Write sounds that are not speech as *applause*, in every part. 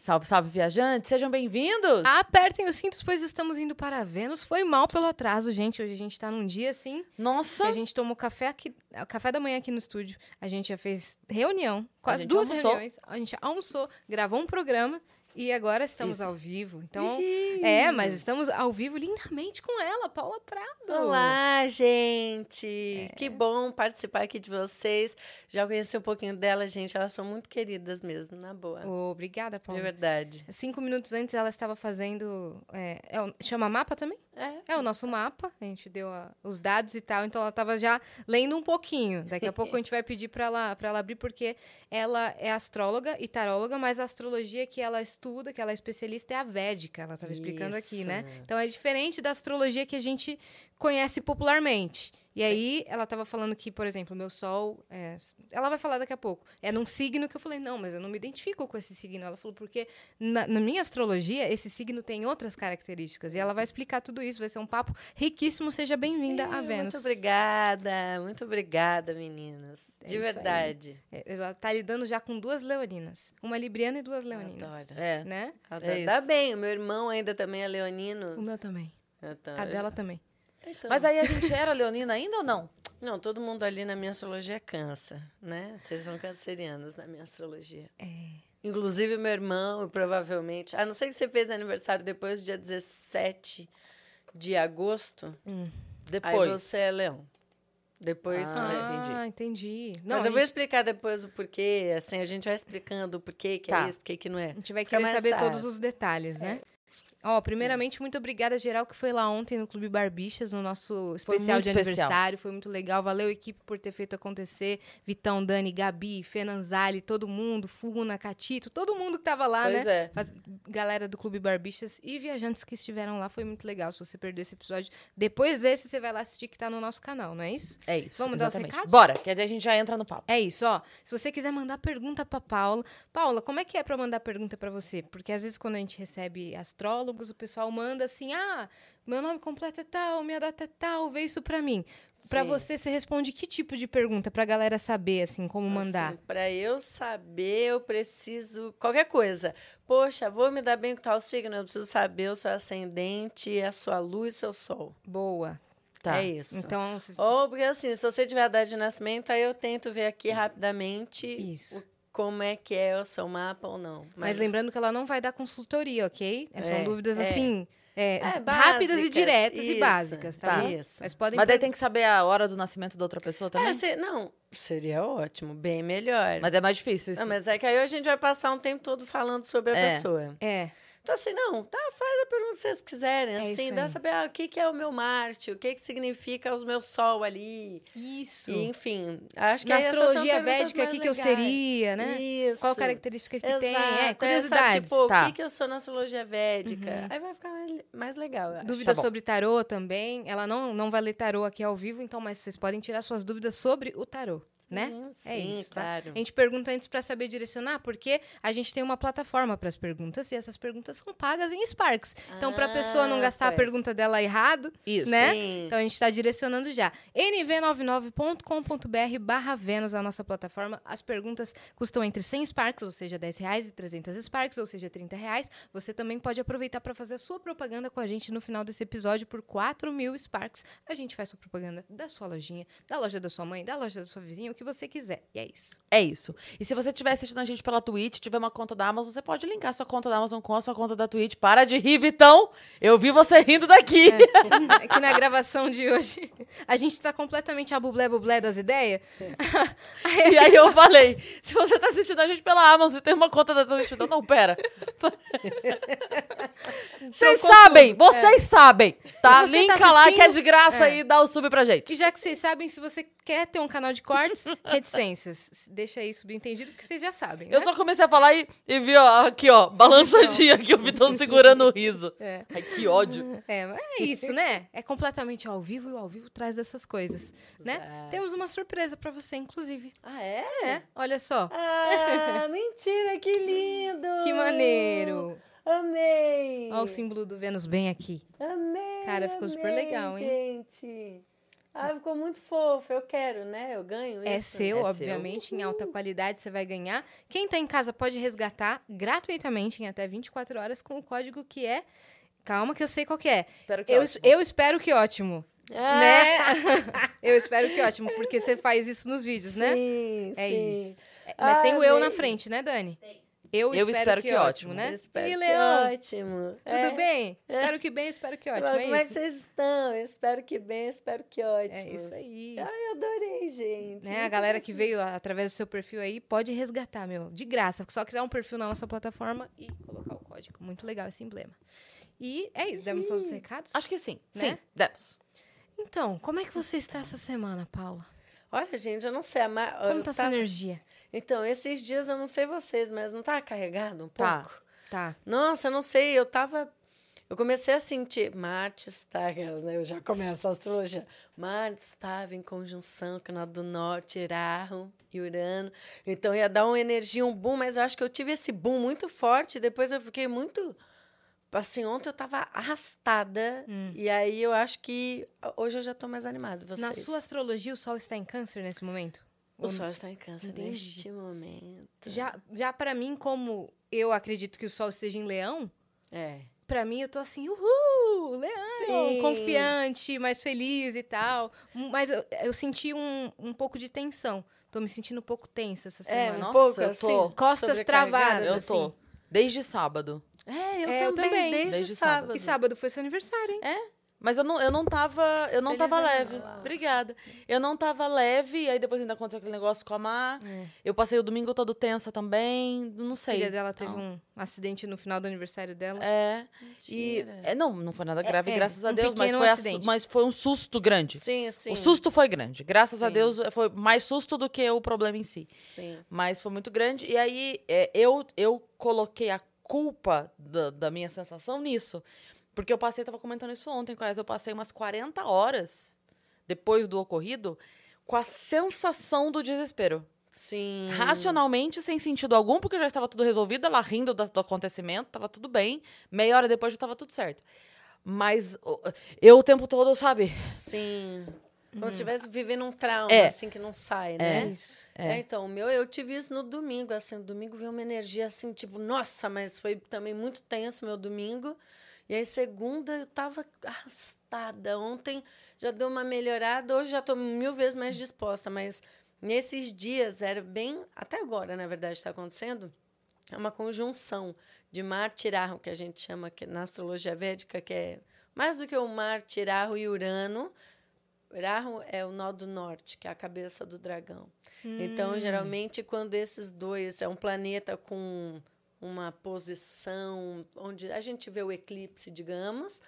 Salve, salve, viajantes, sejam bem-vindos! Apertem os cintos, pois estamos indo para Vênus. Foi mal pelo atraso, gente. Hoje a gente tá num dia assim. Nossa! A gente tomou café aqui, café da manhã aqui no estúdio. A gente já fez reunião, quase duas almoçou. reuniões. A gente almoçou, gravou um programa e agora estamos Isso. ao vivo. Então, é, mas estamos ao vivo lindamente com ela, Paula Prado. Olá, gente! É. Que bom participar aqui de vocês. Já conheci um pouquinho delas, gente. Elas são muito queridas mesmo, na boa. Obrigada, De Paula. verdade. Cinco minutos antes ela estava fazendo. É, é chama mapa também? É. É o nosso mapa, a gente deu a- os dados e tal, então ela estava já lendo um pouquinho. Daqui a pouco a gente vai pedir para ela, pra ela abrir, porque ela é astróloga e taróloga, mas a astrologia que ela estuda, que ela é especialista, é a védica, ela estava explicando aqui, né? Então é diferente da astrologia que a gente conhece popularmente. E aí ela estava falando que, por exemplo, o meu sol, é, ela vai falar daqui a pouco, é num signo que eu falei, não, mas eu não me identifico com esse signo. Ela falou, porque na, na minha astrologia, esse signo tem outras características. E ela vai explicar tudo isso, vai ser um papo riquíssimo. Seja bem-vinda a Vênus. Muito obrigada, muito obrigada, meninas. É De isso aí. verdade. É, Ela tá lidando já com duas leoninas. Uma libriana e duas leoninas. Adoro. É. Né? Adoro. É Tá isso. bem, o meu irmão ainda também é O leonino. meu também. Então, A dela também. Então- Mas aí a gente era leonina ainda ou não? Não, todo mundo ali na minha astrologia é câncer, né? Vocês são cancerianos na minha astrologia. É. Inclusive, meu irmão, provavelmente. A não ser que você fez aniversário depois do dia 17 de agosto. Aí Depois. você é leão. Depois. Ah, né? Ah, entendi. Não, Mas a eu vou gente- explicar depois o porquê. Assim, a gente vai explicando o porquê que Tá. é isso, porquê que não é. A gente vai querer saber fácil. todos os detalhes, né? Ó, primeiramente, muito obrigada, geral, que foi lá ontem no Clube Barbichas, no nosso especial de especial. aniversário. Foi muito legal. Valeu, equipe, por ter feito acontecer. Vitão, Dani, Gabi, Fenanzali, todo mundo, Funa, Catito, todo mundo que tava lá, pois né? é. Galera do Clube Barbichas e viajantes que estiveram lá. Foi muito legal. Se você perdeu esse episódio, depois desse, você vai lá assistir que tá no nosso canal, não é isso? É isso. Vamos dar os exatamente. recados? Bora, que aí a gente já entra no papo. É isso, ó. Se você quiser mandar pergunta pra Paula. Paula, como é que é pra mandar pergunta pra você? Porque às vezes quando a gente recebe astrólogos, o pessoal manda assim: "Ah, meu nome completo é tal, minha data é tal, vê isso pra mim". Pra Sim. você, você responde que tipo de pergunta pra galera saber assim como mandar? Assim, para eu saber, eu preciso. Qualquer coisa. Poxa, vou me dar bem com tal signo. Eu preciso saber o seu ascendente, a sua luz e seu sol. Boa. Tá. É isso. Então, se- Ou porque assim, se você tiver a data de nascimento, aí eu tento ver aqui rapidamente isso. o- como é que é o seu mapa ou não. Mas, lembrando que ela não vai dar consultoria, ok? É, são É, dúvidas é. assim, é, É, rápidas e básicas, diretas e isso, básicas, tá? tá. Isso. Mas podem Mas daí tem que saber a hora do nascimento da outra pessoa também? É, se- não, seria ótimo, bem melhor. Mas é mais difícil isso. Não, mas é que aí a gente vai passar um tempo todo falando sobre a É. pessoa. É. Então, assim, não, tá, faz a pergunta que vocês quiserem, É assim, dá saber ah, o que, que é o meu Marte, o que, que significa o meu Sol ali. Isso. E, enfim, acho que Na astrologia védica, o que, que eu seria, né? Isso. Qual característica que tem? Exato. É, Aí, curiosidades. Tipo, Tá. o que, que eu sou na astrologia védica? Uhum. Aí vai ficar mais, mais legal, eu acho. Dúvidas Tá sobre tarô também. Ela não, não vai ler tarô aqui ao vivo, então, mas vocês podem tirar suas dúvidas sobre o tarô, né? Sim, É isso, tá? claro. A gente pergunta antes pra saber direcionar, porque a gente tem uma plataforma para as perguntas e essas perguntas são pagas em Sparks. Então, pra pessoa não Ah, gastar a pois. pergunta dela errado, Isso. né? Sim. Então a gente está direcionando já. nv99.com.br barra Vênus, a nossa plataforma. As perguntas custam entre 100 Sparks, ou seja, 10 reais, e 300 Sparks, ou seja, 30 reais. Você também pode aproveitar para fazer a sua propaganda com a gente no final desse episódio por 4 mil Sparks. A gente faz sua propaganda da sua lojinha, da loja da sua mãe, da loja da sua vizinha, o que você quiser. E é isso. É isso. E se você estiver assistindo a gente pela Twitch, tiver uma conta da Amazon, você pode linkar sua conta da Amazon com a sua conta da Twitch. Para de rir, Vitão! Eu vi você rindo daqui. *laughs* Aqui na gravação de hoje, a gente tá completamente a bublé bublé das ideias. E aí eu falei, se você tá assistindo a gente pela Amazon e tem uma conta da Twitch, então não, pera. *laughs* Vocês sabem, tudo. vocês sabem, tá? Você Linka tá lá que é de graça é. e dá o sub pra gente. E já que vocês sabem, se você quer ter um canal de cortes, *laughs* reticências. Deixa aí subentendido, porque vocês já sabem. Né? Eu só comecei a falar e, e vi, ó, aqui, ó, *laughs* balançadinho aqui, o Vitão segurando o riso. *laughs* É. Ai, que ódio. É, mas é isso, né? É completamente ao vivo e o ao vivo traz dessas coisas, né? Exato. Temos uma surpresa pra você, inclusive. Ah, é? É, olha só. Ah, mentira, que lindo! Que maneiro. Amei! Olha o símbolo do Vênus bem aqui. Amei! Cara, ficou super amei, legal, hein? gente! Ah, ficou muito fofo. Eu quero, né? Eu ganho É isso. seu, É obviamente, em alta qualidade você vai ganhar. Quem tá em casa pode resgatar gratuitamente em até 24 horas com o código que é. Calma que eu sei qual que é. Espero que Eu, ótimo. eu espero que ótimo. Ah, Né? *laughs* eu espero que ótimo, porque você faz isso nos vídeos, né? Sim, É sim. isso. É, Mas Ah, tem o eu na bem. frente, né, Dani? Eu, Eu espero, que, ótimo, né? Espero e que Leão, ótimo. tudo É. bem? Espero que bem, espero que ótimo. Como é é que vocês estão? Eu espero que bem, espero que ótimo. É isso aí. Ai, eu adorei, gente. Né, a galera que veio através do seu perfil aí pode resgatar, meu, de graça. Só criar um perfil na nossa plataforma e colocar o código. Muito legal esse emblema. E é isso, demos todos os recados? Acho que sim. Né? Sim, demos. Então, como é que você está essa semana, Paula? Olha, gente, eu não sei. A ma... Como eu tá a sua energia? Então, esses dias eu não sei vocês, mas não tá carregado um Tá. pouco? Tá. Nossa, eu não sei, eu tava. Eu comecei a sentir. Marte está. né? Eu já começo a astrologia. Marte estava em conjunção com o do norte, Iraho e Urano. Então ia dar uma energia, um boom, mas eu acho que eu tive esse boom muito forte. Depois eu fiquei muito. Assim, ontem eu tava arrastada. E aí eu acho que hoje eu já tô mais animada. Vocês. Na sua astrologia, o Sol está em câncer nesse momento? O sol está em câncer Entendi. neste momento. Já, já para mim, como eu acredito que o Sol esteja em Leão, É. Pra mim, eu tô assim, uhul, leão, Sim. confiante, mais feliz e tal. Mas eu, eu senti um, um pouco de tensão. Tô me sentindo um pouco tensa essa É, semana. um Nossa, pouco eu assim. tô. Costas sobrecarregada. travadas. Eu assim. tô. Desde sábado. É, eu, É, eu também, também. desde, Desde sábado. sábado. E sábado foi seu aniversário, hein? Mas eu não, eu não tava. Eu não Feliz tava leve. Laura. Obrigada. Eu não tava leve, aí depois ainda aconteceu aquele negócio com a Mar. É. Eu passei o domingo todo tensa também. Não A sei. filha dela teve Então, um acidente no final do aniversário dela. É. E. Mentira. É, não, não foi nada grave, é, graças a um Deus, mas foi, a mas foi um susto grande. Sim, sim. O susto foi grande. Graças a Sim. Deus foi mais susto do que o problema em si. Sim. Mas foi muito grande. E aí é, eu, eu coloquei a culpa da, da minha sensação nisso. Porque eu passei, tava comentando isso ontem com eu passei umas 40 horas depois do ocorrido com a sensação do desespero. Sim. Racionalmente, sem sentido algum, porque já estava tudo resolvido, ela rindo da- do, acontecimento, tava tudo bem. Meia hora depois já tava tudo certo. Mas eu o tempo todo, sabe? Sim. Como se estivesse vivendo um trauma, É. assim, que não sai, É né? isso. É. então, o meu, eu tive isso no domingo, assim, no domingo veio uma energia assim, tipo, nossa, mas foi também muito tenso meu domingo. E aí, segunda, eu tava arrastada. Ontem já deu uma melhorada, hoje já tô mil vezes mais disposta, mas nesses dias era bem. Até agora, na verdade, está acontecendo. É uma conjunção de Marte e Rahu, que a gente chama que, na astrologia védica, que é mais do que o Marte, Rahu e Urano. Rahu é o nó do norte, que é a cabeça do dragão. Então, geralmente, quando esses dois é um planeta com uma posição onde a gente vê o eclipse, digamos,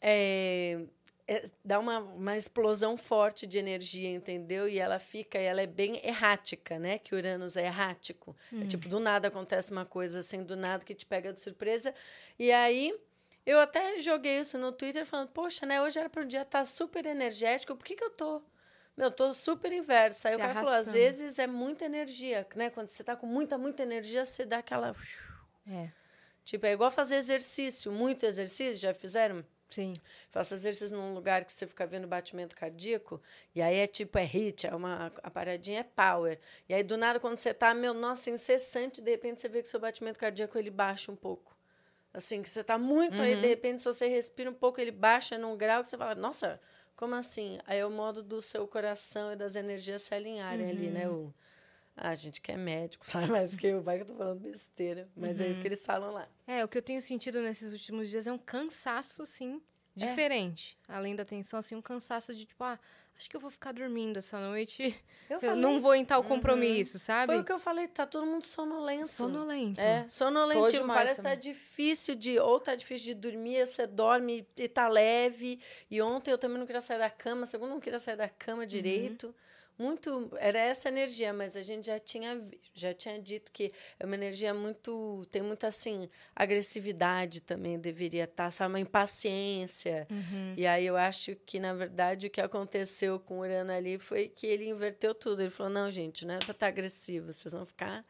é, é- dá uma, uma explosão forte de energia, entendeu? E ela fica, ela é bem errática, né? Que Uranus é errático. É tipo, do nada acontece uma coisa assim, do nada que te pega de surpresa. E aí, eu até joguei isso no Twitter falando, poxa, né? Hoje era para o dia estar super energético, por que, que eu tô? Meu, eu tô super inversa. Aí Se o cara falou, às arrastando. vezes é muita energia, né? Quando você tá com muita, muita energia, você dá aquela... É, Tipo, é igual fazer exercício, muito exercício, já fizeram? sim. Faça exercício num lugar que você fica vendo batimento cardíaco, e aí é tipo, é hit, é uma, a paradinha é power. E aí, do nada, quando você tá, meu, nossa, incessante, de repente você vê que seu batimento cardíaco, ele baixa um pouco. Assim, que você tá muito, aí de repente, se você respira um pouco, ele baixa num grau que você fala, nossa, como assim? Aí é o modo do seu coração e das energias se alinharem ali, né? O, ah, a gente que é médico, *laughs* sabe mais que eu, vai que eu tô falando besteira, mas é isso que eles falam lá. É, o que eu tenho sentido nesses últimos dias é um cansaço, assim, diferente. Além da tensão, assim, um cansaço de, tipo, ah, acho que eu vou ficar dormindo essa noite. Eu, falei, não vou em tal compromisso, sabe? Foi o que eu falei, tá todo mundo sonolento. Sonolento. É. Sonolento, tipo, parece que tá difícil de. Ou tá difícil de dormir, você dorme e tá leve. E ontem eu também não queria sair da cama, segunda eu não queria sair da cama direito. Muito. Era essa energia, mas a gente já tinha, já tinha dito que é uma energia muito. Tem muita, assim, agressividade também deveria estar, sabe? Uma impaciência. Uhum. E aí eu acho que, na verdade, o que aconteceu com o Urano ali foi que ele inverteu tudo. Ele falou: não, gente, não é pra estar agressivo, vocês vão ficar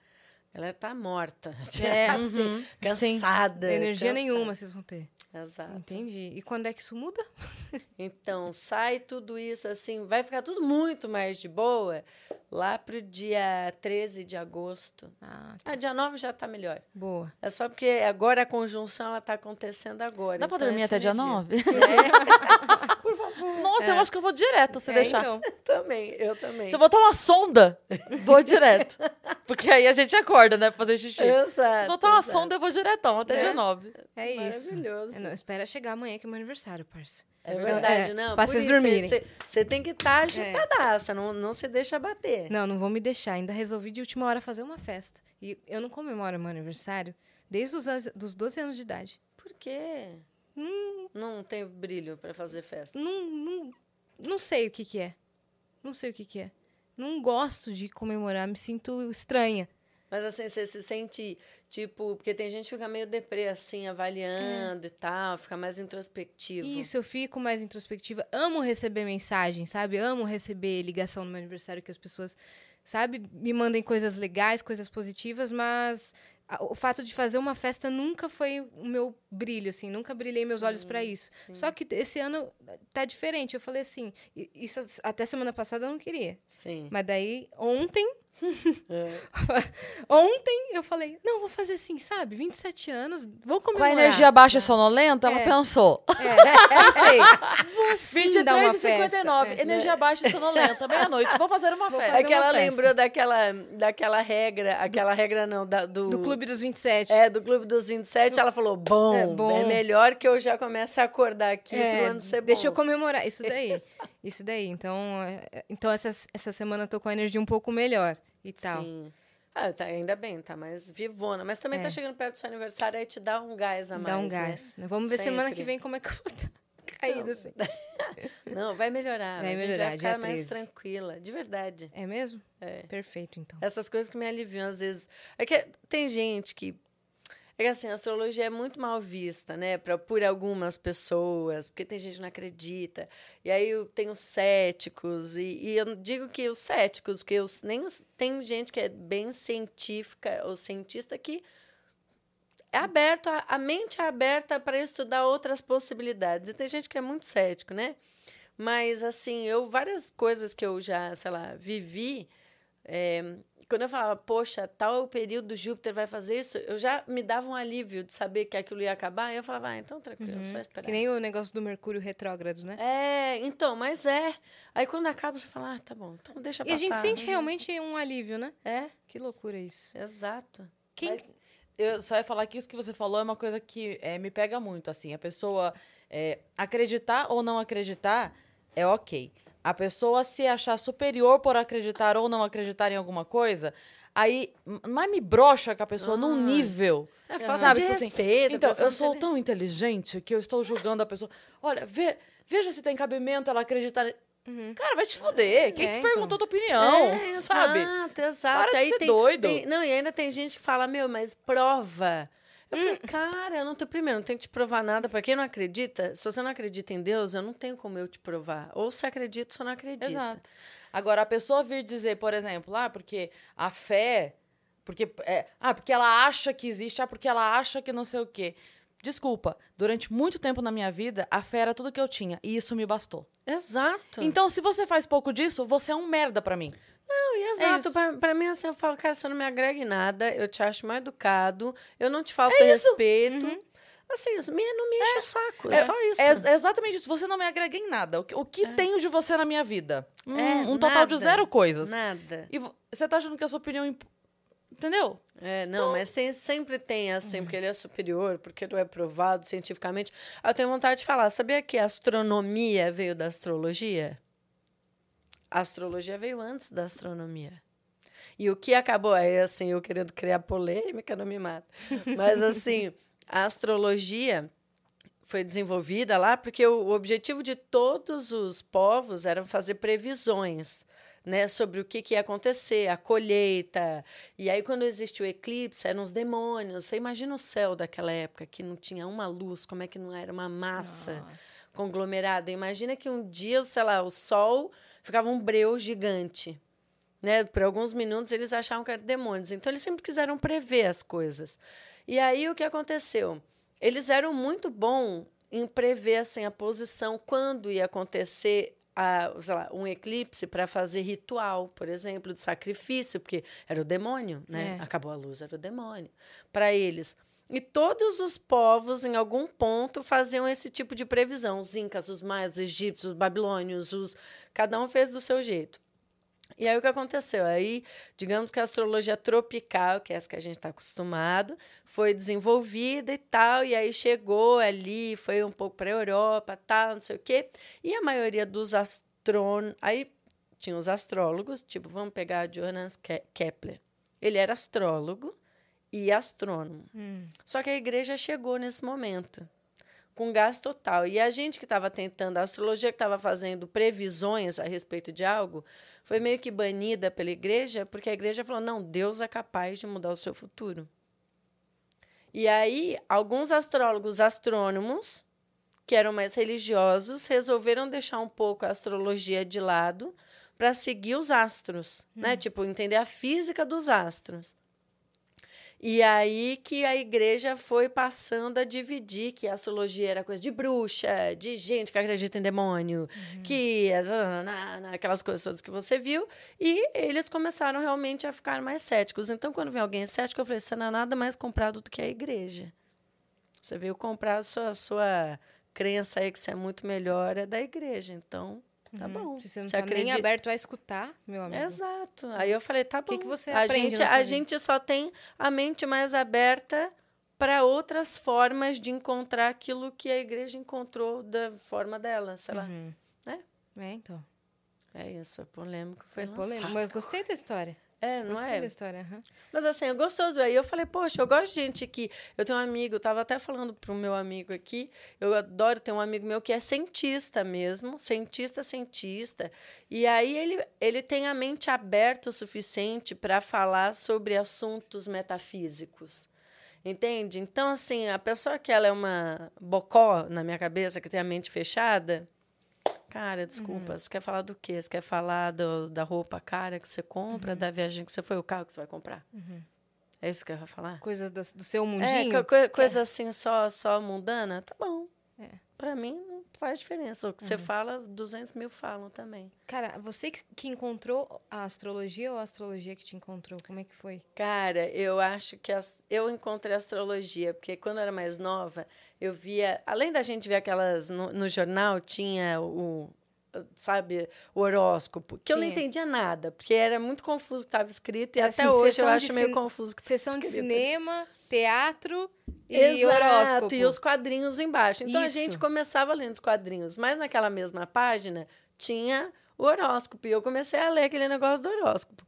Ela tá morta. *laughs* É, assim, uhum. cansada. Energia cansada. nenhuma vocês vão ter. Exato. Entendi. E quando é que isso muda? *laughs* Então, sai tudo isso assim, vai ficar tudo muito mais de boa lá pro dia 13 de agosto. Ah, tá. Ah, dia 9 já tá melhor. boa. É só porque agora a conjunção ela tá acontecendo agora. Dá pra então dormir essa até dia energia- 9? *laughs* É, Nossa, eu acho que eu vou direto se É, deixar. então. *laughs* também, eu também. Se eu botar uma sonda, vou direto. Porque aí a gente acorda, né? Pra fazer xixi. Exato, Se botar uma exato. sonda, eu vou diretão, até É. dia 9. É isso. Maravilhoso. É, não, espera chegar amanhã que é meu aniversário, parça. É verdade, É, não. pra vocês isso, dormirem. Você, tem que estar agitadaça, não, não se deixa bater. Não, não vou me deixar. Ainda resolvi de última hora fazer uma festa. E eu não comemoro meu aniversário desde os dos 12 anos de idade. Por quê? Não tem brilho para fazer festa. Não, não, não sei o que que é. Não sei o que que é. Não gosto de comemorar, me sinto estranha. Mas assim, você se sente, tipo, porque tem gente que fica meio deprê, assim, avaliando e tal, fica mais introspectivo. Isso, eu fico mais introspectiva. Amo receber mensagem, sabe? Amo receber ligação no meu aniversário que as pessoas, sabe, me mandem coisas legais, coisas positivas, mas o fato de fazer uma festa nunca foi o meu brilho, assim, nunca brilhei meus olhos pra isso. Só que esse ano tá diferente. Eu falei assim, isso até semana passada eu não queria. Sim. Mas daí, ontem, É. ontem eu falei, não, vou fazer assim, sabe? 27 anos, vou Com a comemorar. energia baixa e sonolenta, ela É. pensou. É, pensei, vou *laughs* sim 23 dar uma e 59, festa. É. energia baixa e sonolenta, meia-noite. Vou fazer uma Vou festa. fazer É que ela uma festa. lembrou daquela, daquela regra, aquela regra não, da- do, Do Clube dos 27. É, do Clube dos 27, ela falou, bom, É, é, bom. melhor que eu já comece a acordar aqui É, pro ano ser bom. deixa eu comemorar. Isso daí. *laughs* Isso daí. Então, é, então essa, essa semana eu tô com a energia um pouco melhor e tal. Sim. Ah, tá, ainda bem, tá mais vivona. Mas também É. tá chegando perto do seu aniversário, aí te dá um gás a mais, Dá um né? gás. né? Vamos ver semana Sempre. que vem como é que eu vou *laughs* estar caída assim. *laughs* Não, vai melhorar. Vai a gente melhorar, vai ficar mais 13. tranquila, de verdade. É mesmo? É. Perfeito, então. Essas coisas que me aliviam, às vezes. É que tem gente que. É que assim, a astrologia é muito mal vista, né? Pra, por algumas pessoas, porque tem gente que não acredita. E aí eu tenho céticos, e, e eu digo que os céticos, que os, nem os, tem gente que é bem científica ou cientista que é aberto, a, a mente é aberta para estudar outras possibilidades. E tem gente que é muito cético, né? Mas, assim, eu, várias coisas que eu já, sei lá, vivi, é, quando eu falava, poxa, tal período Júpiter vai fazer isso, eu já me dava um alívio de saber que aquilo ia acabar. E eu falava, ah, então tranquilo, só esperar. Uhum. Que nem o negócio do Mercúrio retrógrado, né? É, então, mas é. Aí quando acaba, você fala, ah, tá bom, então deixa E a passar. gente sente realmente um alívio, né? É, Que loucura isso. exato. Quem... Mas eu só ia falar que isso que você falou é uma coisa que é, me pega muito, assim. A pessoa é, acreditar ou não acreditar é ok. A pessoa se achar superior por acreditar ou não acreditar em alguma coisa, aí m- mas me brocha com a pessoa num Ai. nível. É falta Sabe, de tipo assim, respeito. a Então, eu sou tão inteligente que eu estou julgando a pessoa. Olha, veja se tem cabimento ela acreditar. Uhum. Cara, vai te foder. Quem É, te então. perguntou tua opinião? É, sabe? Exato, exato. Para de Aí ser tem, doido. tem- não, e ainda tem gente que fala, meu, mas prova. Eu Hum. falei, cara, eu não tenho, primeiro, não tenho que te provar nada. Pra quem não acredita, se você não acredita em Deus, eu não tenho como eu te provar. Ou se acredita, se não acredita. Exato. Agora, a pessoa vir dizer, por exemplo, ah, porque a fé. Porque, é, ah, porque ela acha que existe, ah, porque ela acha que não sei o quê. Desculpa, durante muito tempo na minha vida, a fé era tudo que eu tinha. E isso me bastou. Exato. Então, se você faz pouco disso, você é um merda pra mim. Não, e exato. isso. pra, pra mim, assim, eu falo, cara, você não me agrega em nada, eu te acho mal educado, eu não te falto É respeito. Assim, isso me, não me enche o saco. É, só isso. É exatamente isso. Você não me agrega em nada. O que, o que tenho de você na minha vida? Hum, É, um total de nada. zero coisas. Nada. E vo- você tá achando que a sua opinião. imp- Entendeu? É, não, mas tem, sempre tem assim, porque ele é superior, porque não é provado cientificamente. Eu tenho vontade de falar, sabia que a astronomia veio da astrologia? A astrologia veio antes da astronomia. E o que acabou, aí assim, eu querendo criar polêmica, não me mata. Mas assim, a astrologia foi desenvolvida lá porque o, objetivo de todos os povos era fazer previsões né, sobre o que, que ia acontecer, a colheita. E aí, quando existe o eclipse, eram os demônios. Você imagina o céu daquela época, que não tinha uma luz, como é que não era uma massa conglomerada. Imagina que um dia, sei lá, o sol ficava um breu gigante. Né? Por alguns minutos eles achavam que eram demônios. Então eles sempre quiseram prever as coisas. E aí o que aconteceu? Eles eram muito bons em prever assim, a posição quando ia acontecer a, lá, um eclipse para fazer ritual, por exemplo, de sacrifício, porque era o demônio, né? É. Acabou a luz, era o demônio. Para eles. E todos os povos, em algum ponto, faziam esse tipo de previsão. Os incas, os maias, os egípcios, os babilônios, os... cada um fez do seu jeito. E aí o que aconteceu? Aí, digamos que a astrologia tropical, que é essa que a gente está acostumado, foi desenvolvida e tal, e aí chegou ali, foi um pouco para a Europa, tal, não sei o quê. E a maioria dos astrônomos. Aí tinha os astrólogos, tipo, vamos pegar Johannes Kepler. Ele era astrólogo e astrônomo. Hum. Só que a igreja chegou nesse momento com gás total. E a gente que estava tentando, a astrologia que estava fazendo previsões a respeito de algo, foi meio que banida pela igreja, porque a igreja falou: não, Deus é capaz de mudar o seu futuro. E aí, alguns astrólogos astrônomos, que eram mais religiosos, resolveram deixar um pouco a astrologia de lado para seguir os astros, né? hum. né? Tipo, entender a física dos astros. E aí que a igreja foi passando a dividir que a astrologia era coisa de bruxa, de gente que acredita em demônio, uhum. que aquelas coisas todas que você viu, e eles começaram realmente a ficar mais céticos. Então, quando vem alguém cético, eu falei: você não é nada mais comprado do que a igreja. Você veio comprar a sua, a sua crença aí que você é muito melhor, é da igreja. Então, Tá uhum. bom. Se você não você tá acredita... nem aberto a escutar, meu amigo. Exato. Aí eu falei, tá bom. O que, que você a gente, A gente só tem a mente mais aberta para outras formas de encontrar aquilo que a igreja encontrou da forma dela, sei lá. Uhum. Né? É, então. É isso, é polêmico. Foi é polêmico, mas gostei da história. É, não Gostei é? da história. Uhum. Mas assim, é gostoso. Aí eu falei, poxa, eu gosto de gente que. Eu tenho um amigo, eu tava até falando pro meu amigo aqui. Eu adoro ter um amigo meu que é cientista mesmo, cientista, cientista. E aí ele, ele tem a mente aberta o suficiente para falar sobre assuntos metafísicos. Entende? Então, assim, a pessoa que ela é uma bocó na minha cabeça, que tem a mente fechada, Cara, desculpa, uhum. você quer falar do quê? Você quer falar do, da roupa cara que você compra, uhum. da viagem que você foi, o carro que você vai comprar? Uhum. É isso que eu ia falar? Coisas do, do seu mundinho? É, co coisa assim só, só mundana? Tá bom. É. Pra mim, faz diferença. O que você uhum. fala, 200 mil falam também. Cara, você que encontrou a astrologia ou a astrologia que te encontrou? Como é que foi? Cara, eu acho que eu encontrei a astrologia, porque quando eu era mais nova, eu via. Além da gente ver aquelas. No, no jornal, tinha o. Sabe, o horóscopo, que tinha. eu não entendia nada, porque era muito confuso o que estava escrito, e assim, até hoje eu acho meio confuso. Que sessão de cinema, teatro e Exato, horóscopo. E os quadrinhos embaixo. Então Isso. a gente começava lendo os quadrinhos, mas naquela mesma página tinha o horóscopo. E eu comecei a ler aquele negócio do horóscopo.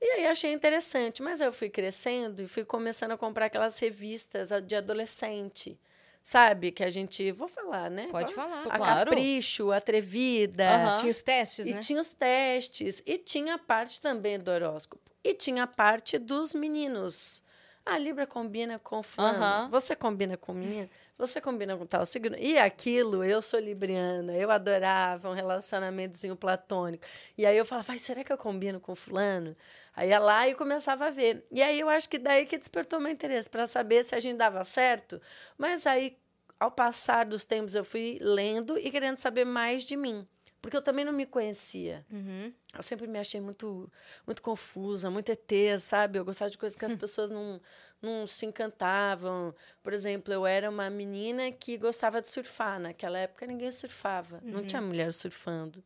E aí achei interessante, mas eu fui crescendo e fui começando a comprar aquelas revistas de adolescente. Sabe? Que a gente. Vou falar, né? Pode falar. A claro. Capricho, Atrevida. Uhum. Tinha os testes, e né? E tinha os testes. E tinha a parte também do horóscopo. E tinha a parte dos meninos. A ah, Libra combina com fulano. Uhum. Você combina com minha. Você combina com tal signo. E aquilo, eu sou libriana. Eu adorava um relacionamentozinho platônico. E aí eu falava, será que eu combino com fulano? Aí ia lá e começava a ver. E aí eu acho que daí que despertou meu interesse para saber se a gente dava certo. Mas aí, ao passar dos tempos, eu fui lendo e querendo saber mais de mim. Porque eu também não me conhecia. Uhum. Eu sempre me achei muito, muito confusa, muito ET, sabe? Eu gostava de coisas que as *laughs* pessoas não, não se encantavam. Por exemplo, eu era uma menina que gostava de surfar. Naquela época ninguém surfava. Uhum. Não tinha uhum. mulher surfando.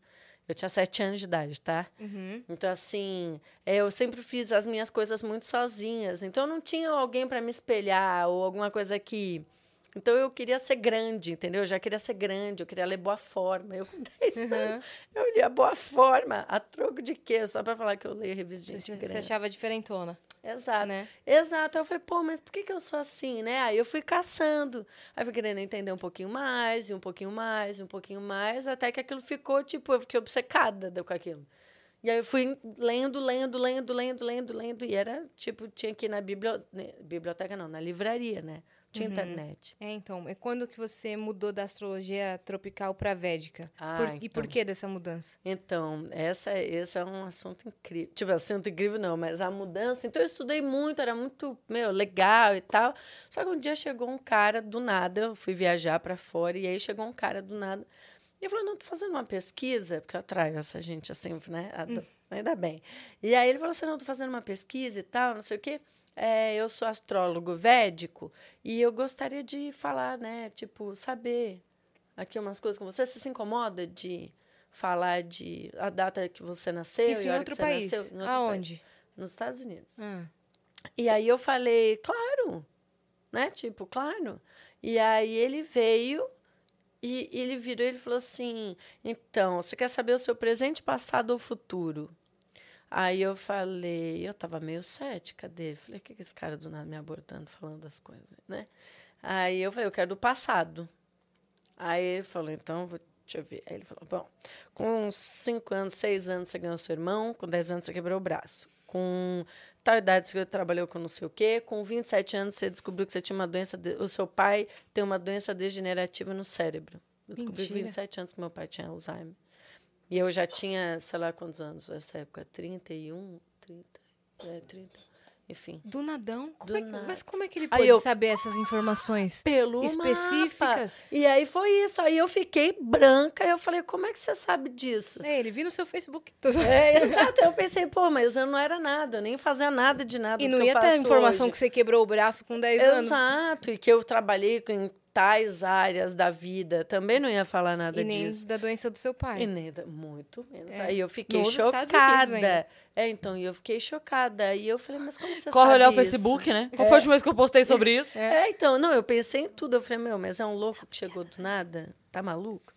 Eu tinha sete anos de idade, tá? Uhum. Então, assim, é, eu sempre fiz as minhas coisas muito sozinhas. Então, eu não tinha alguém para me espelhar ou alguma coisa que então eu queria ser grande, entendeu? Eu já queria ser grande, eu queria ler boa forma. Eu com 10 uhum. anos, eu lia boa forma. A troco de quê? Só para falar que eu leio revista de grande. Você achava diferentona. Exato. Né? Exato. Eu falei, pô, mas por que, que eu sou assim, né? Aí eu fui caçando. Aí fui querendo entender um pouquinho mais, e um pouquinho mais, e um pouquinho mais, até que aquilo ficou, tipo, eu fiquei obcecada com aquilo. E aí eu fui lendo, lendo, lendo, lendo, lendo, lendo. E era, tipo, tinha que ir na biblioteca, biblioteca não, na livraria, né? Tinha internet. É, então, é quando que você mudou da astrologia tropical para védica? Ah, Por- E por então. que dessa mudança? Então, essa, esse é um assunto incrível. Tipo, assunto incrível não, mas a mudança. Então, eu estudei muito, era muito, meu, legal e tal. Só que um dia chegou um cara do nada, eu fui viajar para fora, e aí chegou um cara do nada. E eu falei, não, tô fazendo uma pesquisa, porque eu atraio essa gente assim, né? Ado- Ainda bem. E aí ele falou assim, não, tô fazendo uma pesquisa e tal, não sei o quê. É, eu sou astrólogo védico e eu gostaria de falar, né? Tipo, saber aqui umas coisas com você. Você se incomoda de falar de a data que você nasceu Isso e em outro país. nasceu? Em outro Aonde? país. Nos Estados Unidos. Ah. E aí eu falei, claro, né? Tipo, claro. E aí ele veio e ele virou e ele falou assim: então, você quer saber o seu presente, passado ou futuro? Aí eu falei, eu tava meio cética dele. Falei, o que, que esse cara do nada me abordando, falando das coisas, né? Aí eu falei, eu quero do passado. Aí ele falou, então, vou, deixa eu ver. Aí ele falou, bom, com 5 anos, 6 anos você ganhou seu irmão, com 10 anos você quebrou o braço. Com tal idade você trabalhou com não sei o quê, com 27 anos você descobriu que você tinha uma doença, de- o seu pai tem uma doença degenerativa no cérebro. Eu descobri com Mentira. 27 anos que meu pai tinha Alzheimer. E eu já tinha, sei lá quantos anos nessa época, 31, 30, é, 30, enfim. Do nadão? Como Do é que- nada. Mas como é que ele pode eu- saber essas informações? Pelo Específicas? mapa. E aí foi isso. Aí eu fiquei branca. Eu falei, como é que você sabe disso? É, ele viu no seu Facebook. É, exato. Eu pensei, pô, mas eu não era nada, eu nem fazia nada de nada. E não ia ter a informação hoje. que você quebrou o braço com 10 anos. Exato, e que eu trabalhei em tais áreas da vida. Também não ia falar nada E nem disso. da doença do seu pai. E nem da- muito menos. É. Aí eu fiquei Nos chocada. É, então, e eu fiquei chocada. E eu falei, mas como você Corre sabe olhar o isso? Facebook, né? Qual foi a última vez que eu postei sobre isso? É, então, não, eu pensei em tudo. Eu falei, meu, mas é um louco que chegou do nada? Tá maluco?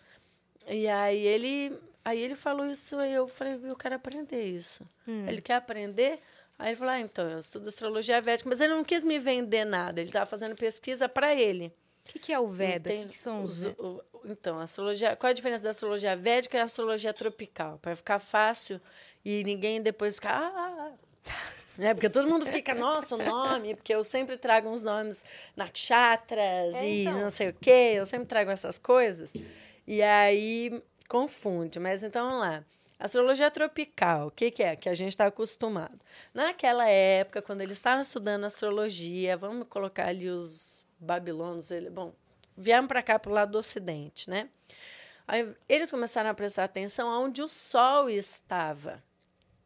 E aí ele, aí ele falou isso, aí eu falei, eu quero aprender isso. Ele quer aprender? Aí ele falou, ah, então, eu estudo astrologia védica, mas ele não quis me vender nada, ele estava fazendo pesquisa para ele. O que, que é o Veda? Tem que, que são os... os- o- então, astrologia, qual a diferença da astrologia védica e a astrologia tropical? Para ficar fácil e ninguém depois ficar. Ah, ah, ah. *laughs* É, porque todo mundo fica, nossa, o nome, porque eu sempre trago uns nomes nakshatras É, e então. não sei o quê, eu sempre trago essas coisas. E aí confunde. Mas então vamos lá. Astrologia tropical, o que, que é? Que a gente está acostumado. Naquela época, quando eles estavam estudando astrologia, vamos colocar ali os babilônios, ele, bom, vieram para cá, para o lado do ocidente, né? Aí eles começaram a prestar atenção aonde o sol estava,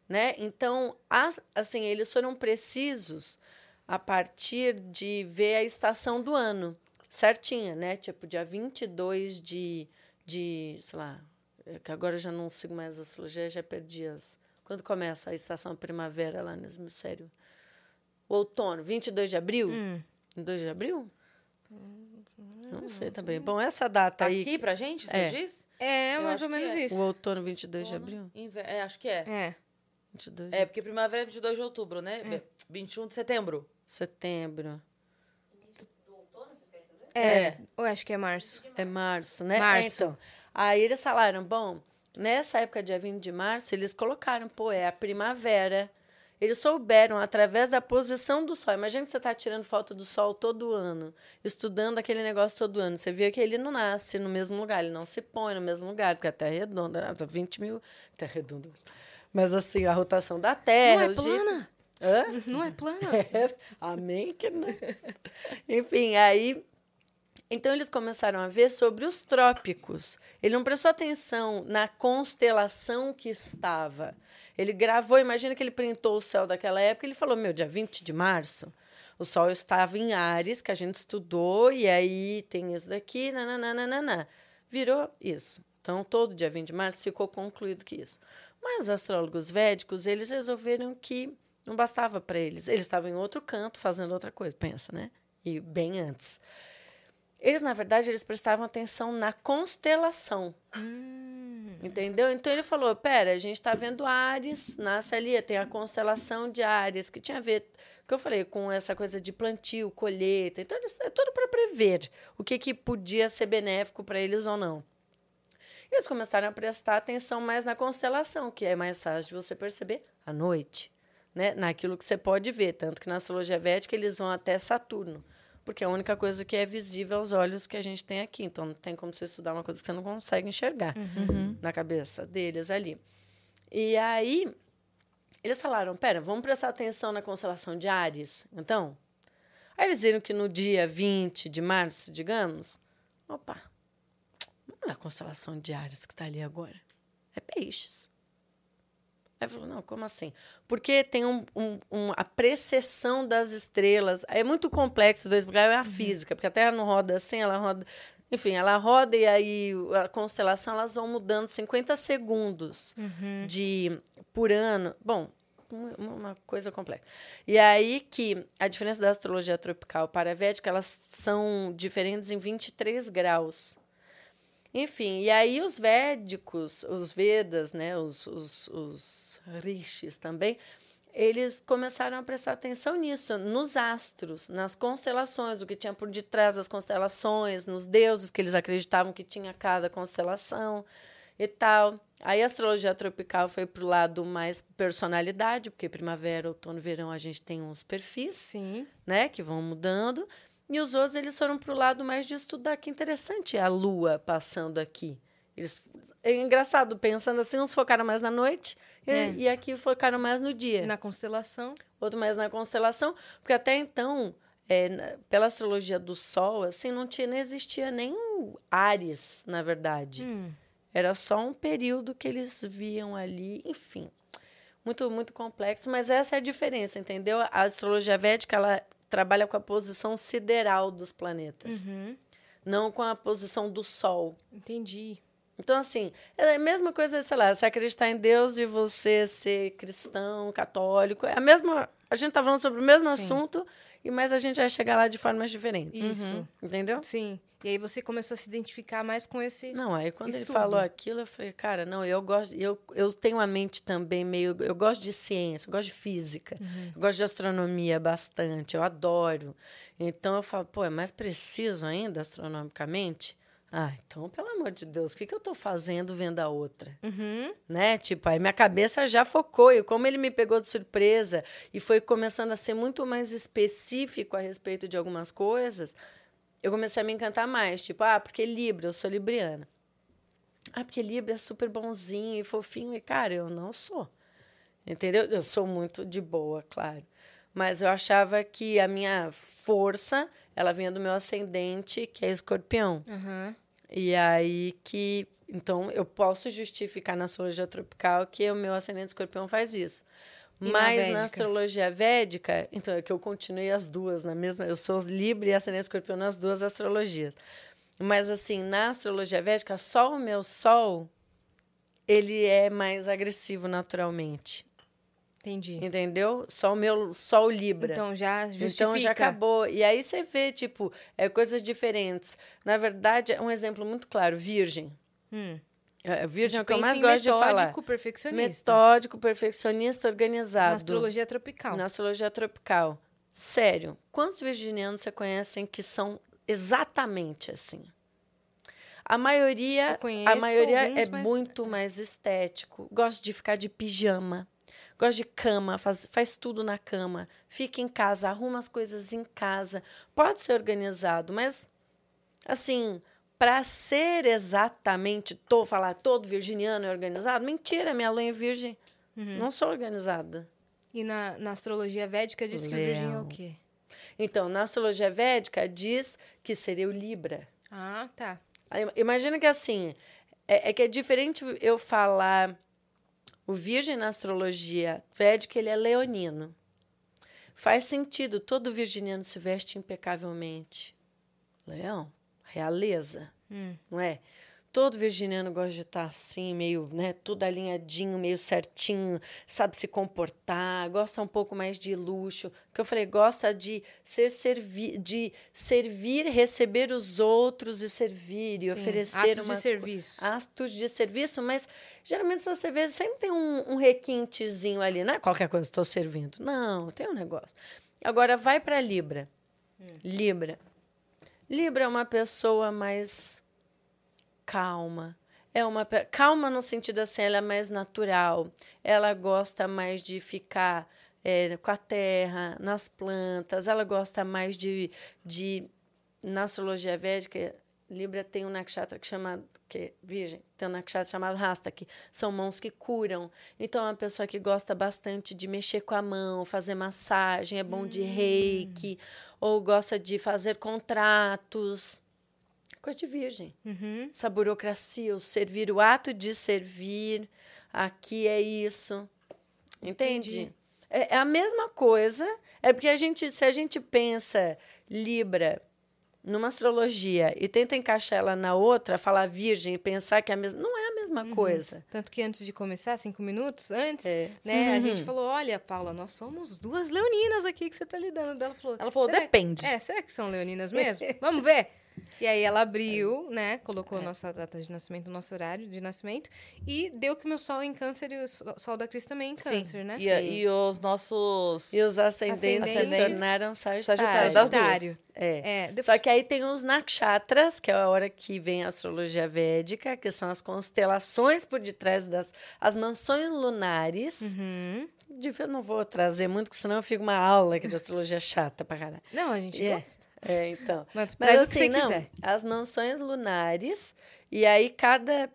né? Então, as- assim, eles foram precisos a partir de ver a estação do ano certinha, né? Tipo, dia 22 de, de sei lá, é que agora eu já não sigo mais a astrologia, já perdi as... Quando começa a estação primavera lá no hemisfério? O outono, 22 de abril? Hum. 22 de abril? Não sei também. Bom, essa data aí, Aqui pra gente, você É. diz? É, Eu mais ou que menos é. isso. o outono 22 de abril? Inver- É, acho que é. É. 22 de É, porque primavera é 22 de outubro, né? 21 de setembro. setembro. É. Eu acho que é março. É março, né? Março. É, então, aí eles falaram, bom, nessa época, dia 20 de março, eles colocaram, pô, é a primavera. Eles souberam, através da posição do sol. Imagina que você está tirando foto do sol todo ano, estudando aquele negócio todo ano. Você viu que ele não nasce no mesmo lugar, ele não se põe no mesmo lugar, porque a Terra é redonda, né? 20 mil... Terra é redonda. Mas, assim, a rotação da Terra... Não é plana? Hã? Não é plana? *laughs* É, amém que não. Enfim, aí. Então eles começaram a ver sobre os trópicos. Ele não prestou atenção na constelação que estava. Ele gravou, imagina que ele printou o céu daquela época, ele falou: "Meu, dia 20 de março, o sol estava em Ares, que a gente estudou, e aí tem isso daqui, nananana. Virou isso. Então, todo dia 20 de março ficou concluído que isso. Mas os astrólogos védicos, eles resolveram que não bastava para eles. Eles estavam em outro canto fazendo outra coisa, pensa, né? E bem antes. Eles, na verdade, eles prestavam atenção na constelação. Entendeu? Então ele falou: pera, a gente está vendo Ares, nasce ali, tem a constelação de Ares, que tinha a ver, que eu falei, com essa coisa de plantio, colheita. Então, eles- é tudo para prever o que, que podia ser benéfico para eles ou não. Eles começaram a prestar atenção mais na constelação, que é mais fácil de você perceber à noite, né? naquilo que você pode ver. Tanto que na astrologia védica eles vão até Saturno. Porque é a única coisa que é visível aos olhos que a gente tem aqui. Então, não tem como você estudar uma coisa que você não consegue enxergar Uhum. na cabeça deles ali. E aí, eles falaram: pera, vamos prestar atenção na constelação de Ares, então? Aí eles viram que no dia 20 de março, digamos, opa, não é a constelação de Ares que está ali agora, é peixes. Aí falou, não, como assim? Porque tem um, um, um- a precessão das estrelas. É muito complexo de explicar, é a física, porque a Terra não roda assim, ela roda. Enfim, ela roda e aí a constelação elas vão mudando 50 segundos de por ano. Bom, uma, uma coisa complexa. E aí que a diferença da astrologia tropical para a védica, elas são diferentes em 23 graus. Enfim, e aí os védicos, os Vedas, né, os, os, os rishis também, eles começaram a prestar atenção nisso, nos astros, nas constelações, o que tinha por detrás das constelações, nos deuses que eles acreditavam que tinha cada constelação e tal. Aí a astrologia tropical foi para o lado mais personalidade, porque primavera, outono, verão a gente tem uns perfis Sim. né, que vão mudando. E os outros eles foram para o lado mais de estudar. Que interessante a lua passando aqui. Eles, é engraçado, pensando assim, uns focaram mais na noite e- É. e aqui focaram mais no dia. Na constelação. Outro mais na constelação, porque até então, é, na- pela astrologia do Sol, assim, não tinha, não existia nem o Ares, na verdade. Hum. Era só um período que eles viam ali, enfim. Muito, muito complexo, mas essa é a diferença, entendeu? A astrologia védica, ela trabalha com a posição sideral dos planetas, Uhum. não com a posição do Sol. Entendi. Então, assim, é a mesma coisa, sei lá, você acreditar em Deus e você ser cristão, católico, é a mesma... A gente tá falando sobre o mesmo assunto, e mas a gente vai chegar lá de formas diferentes. Isso. Entendeu? Sim. E aí você começou a se identificar mais com esse. Não, aí quando ele Estudo. falou aquilo, eu falei, cara, não, eu gosto, eu, eu tenho a mente também meio, eu gosto de ciência, eu gosto de física, eu gosto de astronomia bastante, eu adoro. Então eu falo, pô, é mais preciso ainda astronomicamente? Ah, então, pelo amor de Deus, o que, que eu tô fazendo vendo a outra? Uhum. né? Tipo, aí minha cabeça já focou. E como ele me pegou de surpresa e foi começando a ser muito mais específico a respeito de algumas coisas, eu comecei a me encantar mais. Tipo, ah, porque Libra, eu sou libriana. Ah, porque Libra é super bonzinho e fofinho. E, cara, eu não sou. Entendeu? Eu sou muito de boa, claro. Mas eu achava que a minha força, ela vinha do meu ascendente, que é escorpião. Aham. E aí que. Então, eu posso justificar na astrologia tropical que o meu ascendente escorpião faz isso. E na Mas védica? na astrologia védica, então é que eu continuei as duas na mesma. Eu sou Libra e ascendente escorpião nas duas astrologias. Mas assim, na astrologia védica, só o meu sol ele é mais agressivo naturalmente. Entendi. Entendeu? Só o meu sol Libra. Então já justifica. Então já acabou. E aí você vê, tipo, é, coisas diferentes. Na verdade, é um exemplo muito claro: virgem. Hum. É, virgem é o que eu mais gosto de falar. metódico, perfeccionista. Metódico, perfeccionista, organizado. Na astrologia tropical. Na astrologia tropical. Sério, quantos virginianos você conhecem que são exatamente assim? A maioria, a maioria alguns, é mas- muito mais estético. Gosta de ficar de pijama. Gosta de cama, faz, faz tudo na cama. Fica em casa, arruma as coisas em casa. Pode ser organizado, mas assim, para ser exatamente, tô falar todo virginiano é organizado, mentira, minha lua é virgem. Uhum. Não sou organizada. E na, na astrologia védica diz que o virgem é o Leão. quê? Então, na astrologia védica diz que seria o Libra. Ah, tá. Imagina que assim, é, é que é diferente eu falar o virgem na astrologia védica, ele é leonino. Faz sentido, todo virginiano se veste impecavelmente. Leão, realeza, Hum. não é? Todo virginiano gosta de estar assim, meio, né, tudo alinhadinho, meio certinho, sabe se comportar, gosta um pouco mais de luxo. Que eu falei, gosta de ser servi de servir, receber os outros e servir e Sim. oferecer Atos uma de serviço. atos de serviço, mas geralmente se você vê, sempre tem um, um requintezinho ali. Não é qualquer coisa estou servindo. Não, tem um negócio. Agora, vai para Libra. Libra. Libra é uma pessoa mais calma. É uma calma no sentido assim, ela é mais natural. Ela gosta mais de ficar é, com a terra, nas plantas. Ela gosta mais de, de na astrologia védica, Libra tem um nakshatra que chama que é virgem, tem um nakshatra chamado Rasta, que são mãos que curam. Então, é uma pessoa que gosta bastante de mexer com a mão, fazer massagem, é bom de reiki, ou gosta de fazer contratos. Coisa de virgem. Uhum. Essa burocracia, o servir, o ato de servir, aqui é isso. Entende? Entendi. É, é a mesma coisa. É porque a gente, se a gente pensa Libra numa astrologia e tenta encaixar ela na outra, falar virgem e pensar que é a mesma. Não é a mesma coisa. Tanto que antes de começar, cinco minutos antes, É. né, a Uhum. gente falou: olha, Paula, nós somos duas leoninas aqui que você tá lidando. Ela falou, Ela falou, "Será- depende. É, será que são leoninas *laughs* mesmo? Vamos ver. E aí ela abriu, né? Colocou a nossa data de nascimento, o nosso horário de nascimento, e deu que o meu sol é em câncer e o so- sol da Cris também é em câncer, né? E, a- e os nossos. E os ascendentes, Ascendentes. se tornaram duas. Sagitário. É. É, depois- Só que aí tem os nakshatras, que é a hora que vem a astrologia védica, que são as constelações por detrás das as mansões lunares. Uhum. De- Eu não vou trazer muito, porque senão eu fico uma aula aqui de astrologia chata pra caralho. Não, a gente É. gosta. É, então. Mas Mas assim, não, quiser. as mansões lunares, e aí cada,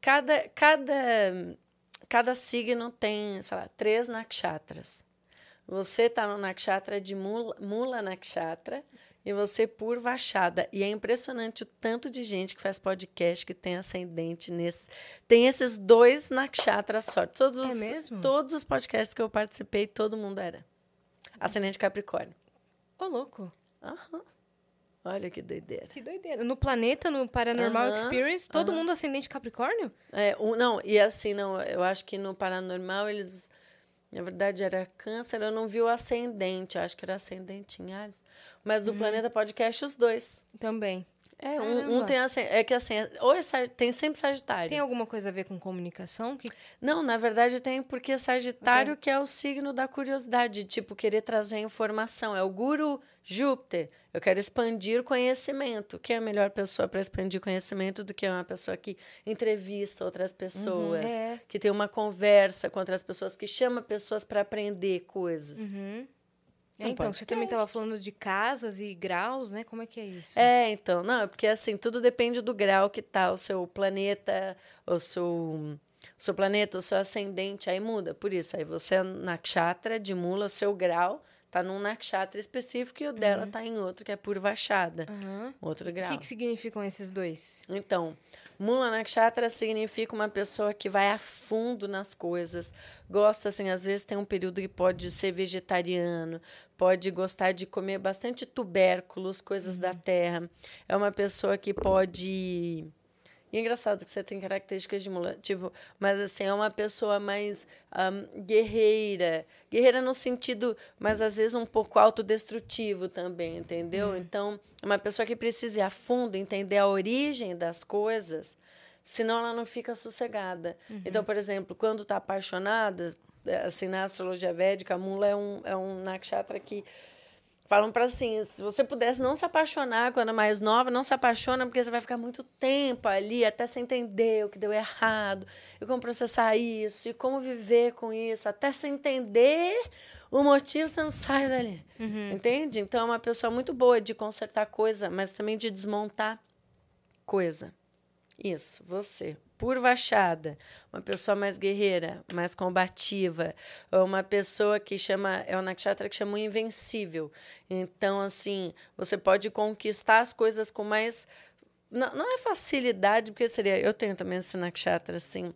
cada, cada, cada signo tem, sei lá, três nakshatras. Você está no nakshatra de Mula, Mula Nakshatra e você Purvashada. E é impressionante o tanto de gente que faz podcast que tem ascendente nesse. Tem esses dois nakshatras só. Todos os, É mesmo? Todos os podcasts que eu participei, todo mundo era. Ascendente Capricórnio. Ô, louco. Aham. Olha que doideira. Que doideira. No planeta, no Paranormal Aham, Experience, todo aham. mundo ascendente Capricórnio? É, um, não, e assim, não, eu acho que no paranormal eles. Na verdade, era câncer, eu não vi o ascendente, eu acho que era ascendente em Ares. Mas Uhum. do Planeta Podcast, os dois. Também. É, um, um tem assim, é que assim, ou é, tem sempre Sagitário. Tem alguma coisa a ver com comunicação? Que... Não, na verdade tem porque Sagitário que é o signo da curiosidade, tipo, querer trazer informação. É o guru Júpiter. Eu quero expandir conhecimento. Quem é a melhor pessoa para expandir conhecimento do que uma pessoa que entrevista outras pessoas, é. que tem uma conversa com outras pessoas, que chama pessoas para aprender coisas. Uhum. É, então, você também estava falando de casas e graus, né? Como é que é isso? É, então, não, é porque assim, tudo depende do grau que tá o seu planeta, o seu, o seu planeta, o seu ascendente, aí muda. Por isso, aí você é nakshatra de mula, o seu grau tá num nakshatra específico e o dela tá em outro, que é purvachada, Aham. outro O grau. que, que significam esses dois? Então, Mula Nakshatra significa uma pessoa que vai a fundo nas coisas, gosta, assim, às vezes tem um período que pode ser vegetariano, pode gostar de comer bastante tubérculos, coisas da terra. É uma pessoa que pode. E é engraçado que você tem características de mula, tipo, mas assim, é uma pessoa mais ahm, guerreira. Guerreira no sentido, mas às vezes um pouco autodestrutivo também, entendeu? Então, é uma pessoa que precisa ir a fundo, entender a origem das coisas, senão ela não fica sossegada. Então, por exemplo, quando está apaixonada, é, assim, na astrologia védica, a mula é um, é um nakshatra que Falam para assim, se você pudesse não se apaixonar quando é mais nova, não se apaixona porque você vai ficar muito tempo ali até você entender o que deu errado, e como processar isso, e como viver com isso, até você entender o motivo, você não sai dali. Entende? Então é uma pessoa muito boa de consertar coisa, mas também de desmontar coisa. Isso, você. Purvachada, uma pessoa mais guerreira, mais combativa, uma pessoa que chama, é o nakshatra que chama o invencível. Então, assim, você pode conquistar as coisas com mais. Não, não é facilidade, porque seria. Eu tenho também esse nakshatra, assim.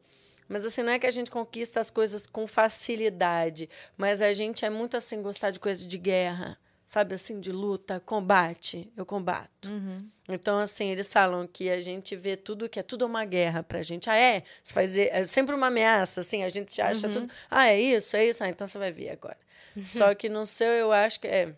Mas assim, não é que a gente conquista as coisas com facilidade, mas a gente é muito assim, gostar de coisa de guerra, sabe assim, de luta, combate. Eu combato. Então, assim, eles falam que a gente vê tudo que é tudo uma guerra pra gente. Ah, é? Você faz, é sempre uma ameaça, assim, a gente acha tudo. Ah, é isso, é isso. Ah, então você vai ver agora. Só que no seu, eu acho que é.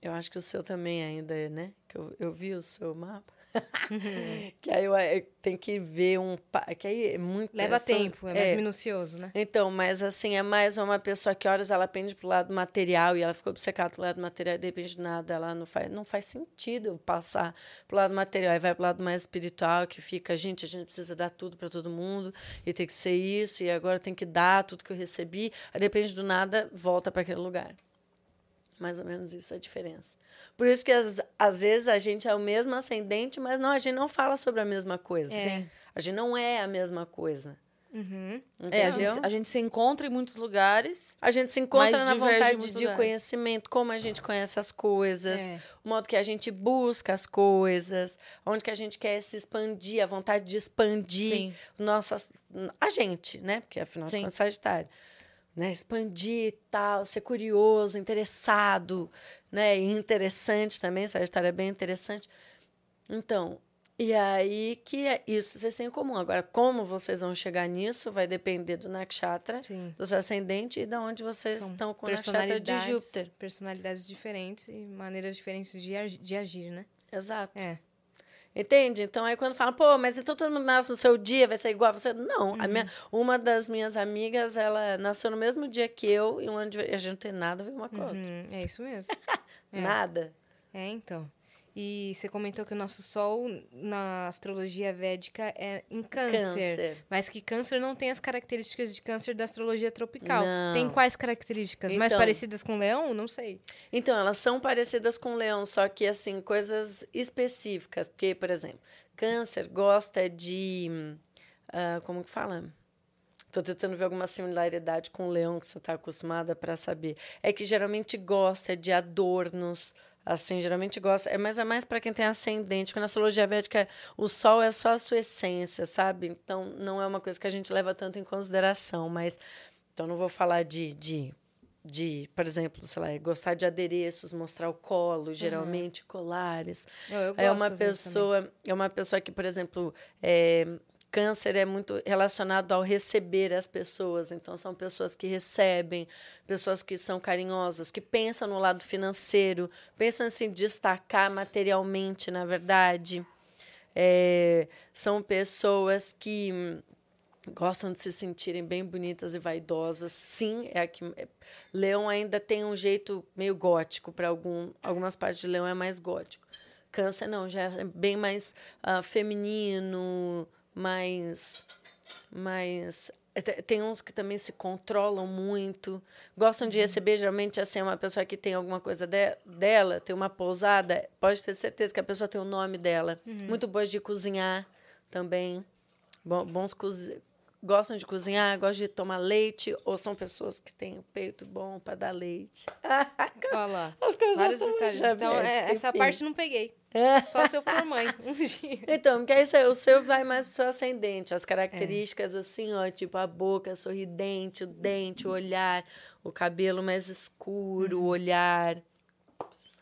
Eu acho que o seu também ainda é, né? Que eu, eu vi o seu mapa. *laughs* que aí eu, eu tenho que ver um. Que aí é muito. Leva questão- tempo, é mais minucioso, né? Então, mas assim, é mais uma pessoa que horas ela pende pro lado material e ela ficou obcecada pro lado material e de repente nada, ela não faz, não faz sentido eu passar pro lado material e vai pro lado mais espiritual que fica, gente, a gente precisa dar tudo para todo mundo e tem que ser isso e agora tem que dar tudo que eu recebi, aí depende do nada, volta para aquele lugar. Mais ou menos isso é a diferença. Por isso que às, às vezes a gente é o mesmo ascendente, mas não, a gente não fala sobre a mesma coisa. Sim. A gente não é a mesma coisa. Uhum. É, a gente, a gente se encontra em muitos lugares. A gente se encontra na vontade de lugar. conhecimento, como a gente conhece as coisas, É. o modo que a gente busca as coisas, onde que a gente quer se expandir, a vontade de expandir Sim. nossas, a gente, né? Porque afinal de Sim. contas, Sagitário. Né? Expandir e tal, ser curioso, interessado, né? E interessante também, Sagitário é bem interessante. Então, e aí que é isso vocês têm em comum. Agora, como vocês vão chegar nisso vai depender do Nakshatra, Sim. do seu ascendente e de onde vocês São estão com o Nakshatra de Júpiter. Personalidades diferentes e maneiras diferentes de, de agir, né? Exato. É. Entende? Então, aí quando fala, pô, mas então todo mundo nasce no seu dia, vai ser igual a você. Não. A minha, uma das minhas amigas, ela nasceu no mesmo dia que eu e um ano de... A gente não tem nada a ver uma com a outra. Uhum, é isso mesmo. *laughs* É. Nada. É, então. E você comentou que o nosso Sol na astrologia védica é em câncer. Câncer. Mas que câncer não tem as características de câncer da astrologia tropical. Não. Tem quais características? Mais Então. parecidas com leão? Não sei. Então, elas são parecidas com leão, só que, assim, coisas específicas. Porque, por exemplo, câncer gosta de... ah, como que fala? Tô tentando ver alguma similaridade com o leão que você está acostumada para saber. É que geralmente gosta de adornos, assim, geralmente gosta. É, mas é mais para quem tem ascendente, porque na astrologia védica o sol é só a sua essência, sabe? Então não é uma coisa que a gente leva tanto em consideração, mas então não vou falar de, de de, por exemplo, sei lá, gostar de adereços, mostrar o colo, geralmente colares. Eu, eu É uma pessoa, é uma pessoa que, por exemplo, é, câncer é muito relacionado ao receber as pessoas. Então são pessoas que recebem, pessoas que são carinhosas, que pensam no lado financeiro, pensam em se destacar materialmente, na verdade. É, são pessoas que gostam de se sentirem bem bonitas e vaidosas. Sim, é que é- Leão ainda tem um jeito meio gótico para algum, algumas partes de Leão é mais gótico. Câncer não, já é bem mais ah, feminino, é, te- tem uns que também se controlam muito, gostam de receber, geralmente assim, uma pessoa que tem alguma coisa de- dela, tem uma pousada, pode ter certeza que a pessoa tem o nome dela. Muito boas de cozinhar também. Bons cozi gostam de cozinhar, gostam de tomar leite, ou são pessoas que têm o peito bom para dar leite. *laughs* Olha lá. As coisas Vários detalhes. Então, é, essa enfim. parte não peguei. É. *laughs* Só se eu for mãe. *laughs* Um dia. Então, porque aí o seu vai mais pro seu ascendente. As características, assim, ó, tipo a boca sorridente, o dente, o olhar, o cabelo mais escuro, o olhar.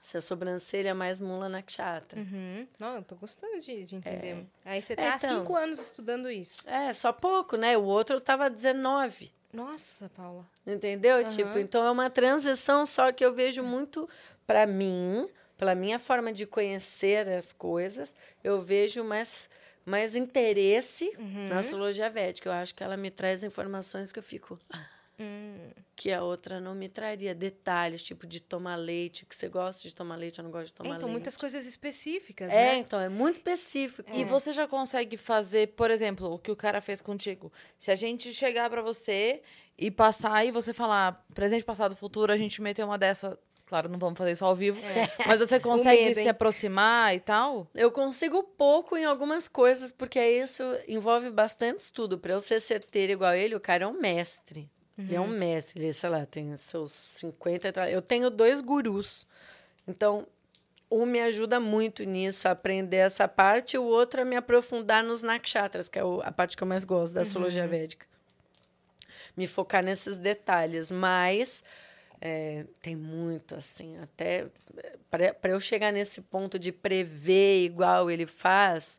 Se a sobrancelha é mais mula nakshatra. Uhum. Não, eu tô gostando de, de entender. Aí você tá há então. cinco anos estudando isso. É, só pouco, né? O outro tava 19. Nossa, Paula. Entendeu? Aham. Tipo, então é uma transição só que eu vejo muito para mim, pela minha forma de conhecer as coisas, eu vejo mais mais interesse Uhum. na astrologia védica. Eu acho que ela me traz informações que eu fico "Ah", Hum. que a outra não me traria detalhes, tipo de tomar leite, que você gosta de tomar leite, eu não gosto de tomar então, leite. muitas coisas específicas, É, né? então é muito específico. E você já consegue fazer, por exemplo, o que o cara fez contigo. Se a gente chegar pra você e passar e você falar presente, passado, futuro, a gente meter uma dessa. Claro, não vamos fazer isso ao vivo. *laughs* Mas você consegue medo, se aproximar e tal? Eu consigo pouco em algumas coisas, porque isso envolve bastante estudo. Para eu ser certeira igual ele, o cara é um mestre. Ele é um mestre, ele, sei lá, tem seus 50. e tal. Eu tenho dois gurus. Então, um me ajuda muito nisso, a aprender essa parte, e o outro a me aprofundar nos nakshatras, que é a parte que eu mais gosto da astrologia védica. Me focar nesses detalhes. Mas é, tem muito, assim, até para eu chegar nesse ponto de prever igual ele faz,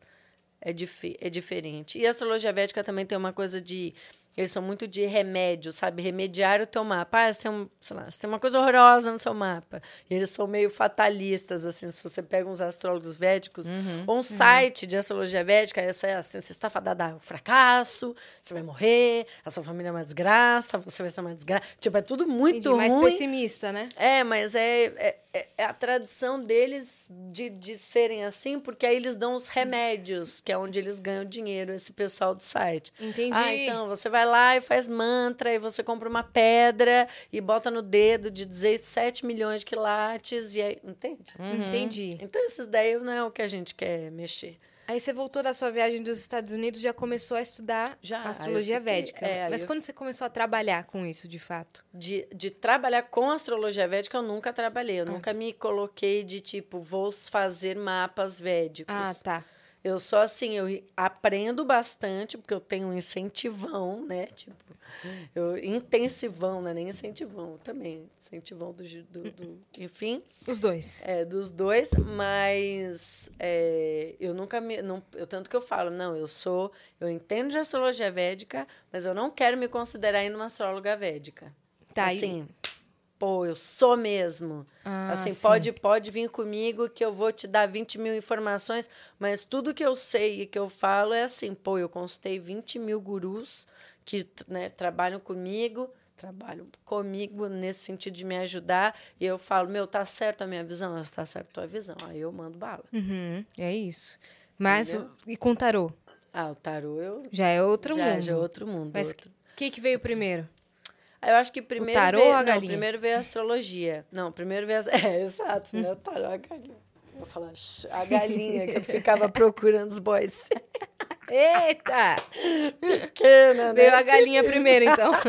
é, difi é diferente. E a astrologia védica também tem uma coisa de Eles são muito de remédio, sabe? Remediar o teu mapa. Ah, você tem, um, lá, você tem uma coisa horrorosa no seu mapa. E eles são meio fatalistas, assim. Se você pega uns astrólogos védicos, Uhum. ou um site de astrologia védica, essa é assim, você está fadada ao fracasso, você vai morrer, a sua família é uma desgraça, você vai ser uma desgraça. Tipo, é tudo muito Entendi, mais ruim. pessimista, né? É, mas é, é, é- é a tradição deles de, de serem assim, porque aí eles dão os remédios, que é onde eles ganham dinheiro, esse pessoal do site. Entendi. Ah, então, você vai lá e faz mantra, e você compra uma pedra e bota no dedo de 17 milhões de quilates, e aí, entende? Entendi. Então, esses daí não é o que a gente quer mexer. Aí você voltou da sua viagem dos Estados Unidos, já começou a estudar Já, eu astrologia fiquei- védica. é, Mas eu- quando você começou a trabalhar com isso, de fato? De, de trabalhar com astrologia védica, eu nunca trabalhei. Eu nunca me coloquei de tipo, vou fazer mapas védicos. Ah, tá. Eu só assim, eu aprendo bastante, porque eu tenho um incentivão, né? Tipo, eu, intensivão, né? Nem incentivão também. Incentivão do, do, do- enfim, Os dois. é, dos dois, mas é, eu nunca me. Não, eu, tanto que eu falo, não, eu sou. Eu entendo de astrologia védica, mas eu não quero me considerar ainda uma astróloga védica. Tá, e- assim, pô, eu sou mesmo. Ah, assim, sim. pode, pode vir comigo que eu vou te dar 20 mil informações, mas tudo que eu sei e que eu falo é assim, pô, eu consultei 20 mil gurus que né, trabalham comigo, trabalham comigo nesse sentido de me ajudar, e eu falo, meu, tá certo a minha visão? Tá certo a tua visão. Aí eu mando bala. Uhum, é isso. Mas, Entendeu? e com tarô? Ah, o tarô eu... Já é outro já, mundo. já é outro mundo. Mas o outro. que, que veio primeiro? Eu acho que primeiro tarô veio, ou a não, galinha? primeiro veio a astrologia. Não, primeiro veio a... *laughs* É, exato, né? O tarô, a galinha. Eu vou falar a galinha que eu ficava procurando os boys. *laughs* Eita! Pequena, né? Veio a galinha primeiro, então. *laughs*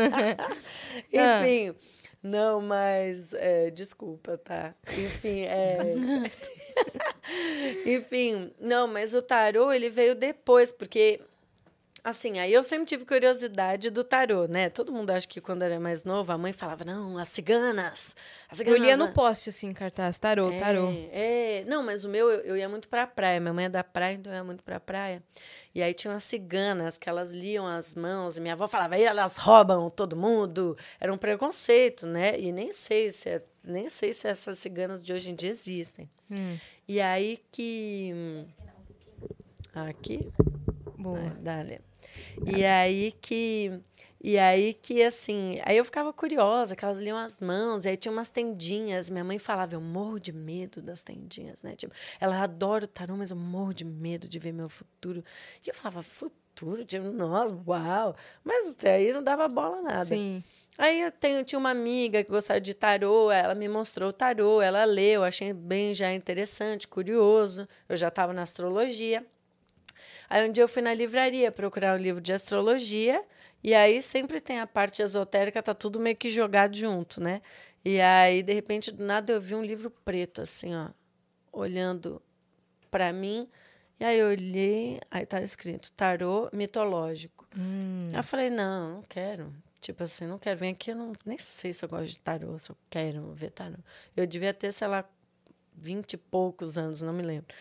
Ah. Enfim, não, mas é, desculpa, tá? Enfim, é. Enfim, não, mas o tarô ele veio depois, porque assim, aí eu sempre tive curiosidade do tarô, né? Todo mundo acha que quando era mais novo, a mãe falava: "Não, as ciganas". As Eu ciganas lia no poste, assim, cartaz. Tarô, tarô. é, é. não, mas o meu, eu, eu ia muito pra praia. Minha mãe é da praia, então eu ia muito pra praia. E aí tinha umas ciganas que elas liam as mãos, e minha avó falava, aí elas roubam todo mundo. Era um preconceito, né? E nem sei se, é- nem sei se essas ciganas de hoje em dia existem. Hum, E aí que. Aqui. boa. Ai, dale. E aí que. E aí que, assim, aí eu ficava curiosa, que elas liam as mãos, e aí tinha umas tendinhas. Minha mãe falava, eu morro de medo das tendinhas, né? Tipo, ela adora o tarô, mas eu morro de medo de ver meu futuro. E eu falava, futuro? Tipo, nossa, uau! Mas até aí não dava bola nada. Sim. Aí eu tenho, tinha uma amiga que gostava de tarô, ela me mostrou o tarô, ela leu, achei bem já interessante, curioso. Eu já estava na astrologia. Aí um dia eu fui na livraria procurar um livro de astrologia, e aí sempre tem a parte esotérica, tá tudo meio que jogado junto, né? E aí, de repente, do nada eu vi um livro preto, assim, ó, olhando para mim. E aí eu olhei, aí tá escrito tarô mitológico. Hum. Aí eu falei, não, não quero. Tipo assim, não quero. Vem aqui, eu não, nem sei se eu gosto de tarô, se eu quero ver tarô. Eu devia ter, sei lá, vinte e poucos anos, não me lembro.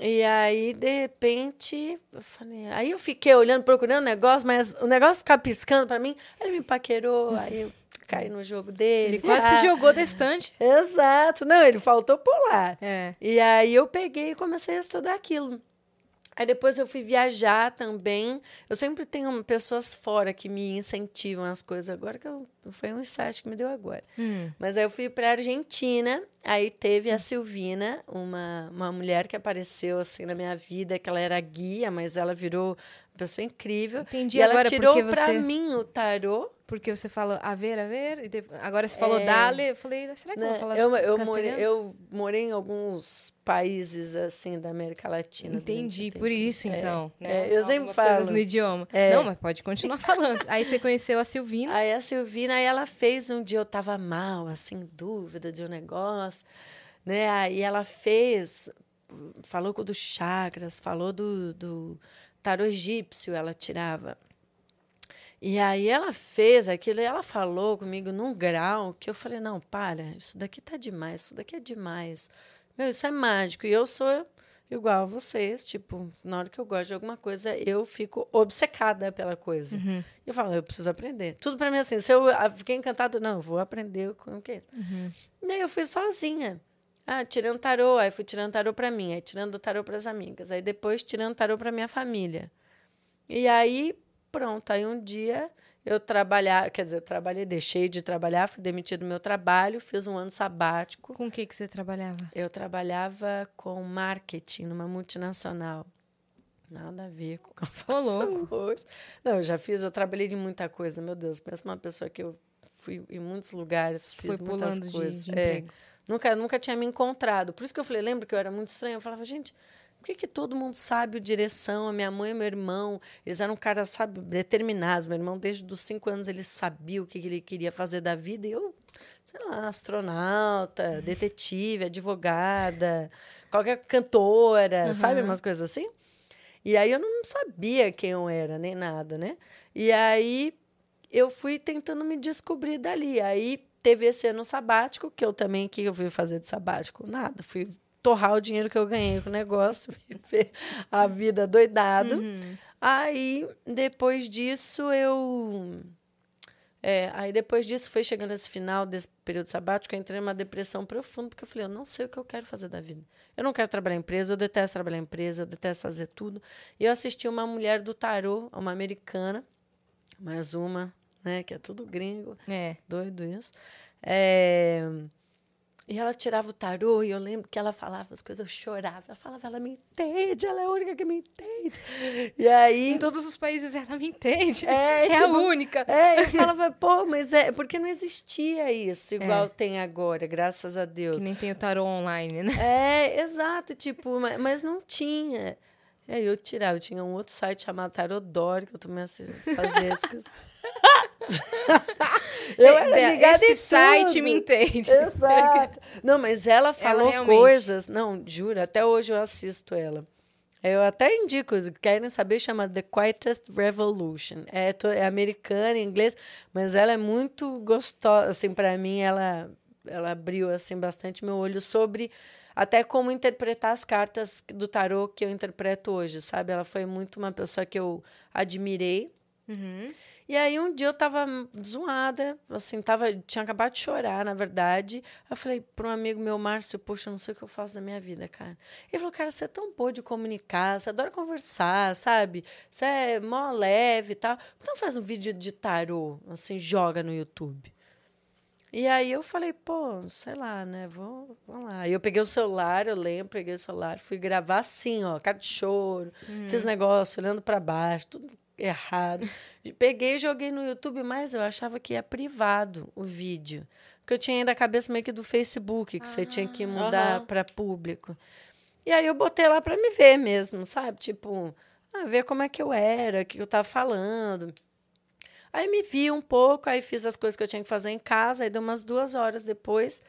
E aí, de repente, eu falei. Aí eu fiquei olhando, procurando o negócio, mas o negócio ficava piscando pra mim. Ele me paquerou, aí eu caí no jogo dele. Ele quase Ah, se jogou da estante. Exato. Não, ele faltou pular. É. E aí eu peguei e comecei a estudar aquilo. Aí depois eu fui viajar também. Eu sempre tenho pessoas fora que me incentivam as coisas. Agora que eu, foi um insight que me deu agora. Hum. Mas aí eu fui para Argentina. Aí teve a Silvina, uma, uma mulher que apareceu assim na minha vida, que ela era guia, mas ela virou pessoa incrível. Entendi e ela agora tirou porque para você- mim o tarô. Porque você falou a ver, a ver, e depois- agora você falou É. dale. Eu falei, será que eu né? vou falar eu, eu, morei, eu morei em alguns países assim da América Latina. Entendi, por isso, É, então. é, né? eu sempre Algumas coisas falo. no idioma. É. Não, mas pode continuar *laughs* falando. Aí você conheceu a Silvina. Aí a Silvina, aí ela fez um dia, eu tava mal, assim, dúvida de um negócio, né? Aí ela fez, falou com o dos chakras, falou do, do tarô egípcio, ela tirava. E aí ela fez aquilo, e ela falou comigo num grau que eu falei, não, para, isso daqui tá demais, isso daqui é demais. Meu, isso é mágico. E eu sou, igual a vocês, tipo, na hora que eu gosto de alguma coisa, eu fico obcecada pela coisa. Uhum. Eu falo, eu preciso aprender. Tudo para mim assim, se eu ah, fiquei encantado, não, vou aprender com o quê? Uhum. Daí eu fui sozinha. Ah, tirando tarô, aí fui tirando tarô para mim, aí tirando tarô para as amigas, aí depois tirando tarô para minha família. E aí, pronto, aí um dia eu trabalhar, quer dizer, eu trabalhei, deixei de trabalhar, fui demitida do meu trabalho, fiz um ano sabático. Com o que, que você trabalhava? Eu trabalhava com marketing numa multinacional. Nada a ver com o que eu faço louco. hoje. Não, eu já fiz, eu trabalhei em muita coisa, meu Deus. Pensa uma pessoa que eu fui em muitos lugares, fiz Foi muitas pulando de, coisas. de É. emprego. Nunca, nunca tinha me encontrado. Por isso que eu falei, lembra que eu era muito estranha? Eu falava, gente, por que, que todo mundo sabe o direção? A minha mãe e meu irmão, eles eram caras, sabe, determinados. Meu irmão, desde os cinco anos, ele sabia o que ele queria fazer da vida. E eu, sei lá, astronauta, detetive, advogada, qualquer cantora, sabe? Uhum. Umas coisas assim. E aí eu não sabia quem eu era, nem nada, né? E aí eu fui tentando me descobrir dali. Aí teve esse ano sabático, que eu também, que eu fui fazer de sabático? Nada. Fui torrar o dinheiro que eu ganhei com o negócio, *laughs* viver a vida doidado. Uhum. Aí, depois disso, eu. É, aí depois disso, foi chegando esse final desse período sabático, eu entrei numa depressão profunda, porque eu falei, eu não sei o que eu quero fazer da vida. Eu não quero trabalhar em empresa, eu detesto trabalhar em empresa, eu detesto fazer tudo. E eu assisti uma mulher do tarô, uma americana, mais uma, né, que é tudo gringo, É. doido isso. É, E ela tirava o tarô e eu lembro que ela falava as coisas, eu chorava. Ela falava, ela me entende, ela é a única que me entende. E aí. Em todos os países ela me entende. É, *laughs* É a tipo, única. É, eu falava, pô, mas é porque não existia isso igual É. tem agora, graças a Deus. Que nem tem o tarô online, né? É, exato, tipo, ma- mas não tinha. E aí eu tirava, eu tinha um outro site chamado Tarodoro, que eu também fazia isso. *laughs* *laughs* eu era É, ligada Esse site tudo. me entende. Exato. Não, mas ela falou realmente- coisas. Não, juro, até hoje eu assisto ela. Eu até indico, querem saber, chama The Quietest Revolution. É, é americana, em inglês, mas ela é muito gostosa, assim, para mim, ela, ela abriu, assim, bastante meu olho sobre até como interpretar as cartas do tarô que eu interpreto hoje, sabe? Ela foi muito uma pessoa que eu admirei. Uhum. E aí um dia eu tava zoada, assim, tava, tinha acabado de chorar, na verdade. Eu falei para um amigo meu, Márcio, poxa, eu não sei o que eu faço da minha vida, cara. Ele falou, cara, você é tão boa de comunicar, você adora conversar, sabe? Você é mó leve e tal. Então faz um vídeo de tarô, assim, joga no YouTube. E aí eu falei, pô, sei lá, né? Vou, vamos lá. Aí eu peguei o celular, eu lembro, peguei o celular, fui gravar assim, ó, cara de choro, fiz negócio olhando para baixo, tudo errado. *laughs* peguei e joguei no YouTube, mas eu achava que ia privado o vídeo. Porque eu tinha ainda a cabeça meio que do Facebook, que você tinha que mudar Aham. para público. E aí eu botei lá para me ver mesmo, sabe? Tipo, ah, ver como é que eu era, o que eu tava falando. Aí me vi um pouco, aí fiz as coisas que eu tinha que fazer em casa, aí deu umas duas horas depois,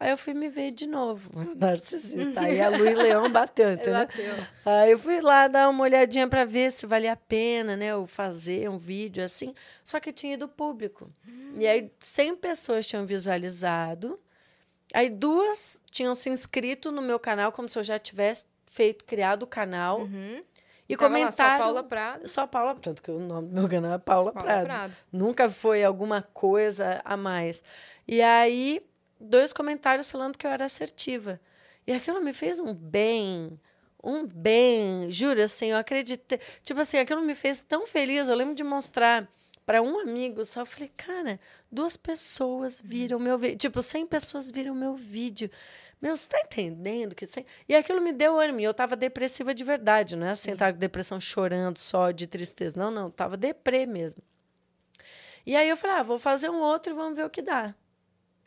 aí eu fui me ver de novo, *laughs* narcisista. Aí a Lu e *laughs* Leão bateu, entendeu? Bateu. Aí eu fui lá dar uma olhadinha para ver se valia a pena, né, eu fazer um vídeo assim, só que tinha ido público. E aí 100 pessoas tinham visualizado, aí duas tinham se inscrito no meu canal, como se eu já tivesse feito, criado o canal, Uhum. e Tava lá comentaram... só Paula Prado. Só Paula, tanto que o nome do meu canal é Paula, Paula Prado. Prado. Nunca foi alguma coisa a mais. E aí, dois comentários falando que eu era assertiva. E aquilo me fez um bem, um bem, juro, assim, eu acreditei. Tipo assim, aquilo me fez tão feliz. Eu lembro de mostrar para um amigo só. Eu falei, cara, duas pessoas viram meu vídeo. Tipo, 100 pessoas viram meu vídeo. Meu, você tá entendendo que sem... E aquilo me deu ânimo. E eu tava depressiva de verdade, não é assim, tava com depressão chorando só de tristeza. Não, não, tava deprê mesmo. E aí eu falei, ah, vou fazer um outro e vamos ver o que dá.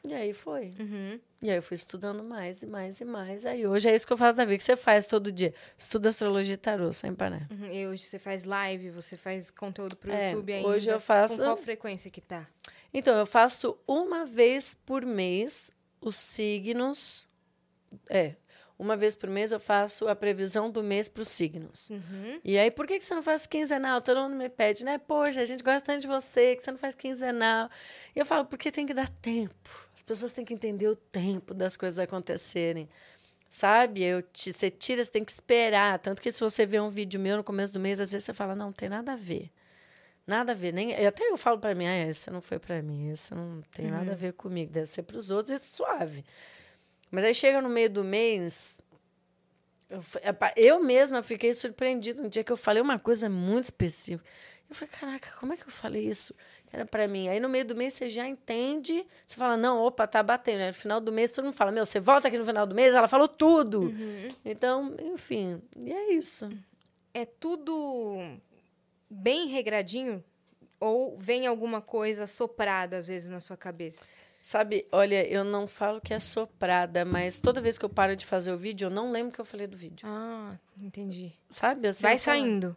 E aí foi. Uhum. E aí eu fui estudando mais e mais e mais. Aí hoje é isso que eu faço da vida. O que você faz todo dia? Estuda astrologia e tarô, sem parar. Uhum. E hoje você faz live, você faz conteúdo pro É, YouTube ainda. hoje eu faço- Com qual frequência que tá? Então, eu faço uma vez por mês os signos. É, uma vez por mês eu faço a previsão do mês para os signos. Uhum. E aí, por que, que você não faz quinzenal? Todo mundo me pede, né? Poxa, a gente gosta tanto de você, que você não faz quinzenal. E eu falo, porque tem que dar tempo. As pessoas têm que entender o tempo das coisas acontecerem. sabe? Eu te, você tira, você tem que esperar. Tanto que se você vê um vídeo meu no começo do mês, às vezes você fala, não, não tem nada a ver. Nada a ver. Nem, até eu falo para mim, ah, esse não foi para mim, esse não tem uhum. nada a ver comigo, deve ser para os outros e suave. Mas aí chega no meio do mês, eu, eu mesma fiquei surpreendida um dia que eu falei uma coisa muito específica. Eu falei, caraca, como é que eu falei isso? Era para mim. Aí no meio do mês você já entende, você fala, não, opa, tá batendo. Aí no final do mês todo mundo fala, meu, você volta aqui no final do mês, ela falou tudo. Uhum. Então, enfim, e é isso. É tudo bem regradinho? Ou vem alguma coisa soprada às vezes na sua cabeça? Sabe, olha, eu não falo que é soprada, mas toda vez que eu paro de fazer o vídeo, eu não lembro o que eu falei do vídeo. Ah, entendi. Sabe? Assim, Vai saindo.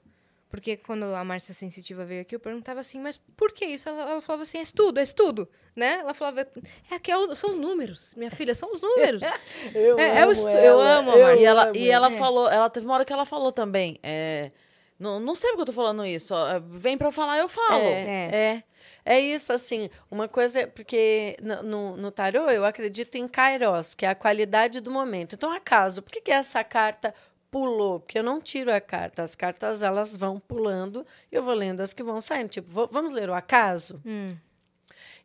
Porque quando a Márcia Sensitiva veio aqui, eu perguntava assim, mas por que isso? Ela, ela falava assim, é estudo, é estudo, né? Ela falava, é que é são os números, minha filha, são os números. *laughs* eu, é, amo é eu amo a Márcia. E ela, e ela é. falou, ela teve uma hora que ela falou também, é, não, não sei porque eu tô falando isso, ó, vem pra eu falar, eu falo. É, é. é. É isso, assim, uma coisa, porque no, no, no tarô eu acredito em kairos, que é a qualidade do momento. Então, acaso, por que, que essa carta pulou? Porque eu não tiro a carta, as cartas elas vão pulando e eu vou lendo as que vão saindo. Tipo, vou, vamos ler o acaso? Hum.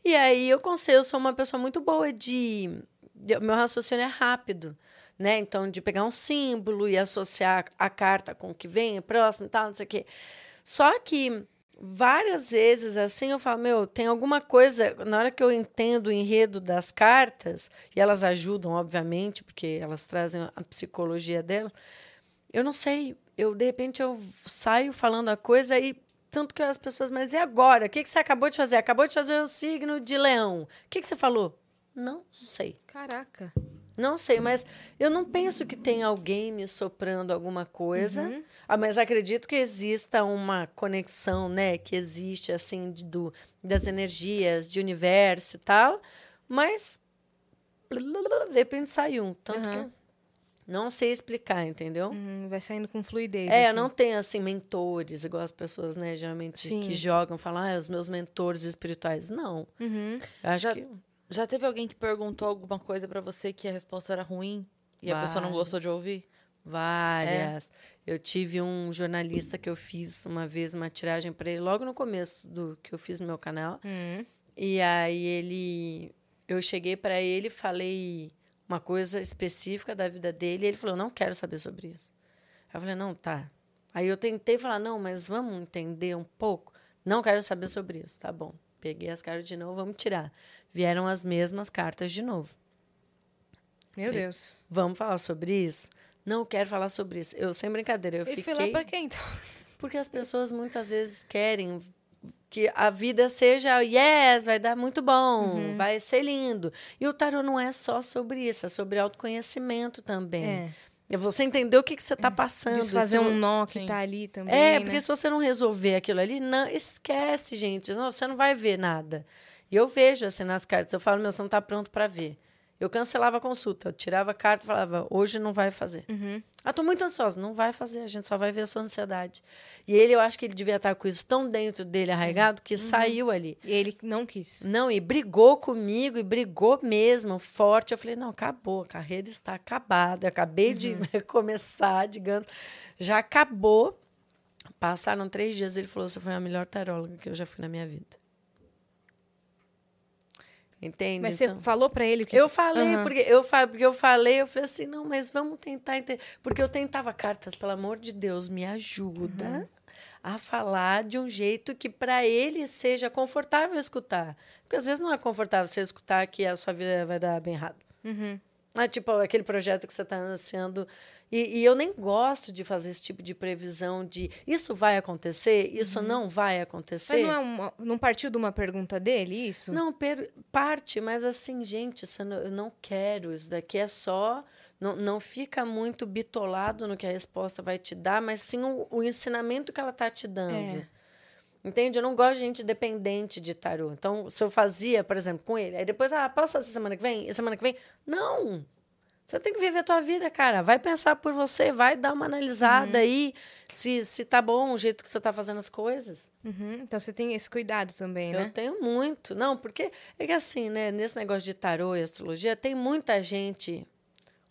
E aí eu consigo, eu sou uma pessoa muito boa de. de meu raciocínio é rápido. Né? Então, de pegar um símbolo e associar a carta com o que vem, próximo e tal, não sei o quê. Só que várias vezes assim eu falo, meu, tem alguma coisa, na hora que eu entendo o enredo das cartas, e elas ajudam, obviamente, porque elas trazem a psicologia delas, eu não sei, eu de repente eu saio falando a coisa e tanto que as pessoas, mas e agora? O que, que você acabou de fazer? Acabou de fazer o signo de leão. O que, que você falou? Não sei. Caraca. Não sei, mas eu não penso que tem alguém me soprando alguma coisa. Uhum. Ah, mas acredito que exista uma conexão, né? Que existe, assim, de, do, das energias, de universo e tal. Mas, de repente sai um. Tanto uhum. que não sei explicar, entendeu? Uhum, vai saindo com fluidez. É, assim. eu não tenho, assim, mentores, igual as pessoas, né, geralmente, Sim. que jogam, falam, ah, os meus mentores espirituais. Não. Uhum. Eu acho já, que... Já teve alguém que perguntou alguma coisa para você que a resposta era ruim e Várias. a pessoa não gostou de ouvir? Várias. É. Eu tive um jornalista que eu fiz uma vez uma tiragem para ele logo no começo do que eu fiz no meu canal. Uhum. E aí ele eu cheguei para ele, falei uma coisa específica da vida dele, e ele falou: "Não quero saber sobre isso". Eu falei: "Não, tá". Aí eu tentei falar: "Não, mas vamos entender um pouco". Não quero saber sobre isso, tá bom. Peguei as cartas de novo, vamos tirar. Vieram as mesmas cartas de novo. Meu falei, Deus. Vamos falar sobre isso? Não quero falar sobre isso. Eu, sem brincadeira, eu e fiquei... foi lá pra quê, então? *laughs* Porque as pessoas muitas vezes querem que a vida seja yes, vai dar muito bom, uhum. vai ser lindo. E o tarot não é só sobre isso, é sobre autoconhecimento também. É. É você entender o que, que você está é. passando. Desfazer um nó que está ali também. É, né? porque se você não resolver aquilo ali, não esquece, gente. Não, você não vai ver nada. E eu vejo assim nas cartas, eu falo, meu, você não está pronto para ver. Eu cancelava a consulta, eu tirava a carta e falava, hoje não vai fazer. Uhum. Ah, tô muito ansiosa. Não vai fazer, a gente só vai ver a sua ansiedade. E ele, eu acho que ele devia estar com isso tão dentro dele arraigado que uhum. saiu ali. E ele não quis. Não, e brigou comigo, e brigou mesmo, forte. Eu falei, não, acabou, a carreira está acabada. Eu acabei uhum. de *laughs* começar, digamos. Já acabou. Passaram três dias, ele falou, você foi a melhor taróloga que eu já fui na minha vida. Entende? Mas então, você falou para ele que Eu falei, uhum. porque eu falei, porque eu falei, eu falei assim, não, mas vamos tentar entender, porque eu tentava cartas, pelo amor de Deus, me ajuda uhum. a falar de um jeito que para ele seja confortável escutar. Porque às vezes não é confortável você escutar que a sua vida vai dar bem errado. Uhum. Ah, tipo, aquele projeto que você está anunciando e, e, eu nem gosto de fazer esse tipo de previsão de isso vai acontecer, isso uhum. não vai acontecer. Mas não, é uma, não partiu de uma pergunta dele, isso? Não, per, parte, mas assim, gente, não, eu não quero. Isso daqui é só. Não, não fica muito bitolado no que a resposta vai te dar, mas sim o, o ensinamento que ela está te dando. É. Entende? Eu não gosto de gente dependente de tarô. Então, se eu fazia, por exemplo, com ele, aí depois, ah, posso fazer semana que vem? E semana que vem? Não! Você tem que viver a tua vida, cara. Vai pensar por você, vai dar uma analisada uhum. aí se, se tá bom o jeito que você tá fazendo as coisas. Uhum. Então você tem esse cuidado também, né? Eu tenho muito. Não, porque é que assim, né, nesse negócio de tarô e astrologia, tem muita gente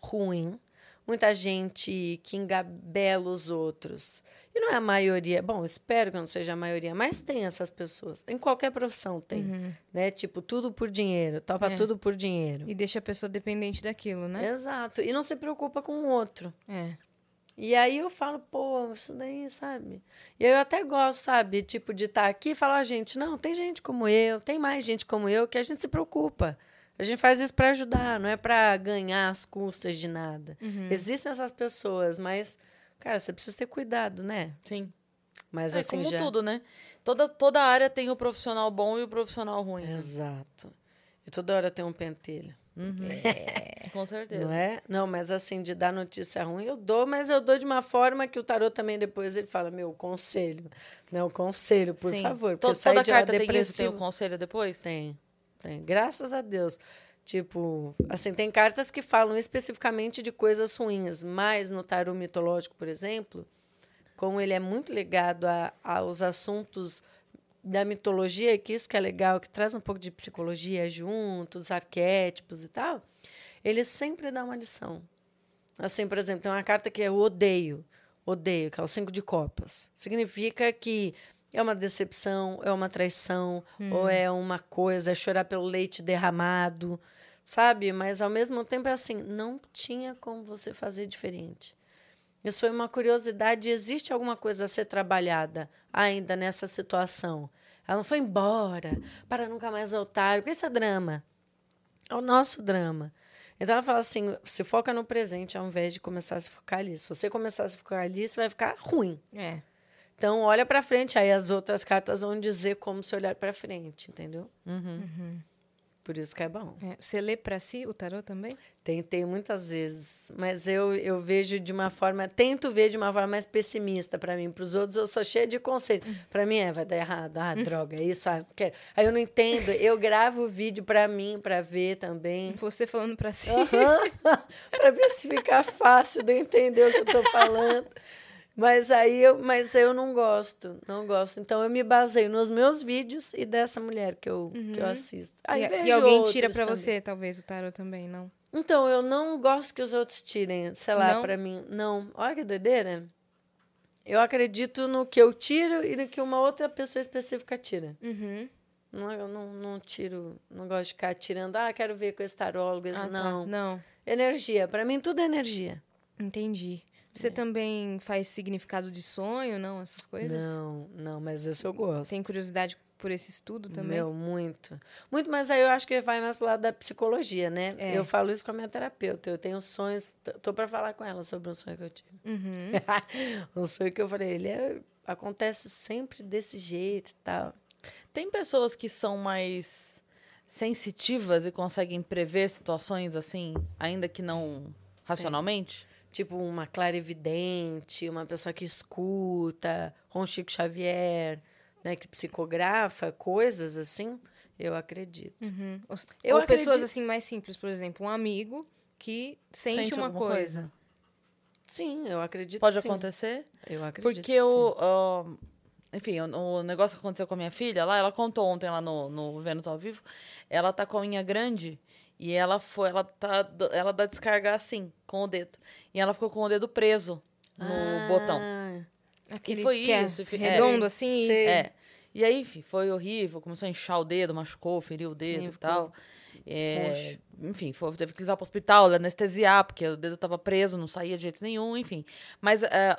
ruim, muita gente que engabela os outros. E não é a maioria. Bom, espero que não seja a maioria, mas tem essas pessoas. Em qualquer profissão tem. Né? Tipo, tudo por dinheiro. Topa É. tudo por dinheiro. E deixa a pessoa dependente daquilo, né? Exato. E não se preocupa com o outro. É. E aí eu falo, pô, isso daí, sabe? E eu até gosto, sabe? Tipo, de estar aqui e falar, gente, não, tem gente como eu, tem mais gente como eu, que a gente se preocupa. A gente faz isso para ajudar, não é para ganhar as custas de nada. Uhum. Existem essas pessoas, mas, cara, você precisa ter cuidado, né? Sim. Mas é assim como já. tudo, né? Toda, toda área tem o profissional bom e o profissional ruim. né? Exato. E toda hora tem um pentelho. *laughs* Com certeza. Não é? Não, mas assim, de dar notícia ruim, eu dou, mas eu dou de uma forma que o tarô também depois ele fala, meu, conselho. Não, conselho, por Sim. favor. Porque sair toda carta tem isso, tem o conselho depois? Tem, tem. Graças a Deus. Tipo, assim, tem cartas que falam especificamente de coisas ruins, mas no tarô mitológico, por exemplo, como ele é muito ligado a, aos assuntos da mitologia, que isso que é legal, que traz um pouco de psicologia junto, os arquétipos e tal, ele sempre dá uma lição. Assim, por exemplo, tem uma carta que é o odeio. Odeio, que é o cinco de copas. Significa que é uma decepção, é uma traição, ou é uma coisa, é chorar pelo leite derramado, sabe? Mas ao mesmo tempo é assim, não tinha como você fazer diferente. Isso foi uma curiosidade. Existe alguma coisa a ser trabalhada ainda nessa situação? Ela não foi embora para nunca mais voltar. Porque isso é drama. É o nosso drama. Então ela fala assim: se foca no presente ao invés de começar a se focar ali. Se você começar a se focar ali, você vai ficar ruim. É. Então olha para frente, aí as outras cartas vão dizer como se olhar para frente, entendeu? Por isso que é bom. É. Você lê pra si o tarô também? Tentei muitas vezes, mas eu, eu vejo de uma forma, tento ver de uma forma mais pessimista para mim. Para os outros eu sou cheia de conselho. Para mim é, vai dar errado, ah, droga, é isso, ah, quero. Aí eu não entendo, eu gravo o vídeo para mim, para ver também. Você falando pra si. *laughs* para ver se fica fácil de eu entender o que eu tô falando. Mas aí eu, mas eu não gosto, não gosto. Então eu me baseio nos meus vídeos e dessa mulher que eu, que eu assisto. Aí e, e alguém tira também. você, talvez, o tarô também, não? Então, eu não gosto que os outros tirem, sei lá, Não? pra mim. Não. Olha que doideira. Eu acredito no que eu tiro e no que uma outra pessoa específica tira. Uhum. Não, eu não, não tiro, não gosto de ficar tirando, ah, quero ver com esse tarólogo, esse Ah, tá. não. Não. Energia, pra mim tudo é energia. Entendi. Você também faz significado de sonho, não? Essas coisas? Não, não, mas isso eu gosto. Tem curiosidade por esse estudo também? Meu, muito. Muito, mas aí eu acho que vai mais pro lado da psicologia, né? É. Eu falo isso com a minha terapeuta. Eu tenho sonhos, tô para falar com ela sobre um sonho que eu tive. Uhum. *laughs* um sonho que eu falei, ele é- acontece sempre desse jeito e tal. Tem pessoas que são mais sensitivas e conseguem prever situações assim, ainda que não racionalmente? Tipo, uma clarividente, uma pessoa que escuta, um Chico Xavier, né? Que psicografa coisas assim. Eu acredito. Uhum. Ou, Eu ou pessoas acredito- assim mais simples, por exemplo, um amigo que sente, Sente uma alguma coisa. Sim, eu acredito Pode sim. acontecer? Eu acredito Porque que o. sim. ó, enfim, o, o negócio que aconteceu com a minha filha lá, ela contou ontem lá no, no Vênus ao vivo. Ela tá com a unha grande e ela foi, ela tá. Ela dá descarga assim, com o dedo. E ela ficou com o dedo preso no botão. Ah, Aquele foi que é isso, fi- redondo é. assim. É. E aí, enfim, foi horrível, começou a inchar o dedo, machucou, feriu o dedo Sim, e tal. É, enfim, foi- teve que levar para o hospital, anestesiar, porque o dedo estava preso, não saía de jeito nenhum, enfim. Mas é,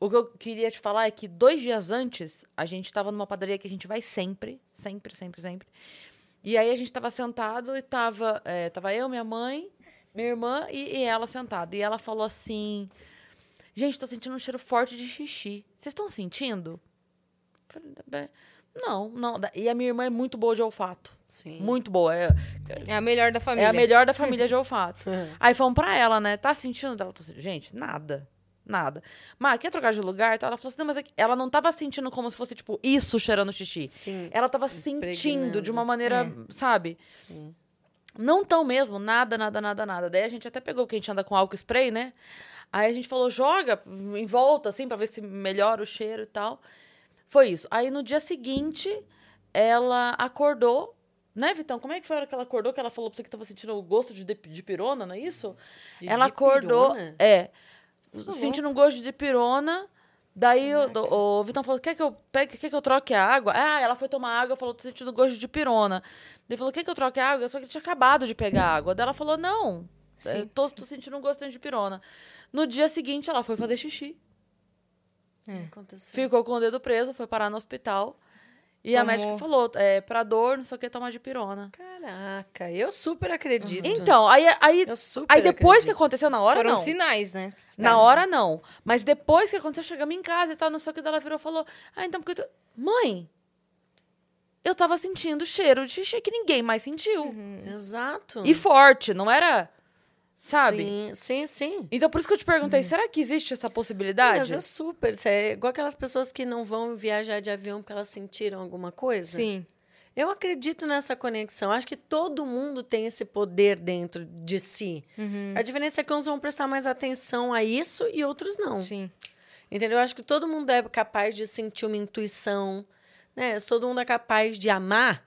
o que eu queria te falar é que dois dias antes, a gente estava numa padaria que a gente vai sempre, sempre, sempre, sempre. E aí a gente estava sentado e tava, é, tava eu, minha mãe, minha irmã e, e ela sentada. E ela falou assim: Gente, tô sentindo um cheiro forte de xixi. Vocês estão sentindo? Falei, "Bem, Não, não. E a minha irmã é muito boa de olfato. sim. Muito boa. É, É a melhor da é família. a melhor da *laughs* família de olfato. Aí fomos pra ela, né? Tá sentindo? Ela falou assim, gente, nada. Nada. Mas quer trocar de lugar? Então ela falou assim, não, mas é que ela não tava sentindo como se fosse, tipo, isso cheirando xixi. Sim, Ela tava sentindo de uma maneira, sabe? sim. Não tão mesmo, nada, nada, nada, nada. Daí a gente até pegou, que a gente anda com álcool spray, né? Aí a gente falou, joga em volta, assim, pra ver se melhora o cheiro e tal. Foi isso. Aí no dia seguinte, ela acordou Né, Vitão? Como é que foi a hora que ela acordou que ela falou pra você que tava sentindo o gosto de, de, de pirona, não é isso? De ela acordou. dipirona? É. Tá Sentindo um gosto de pirona. Daí o, Caraca. o Vitão falou: quer que eu pegue, quer que eu troque a água? Ah, ela foi tomar água, falou, tô sentindo gosto de pirona. Ele falou, quer que eu troque a água? Só que ele tinha acabado de pegar a água. Daí ela falou, não. Sim, tô, sim. tô sentindo um gostinho de pirona. No dia seguinte, ela foi fazer xixi. Aconteceu. Ficou com o dedo preso, foi parar no hospital. E a Tomou. médica falou, é, pra dor, não sei o que, tomar de pirona. Caraca, eu super acredito. Então, aí, aí, aí depois que acredito. aconteceu, na hora Foram não. sinais, né? Na hora, não. Mas depois que aconteceu, chegamos em casa e tal, não sei o que, ela virou e falou: Ah, então porque. Tô... Mãe, eu tava sentindo cheiro de xixi que ninguém mais sentiu. Uhum. Exato. E forte, não era. Sabe? Sim, sim, sim. Então por isso que eu te perguntei: será que existe essa possibilidade? Mas é super. É igual aquelas pessoas que não vão viajar de avião porque elas sentiram alguma coisa. Sim. Eu acredito nessa conexão. Acho que todo mundo tem esse poder dentro de si. Uhum. A diferença é que uns vão prestar mais atenção a isso e outros não. Sim. Entendeu? Eu acho que todo mundo é capaz de sentir uma intuição, né? Se todo mundo é capaz de amar,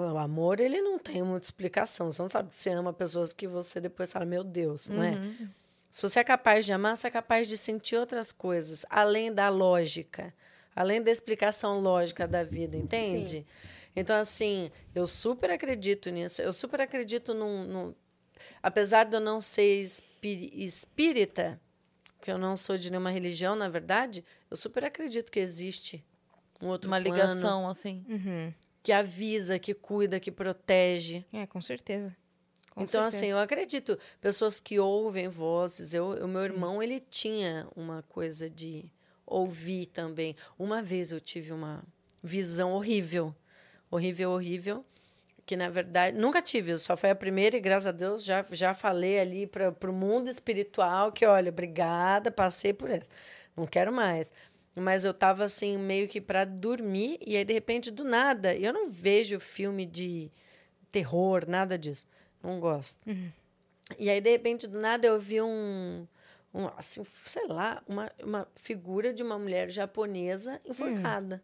o amor, ele não tem muita explicação. Você não sabe que você ama pessoas que você depois fala, meu Deus, não é? Uhum. Se você é capaz de amar, você é capaz de sentir outras coisas, além da lógica, além da explicação lógica da vida, entende? Então, assim, eu super acredito nisso. Eu super acredito num. num- apesar de eu não ser espí- espírita, porque eu não sou de nenhuma religião, na verdade, eu super acredito que existe um outro Uma plano ligação, assim. Uhum. Que avisa, que cuida, que protege. É, com certeza. Com então, certeza. assim, eu acredito. Pessoas que ouvem vozes. Eu, o meu irmão, ele tinha uma coisa de ouvir também. Uma vez eu tive uma visão horrível. Horrível, horrível. Que, na verdade, nunca tive. Só foi a primeira e, graças a Deus, já, já falei ali para o mundo espiritual que, olha, obrigada, passei por essa. Não quero mais. Mas eu tava, assim, meio que para dormir. E aí, de repente, do nada... Eu não vejo filme de terror, nada disso. Não gosto. E aí, de repente, do nada, eu vi um, um assim, sei lá, uma, uma figura de uma mulher japonesa enforcada.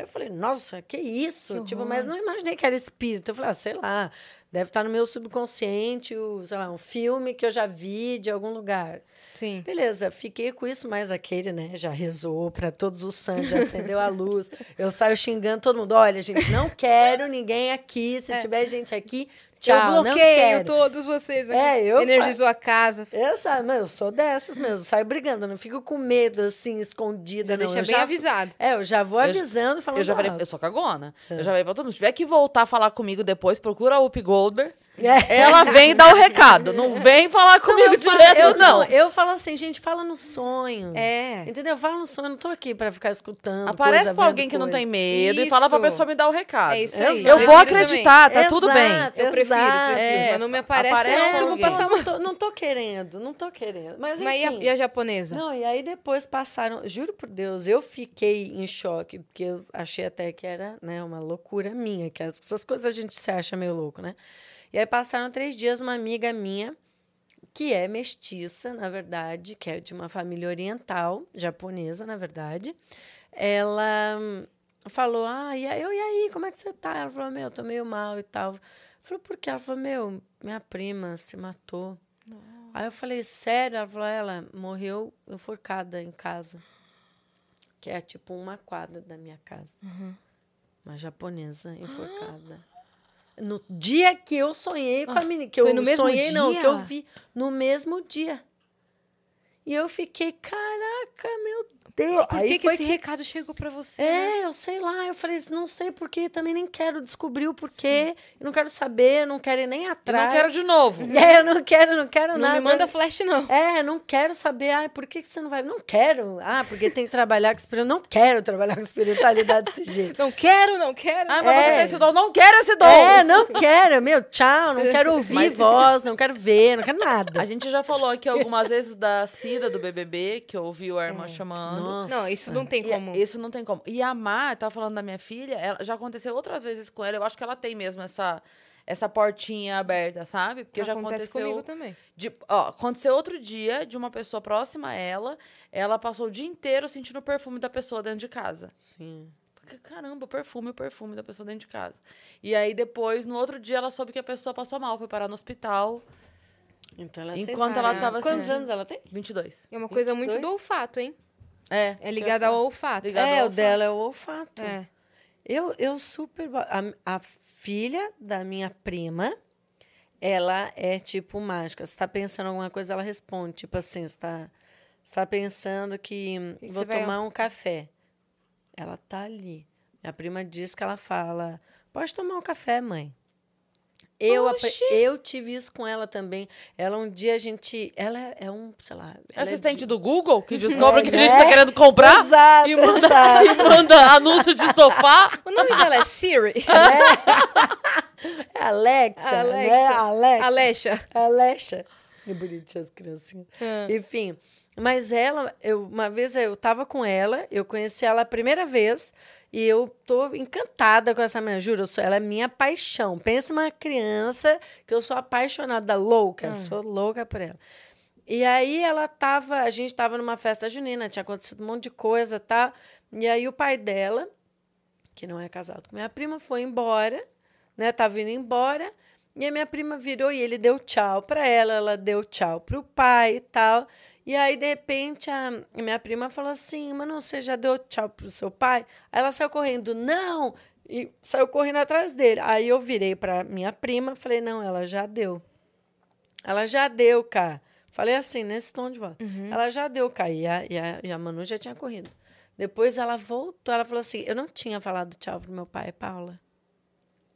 Aí eu falei, nossa, que isso? Que tipo, mas não imaginei que era espírito. Eu falei, ah, sei lá, deve estar no meu subconsciente, o, sei lá, um filme que eu já vi de algum lugar. Sim. Beleza, fiquei com isso, mas aquele, né, já rezou para todos os santos, já acendeu a luz. Eu saio xingando todo mundo. Olha, gente, não quero ninguém aqui. Se tiver gente aqui, tchau, eu não bloqueio quero. todos vocês. aqui. É, eu Energizou a casa. Eu, sabe, mas eu sou dessas mesmo, saio brigando, eu não fico com medo, assim, escondida, Já não. deixa eu bem já, avisado. É, eu já vou Eu- avisando, falando Eu já falei, eu sou cagona. É. Eu já falei pra todo mundo. Se tiver que voltar a falar comigo depois, procura a Whoopi Goldberg. É. Ela vem dar o recado. Não vem falar comigo eu falo- direto, eu, não. Eu falo assim, gente, fala no sonho. É. Entendeu? Fala no sonho, eu não tô aqui pra ficar escutando. Aparece coisa, pra alguém que não coisa. tem medo e fala pra Isso. pessoa me dar o recado. É isso aí. Eu Eu vou acreditar, tá tudo bem. Exato, Eu prefiro, exato. prefiro. É, mas não me aparece, aparece não, que eu vou passar não, uma... tô, não tô querendo, não tô querendo. Mas, Mas e a, e a japonesa? Não, e aí depois passaram, juro por Deus, eu fiquei em choque, porque eu achei até que era né, uma loucura minha, que essas coisas a gente se acha meio louco, né? E aí passaram três dias, uma amiga minha, que é mestiça, na verdade, que é de uma família oriental, japonesa, na verdade, ela falou, ah, e aí, eu, e aí, como é que você tá? Ela falou, meu, eu tô meio mal e tal. Falou, por quê? Ela falou, meu, minha prima se matou. Aí eu falei, sério? Ela falou, ela morreu enforcada em casa. Que é tipo uma quadra da minha casa. Uma japonesa enforcada. No dia que eu sonhei com a menina. Que foi eu no mesmo sonhei, não, dia? que eu vi no mesmo dia. E eu fiquei, caraca, meu Deus. Por Aí que, que esse recado chegou pra você? é, eu sei lá. Eu falei, não sei porquê, também nem quero descobrir o porquê. Eu não quero saber, eu não quero ir nem Eu atrás. não quero de novo. *laughs* É, eu não quero, não quero Não nada. me manda flash, não. É, não quero saber. Ah, por que, que você não vai? Não quero. Ah, porque tem que trabalhar com espiritualidade. Não quero trabalhar com espiritualidade desse jeito. *laughs* Não quero, não quero. Ah, mas você É. tem esse dom. Não quero esse dom. É, não *laughs* quero. Meu, tchau. Não quero ouvir voz, não quero ver, não quero nada. A gente já falou aqui algumas vezes da Cida do BBB, que ouviu a irmã chamando. Nossa. Não, isso não tem E como. Isso não tem como. E a Mar, tava falando da minha filha, ela, já aconteceu outras vezes com ela. Eu acho que ela tem mesmo essa, essa portinha aberta, sabe? Porque já Acontece aconteceu. comigo também. de- ó, aconteceu outro dia de uma pessoa próxima a ela. Ela passou o dia inteiro sentindo o perfume da pessoa dentro de casa. Sim. caramba, o perfume, o perfume da pessoa dentro de casa. E aí depois, no outro dia, ela soube que a pessoa passou mal, foi parar no hospital. Então ela Enquanto sensacional. ela tava Quantos assim- anos ela tem? 22. É uma coisa muito 22? do olfato, hein? É. É ligada ao olfato. Ligado é, ao o olfato. dela é o olfato. É. Eu, eu super. A, a filha da minha prima, ela é tipo mágica. Você tá pensando em alguma coisa, ela responde. Tipo assim, você tá, você tá pensando que hum, E vou você vai- tomar um café. Ela tá ali. Minha prima diz que ela fala: pode tomar um café, mãe. Eu, eu tive isso com ela também. Ela um dia a gente. Ela é- é um, sei lá. é Assistente de- do Google, que descobre É, que a gente tá né? querendo comprar Exato, e manda, exato. e manda anúncio de sofá. *laughs* O nome dela é Siri. *laughs* É Alexa, Alexa. né? Alexa. Alexa. Alexa. Que bonitinha as criancinhas. Ah. Enfim, mas ela, eu, uma vez eu tava com ela, eu conheci ela a primeira vez e eu tô encantada com essa menina, juro, sou- ela é minha paixão. Pensa uma criança que eu sou apaixonada, louca, Ah. sou louca por ela. E aí ela tava, a gente tava numa festa junina, tinha acontecido um monte de coisa, tá? E aí o pai dela, que não é casado com minha prima, foi embora, né? Tava indo embora. E a minha prima virou e ele deu tchau para ela, ela deu tchau pro pai e tal. E aí, de repente, a minha prima falou assim: Mano, você já deu tchau pro seu pai? Aí ela saiu correndo, não! E saiu correndo atrás dele. Aí eu virei para minha prima falei: Não, ela já deu. Ela já deu, cara. Falei assim, nesse tom de voz. Ela já deu, cara. E a, e, a, e a Manu já tinha corrido. Depois ela voltou, ela falou assim: Eu não tinha falado tchau pro meu pai, Paula.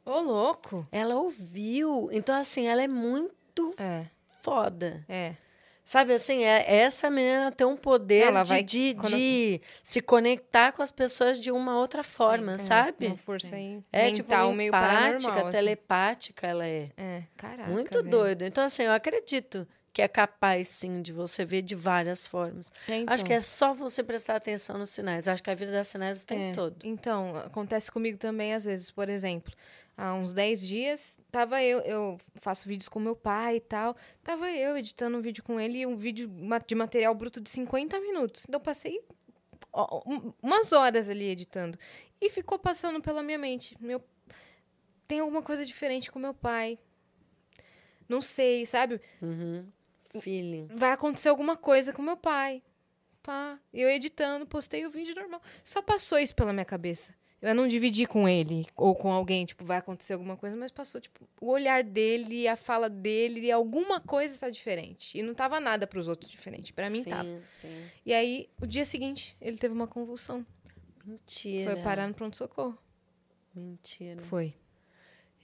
Ô, louco. Ela ouviu. Então, assim, ela é muito É, foda. é. Sabe assim, é, essa menina tem um poder Ela de, vai- de, quando- de se conectar com as pessoas de uma outra forma, É, sabe? Uma força aí É mental tipo meio empática, paranormal. assim. telepática, ela é. É, caraca. Muito velho. doido. Então, assim, eu acredito que é capaz, sim, de você ver de várias formas. É, Acho então. que é só você prestar atenção nos sinais. Acho que a vida dá sinais o tempo É, todo. Então, acontece comigo também às vezes. Por exemplo, há uns 10 dias, tava eu, eu faço vídeos com meu pai e tal. Tava eu editando um vídeo com ele, um vídeo de material bruto de 50 minutos. Então, eu passei um- umas horas ali editando. E ficou passando pela minha mente. Meu, tem alguma coisa diferente com meu pai. Não sei, sabe? Uhum. Feeling. vai acontecer alguma coisa com meu pai. Pá, eu editando, postei o vídeo normal. Só passou isso pela minha cabeça. Eu não dividi com ele ou com alguém, tipo, vai acontecer alguma coisa, mas passou, tipo, o olhar dele, a fala dele, alguma coisa tá diferente. E não tava nada pros outros diferente. Pra mim sim, tava. Sim. E aí, o dia seguinte, ele teve uma convulsão. Mentira. Foi parar no pronto-socorro. Mentira. Foi.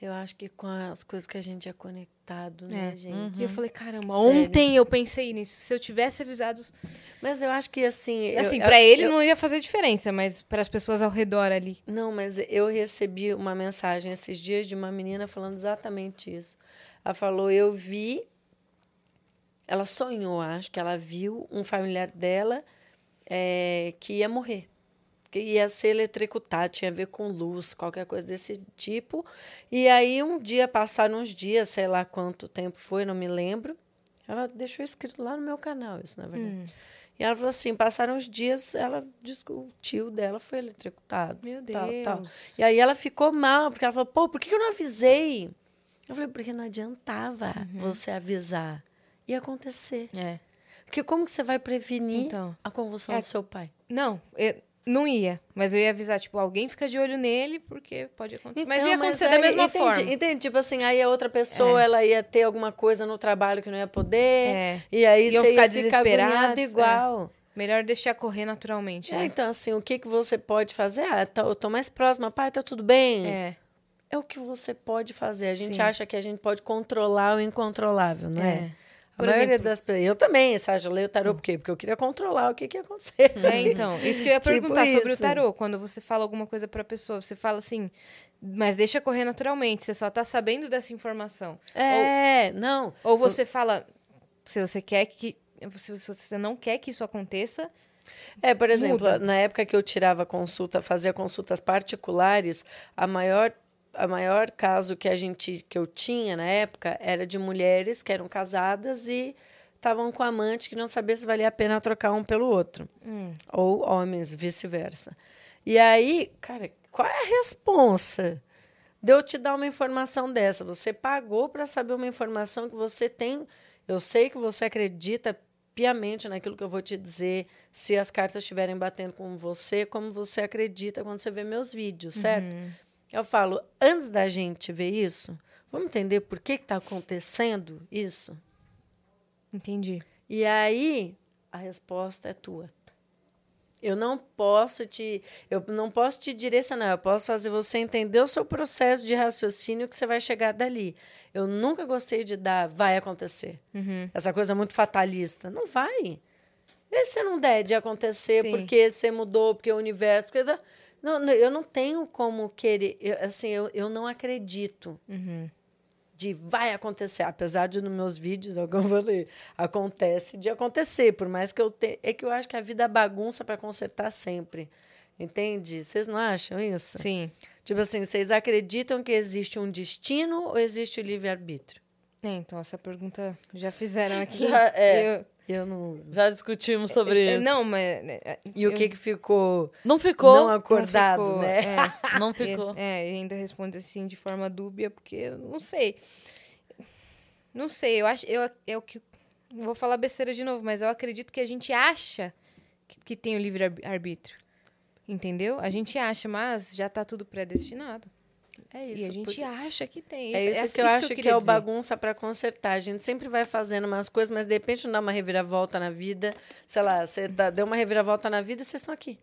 Eu acho que com as coisas que a gente é conectado, né, É. gente? E eu falei, caramba, Sério? ontem eu pensei nisso. Se eu tivesse avisado. Mas eu acho que assim. Assim, pra ele eu- não ia fazer diferença, mas para as pessoas ao redor ali. Não, mas eu recebi uma mensagem esses dias de uma menina falando exatamente isso. Ela falou: Eu vi. Ela sonhou, acho que ela viu um familiar dela eh, que ia morrer. Que ia ser eletrocutado, tinha a ver com luz, qualquer coisa desse tipo. E aí, um dia, passaram uns dias, sei lá quanto tempo foi, não me lembro. Ela deixou escrito lá no meu canal, isso, na verdade. Hum. E ela falou assim: passaram uns dias, ela disse que o tio dela foi eletrocutado. Meu tal, Deus. tal. E aí ela ficou mal, porque ela falou, pô, por que que eu não avisei? Eu falei, porque não adiantava Uhum. você avisar. Ia acontecer. É. Porque como que você vai prevenir Então. a convulsão É. do seu pai? Não, eu não ia. Mas eu ia avisar, tipo, alguém fica de olho nele, porque pode acontecer. mas ia acontecer da aí- mesma entendi, forma. Entende? Tipo assim, aí a outra pessoa, ela ia ter alguma coisa no trabalho que não ia poder. É. E aí Iam você ficar ia ficar agoniado desesperados, é. igual. Melhor deixar correr naturalmente, É, né? então, assim, o que, que você pode fazer? Ah, tá, eu tô mais próxima, pai, tá tudo bem? É. É o que você pode fazer. A gente Sim. acha que a gente pode controlar o incontrolável, não é? É. A Por maioria exemplo- das pessoas. Eu também, Sérgio, eu leio o tarô por quê? Porque eu queria controlar o que, que ia acontecer. *laughs* É, então, isso que eu ia *laughs* Tipo perguntar sobre o isso. tarô. Quando você fala alguma coisa pra pessoa, você fala assim, mas deixa correr naturalmente, você só tá sabendo dessa informação. É, não. Ou você fala, se você quer que. Se você não quer que isso aconteça, É, por exemplo, Muda. na época que eu tirava consulta, fazia consultas particulares, a maior a maior caso que a gente que eu tinha na época era de mulheres que eram casadas e estavam com amante que não sabia se valia a pena trocar um pelo outro. hum, Ou homens, vice-versa. E aí, cara, qual é a responsa de eu te dar uma informação dessa? Você pagou para saber uma informação que você tem. Eu sei que você acredita piamente naquilo que eu vou te dizer, se as cartas estiverem batendo com você, como você acredita quando você vê meus vídeos, certo? Uhum. Eu falo, antes da gente ver isso, vamos entender por que está acontecendo isso? Entendi. E aí, a resposta é tua. Eu não posso te, eu não posso te direcionar, eu posso fazer você entender o seu processo de raciocínio que você vai chegar dali. Eu nunca gostei de dar vai acontecer. Uhum. Essa coisa muito fatalista. Não vai. E se não der de acontecer Sim. porque você mudou, porque o universo. Porque... Não, não, eu não tenho como querer. eu, assim, eu, eu não acredito Uhum. de vai acontecer. Apesar de nos meus vídeos, *laughs* é o que eu falei, acontece de acontecer. Por mais que eu tenha. É que eu acho que a vida é bagunça para consertar sempre. Entende? Vocês não acham isso? Sim. Tipo assim, vocês acreditam que existe um destino ou existe o livre-arbítrio? É, então, essa pergunta já fizeram aqui. Já, é. Eu- Eu não. Já discutimos sobre eu- isso. não, mas. é, E o eu- que, que ficou Não ficou. não Não, acordado, ficou, né? É, *laughs* ficou. É, e ainda responde assim de forma dúbia, porque eu não sei. Não sei, eu acho. Eu, eu que. Vou falar besteira de novo, mas eu acredito que a gente acha que, que tem o livre-arbítrio. Entendeu? A gente acha, mas já tá tudo predestinado. É e a gente acha que tem. É isso essa- que eu acho que, queria é o bagunça para consertar. A gente sempre vai fazendo umas coisas, mas de repente não dá uma reviravolta na vida. Sei lá, você deu uma reviravolta na vida e vocês estão aqui.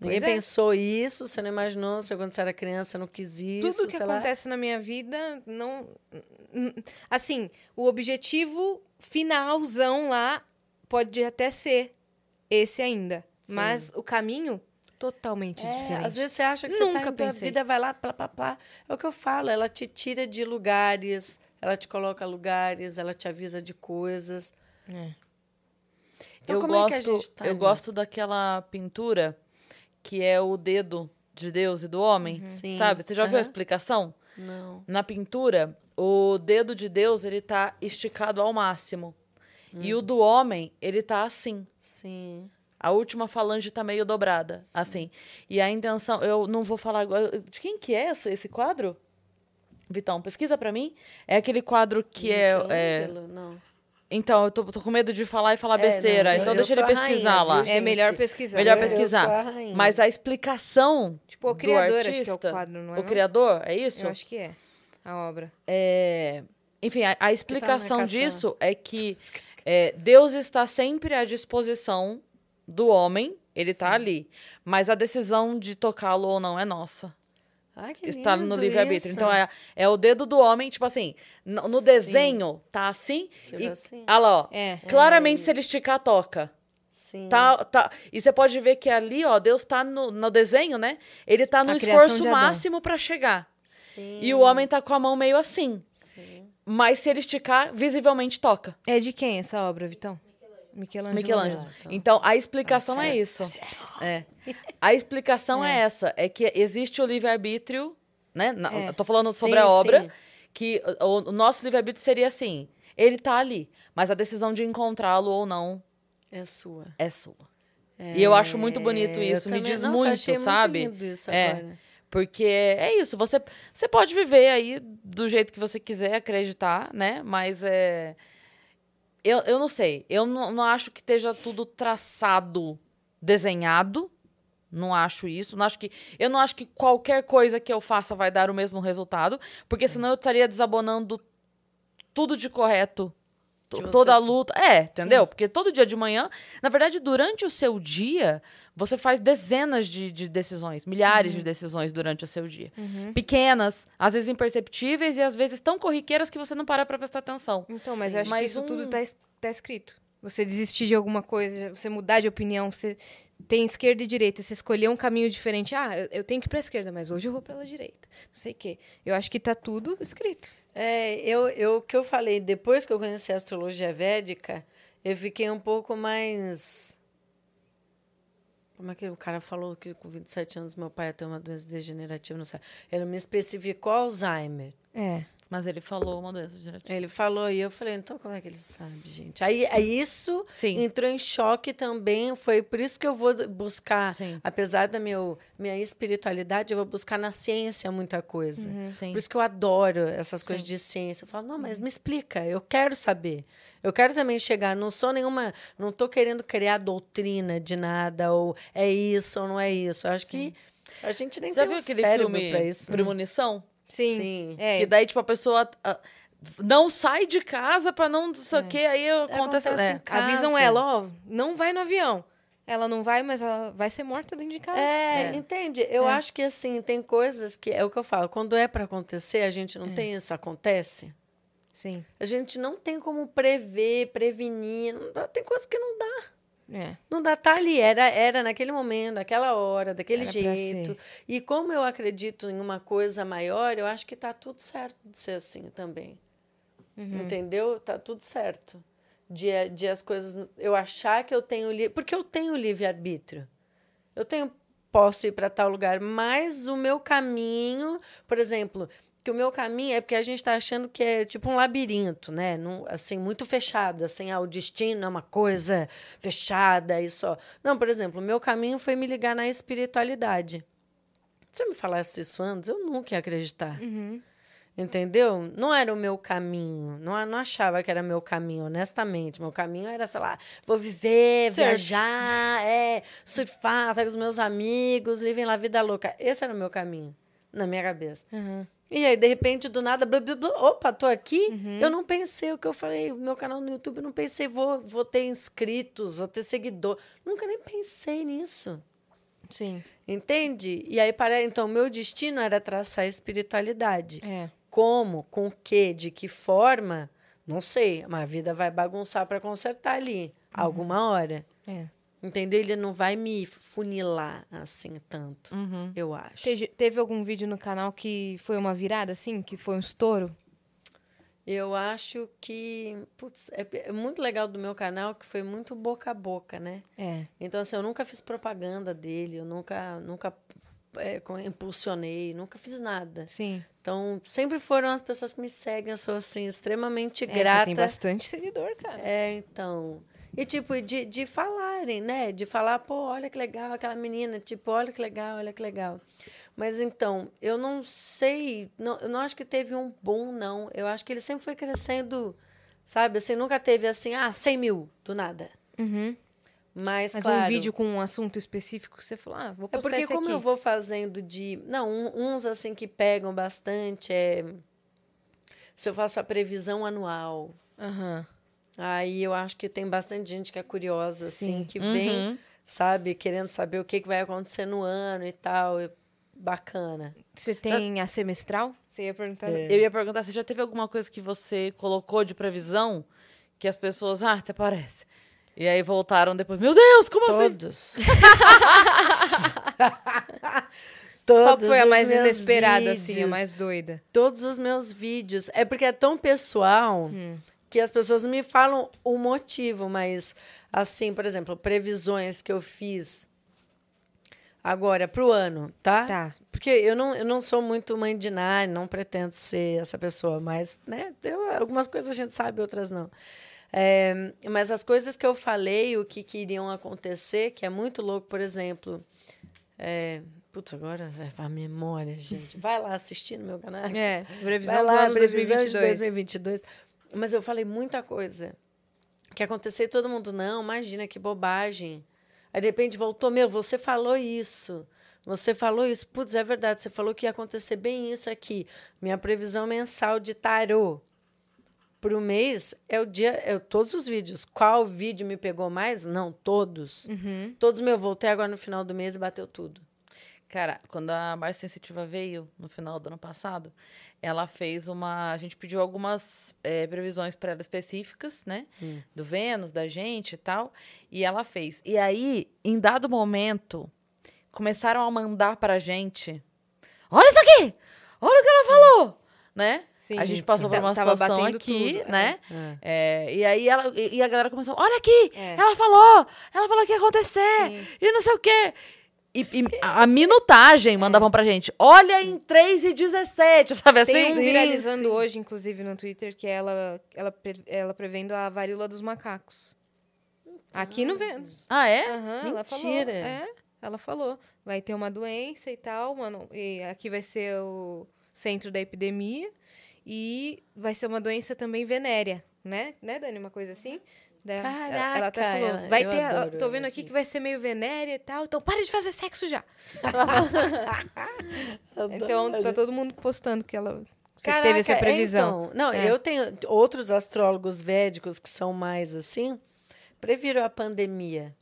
Ninguém Pois é. pensou isso, você não imaginou, você quando você era criança não quis isso, Tudo que sei lá. acontece na minha vida não. Assim, o objetivo finalzão lá pode até ser esse ainda. Mas o caminho totalmente É, diferente. às vezes você acha que Nunca você tá indo, a pensei. vida vai lá, plá, plá, plá. É o que eu falo, ela te tira de lugares, ela te coloca lugares, ela te avisa de coisas. É. Então, eu como gosto, é que a gente tá eu nisso? gosto daquela pintura que é o dedo de Deus e do homem, Sim. sabe? Você já viu a explicação? Não. Na pintura, o dedo de Deus, ele tá esticado ao máximo. E Hum. o do homem, ele tá assim. Sim. A última falange tá meio dobrada, assim. E a intenção, eu não vou falar agora. De quem que é esse, esse quadro? Vitão, pesquisa pra mim. É aquele quadro que é, é. Não. Então, eu tô, tô com medo de falar e falar É, besteira. não, então eu deixa ele a rainha, pesquisar lá. viu, É melhor pesquisar. Melhor Eu- pesquisar. sou a. Mas a explicação. Tipo, o do criador, acho que é o artista, quadro, não é? O não? criador, é isso? Eu acho que é. A obra. É, Enfim, a, a explicação cartão. disso é que *laughs* é, Deus está sempre à disposição do homem, ele está ali. Mas a decisão de tocá-lo ou não é nossa. Ai, que está no livre-arbítrio. Então é, é o dedo do homem, tipo assim, no, no Sim. desenho tá assim. Tipo e, assim. Olha lá, ó. É. Claramente, É se ele esticar, toca. Sim. Tá, tá. E você pode ver que ali, ó, Deus tá no, no desenho, né? Ele tá no A esforço máximo pra chegar. Sim. E o homem tá com a mão meio assim. Sim. Mas se ele esticar, visivelmente toca. É de quem essa obra, Vitão? Michelangelo. Michelangelo. Ah, então. Então, a explicação é certo, isso. É. A explicação é. É. essa. É que existe o livre-arbítrio, né? É. Eu tô falando sobre Sim, a obra. sim. Que o, o nosso livre-arbítrio seria assim. Ele tá ali. Mas a decisão de encontrá-lo ou não É sua. é sua. E eu acho muito bonito É, eu isso. Me diz Nossa, muito, sabe? Muito isso É. agora. Porque é isso, você, você pode viver aí do jeito que você quiser acreditar, né? Mas é. Eu, eu não sei. Eu não, não acho que esteja tudo traçado, desenhado. Não acho isso. Não acho que, eu não acho que qualquer coisa que eu faça vai dar o mesmo resultado. Porque senão eu estaria desabonando tudo de correto. Você- Toda a luta. É, entendeu? Porque todo dia de manhã, na verdade, durante o seu dia, você faz dezenas de, de decisões, milhares de decisões durante o seu dia. Uhum. Pequenas, às vezes imperceptíveis e às vezes tão corriqueiras que você não para pra prestar atenção. Então, mas Sim. eu acho Mas que isso um- tudo tá, tá escrito. Você desistir de alguma coisa, você mudar de opinião, você tem esquerda e direita, você escolher um caminho diferente. Ah, eu, eu tenho que ir pra esquerda, mas hoje eu vou pela direita. Não sei o quê. Eu acho que tá tudo escrito. É, eu, eu, que eu falei, depois que eu conheci a astrologia védica, eu fiquei um pouco mais. Como é que o cara falou que com 27 anos meu pai ia ter uma doença degenerativa? Não sei. Ele me especificou Alzheimer. É. Mas ele falou uma doença degenerativa. Ele falou e eu falei, então como é que ele sabe, gente? Aí, aí isso Sim. entrou em choque também. Foi por isso que eu vou buscar, Sim. apesar da meu, minha espiritualidade, eu vou buscar na ciência muita coisa. Sim. Por isso que eu adoro essas coisas Sim. de ciência. Eu falo, não, mas me explica, eu quero saber. Eu quero também chegar, não sou nenhuma, não estou querendo criar doutrina de nada, ou é isso ou não é isso. Eu acho que a gente nem Já tem viu um aquele cérebro filme para isso. Premonição? Sim. Sim. É. Que daí, tipo, a pessoa ah, não sai de casa pra não sei o quê, aí acontece... Acontece é. em casa. Avisam ela, ó, não vai no avião. Ela não vai, mas ela vai ser morta dentro de casa. É, É. entende? Eu É. acho que assim, tem coisas que é o que eu falo, quando é para acontecer, a gente não É. tem isso, acontece. Sim. A gente não tem como prever, prevenir, não dá- tem coisas que não dá. É. Não dá, tá ali, era, era naquele momento, naquela hora, daquele Era jeito. E como eu acredito em uma coisa maior, eu acho que tá tudo certo de ser assim também. Uhum. Entendeu? Tá tudo certo. De, de as coisas. Eu achar que eu tenho. Porque eu tenho livre-arbítrio. Eu tenho. Posso ir para tal lugar, mas o meu caminho, por exemplo, que o meu caminho é porque a gente está achando que é tipo um labirinto, né? Num, assim, muito fechado, assim, ah, o destino é uma coisa fechada e só. Não, por exemplo, o meu caminho foi me ligar na espiritualidade. Se eu me falasse isso antes, eu nunca ia acreditar. Uhum. Entendeu? Não era o meu caminho. Não, não achava que era meu caminho, honestamente. Meu caminho era, sei lá, vou viver, Surf. viajar, é, surfar, estar com os meus amigos, vivem lá a vida louca. Esse era o meu caminho, na minha cabeça. Uhum. E aí, de repente, do nada, blá, blá, blá, opa, tô aqui. Uhum. Eu não pensei o que eu falei, o meu canal no YouTube, eu não pensei, vou, vou ter inscritos, vou ter seguidor. Nunca nem pensei nisso. Sim. Entende? E aí, para, então, meu destino era traçar a espiritualidade. É. Como, com o quê, de que forma, não sei, mas a vida vai bagunçar para consertar ali, alguma hora. É. Entendeu? Ele não vai me funilar assim tanto, Uhum. eu acho. Teve, teve algum vídeo no canal que foi uma virada, assim? Que foi um estouro? Eu acho que, putz, é, é muito legal do meu canal que foi muito boca a boca, né? É. Então, assim, eu nunca fiz propaganda dele, eu nunca, nunca é, impulsionei, nunca fiz nada. Sim. Então, sempre foram as pessoas que me seguem, eu sou, assim, extremamente É, você grata. tem bastante seguidor, cara. É, então. E, tipo, de, de falarem, né? De falar, pô, olha que legal aquela menina. Tipo, olha que legal, olha que legal. Mas, então, eu não sei... Não, eu não acho que teve um boom, não. Eu acho que ele sempre foi crescendo, sabe? Assim, nunca teve, assim, ah, 100 mil, do nada. Uhum. Mas, Mas claro... um vídeo com um assunto específico, você falou, ah, vou É postar porque esse como aqui. eu vou fazendo de... Não, uns, assim, que pegam bastante é... Se eu faço a previsão anual... Aham. Aí eu acho que tem bastante gente que é curiosa, assim, Sim. que vem, Uhum. sabe, querendo saber o que, que vai acontecer no ano e tal. e Bacana. Você tem a semestral? Você ia perguntar? É. Eu ia perguntar, você já teve alguma coisa que você colocou de previsão que as pessoas, ah, até parece. E aí voltaram depois, meu Deus, como assim? Todos. *laughs* *laughs* Todos Qual que foi a mais inesperada, assim, a vídeos, mais doida? Todos os meus vídeos. É porque é tão pessoal Hum. Que as pessoas não me falam o motivo, mas, assim, por exemplo, previsões que eu fiz agora pro ano, tá? Tá. Porque eu não, eu não sou muito mãe de nada, não pretendo ser essa pessoa, mas, né, eu- algumas coisas a gente sabe, outras não. É, mas as coisas que eu falei, o que, que iriam acontecer, que é muito louco, por exemplo. É, putz, agora é a memória, gente. Vai lá assistir no meu canal. É, previsão Vai do lá, ano previsão 2022. de 2022. Mas eu falei muita coisa. Que aconteceu e todo mundo, não, imagina que bobagem. Aí, de repente, voltou, meu, você falou isso. Você falou isso. Putz, é verdade, você falou que ia acontecer bem isso aqui. Minha previsão mensal de tarô para o mês é o dia, é todos os vídeos. Qual vídeo me pegou mais? Não, todos. Uhum. Todos, meu, voltei agora no final do mês e bateu tudo. Cara, quando a Márcia Sensitiva veio no final do ano passado, ela fez uma. A gente pediu algumas eh, previsões para ela específicas, né? Hum. Do Vênus, da gente e tal. E ela fez. E aí, em dado momento, começaram a mandar pra gente: Olha isso aqui! Olha o que ela falou! Né? Sim. A gente passou por uma tava situação aqui, tudo, é. né? É. É, e aí ela, e a galera começou: Olha aqui! É. Ela falou! Ela falou que ia acontecer! Sim. E não sei o quê. E, e a minutagem mandavam pra gente. Olha em 3 e 17, sabe assim? Tem um viralizando hoje, inclusive, no Twitter, que é ela, ela, ela prevendo a varíola dos macacos. Aqui no Vênus. Ah, é? Aham, ela falou. Mentira. É, ela falou. Vai ter uma doença e tal, mano. E aqui vai ser o centro da epidemia. E vai ser uma doença também venérea, né? Né, Dani? Uma coisa assim? Da- ela- ela até Caraca, falou. Vai ter. adoro tô vendo aqui que gente. vai ser meio venérea e tal. Então para de fazer sexo já. *laughs* Então tá todo mundo postando que ela que teve essa Caraca, é, previsão. então. não, É. eu tenho outros astrólogos védicos que são mais assim, previram a pandemia.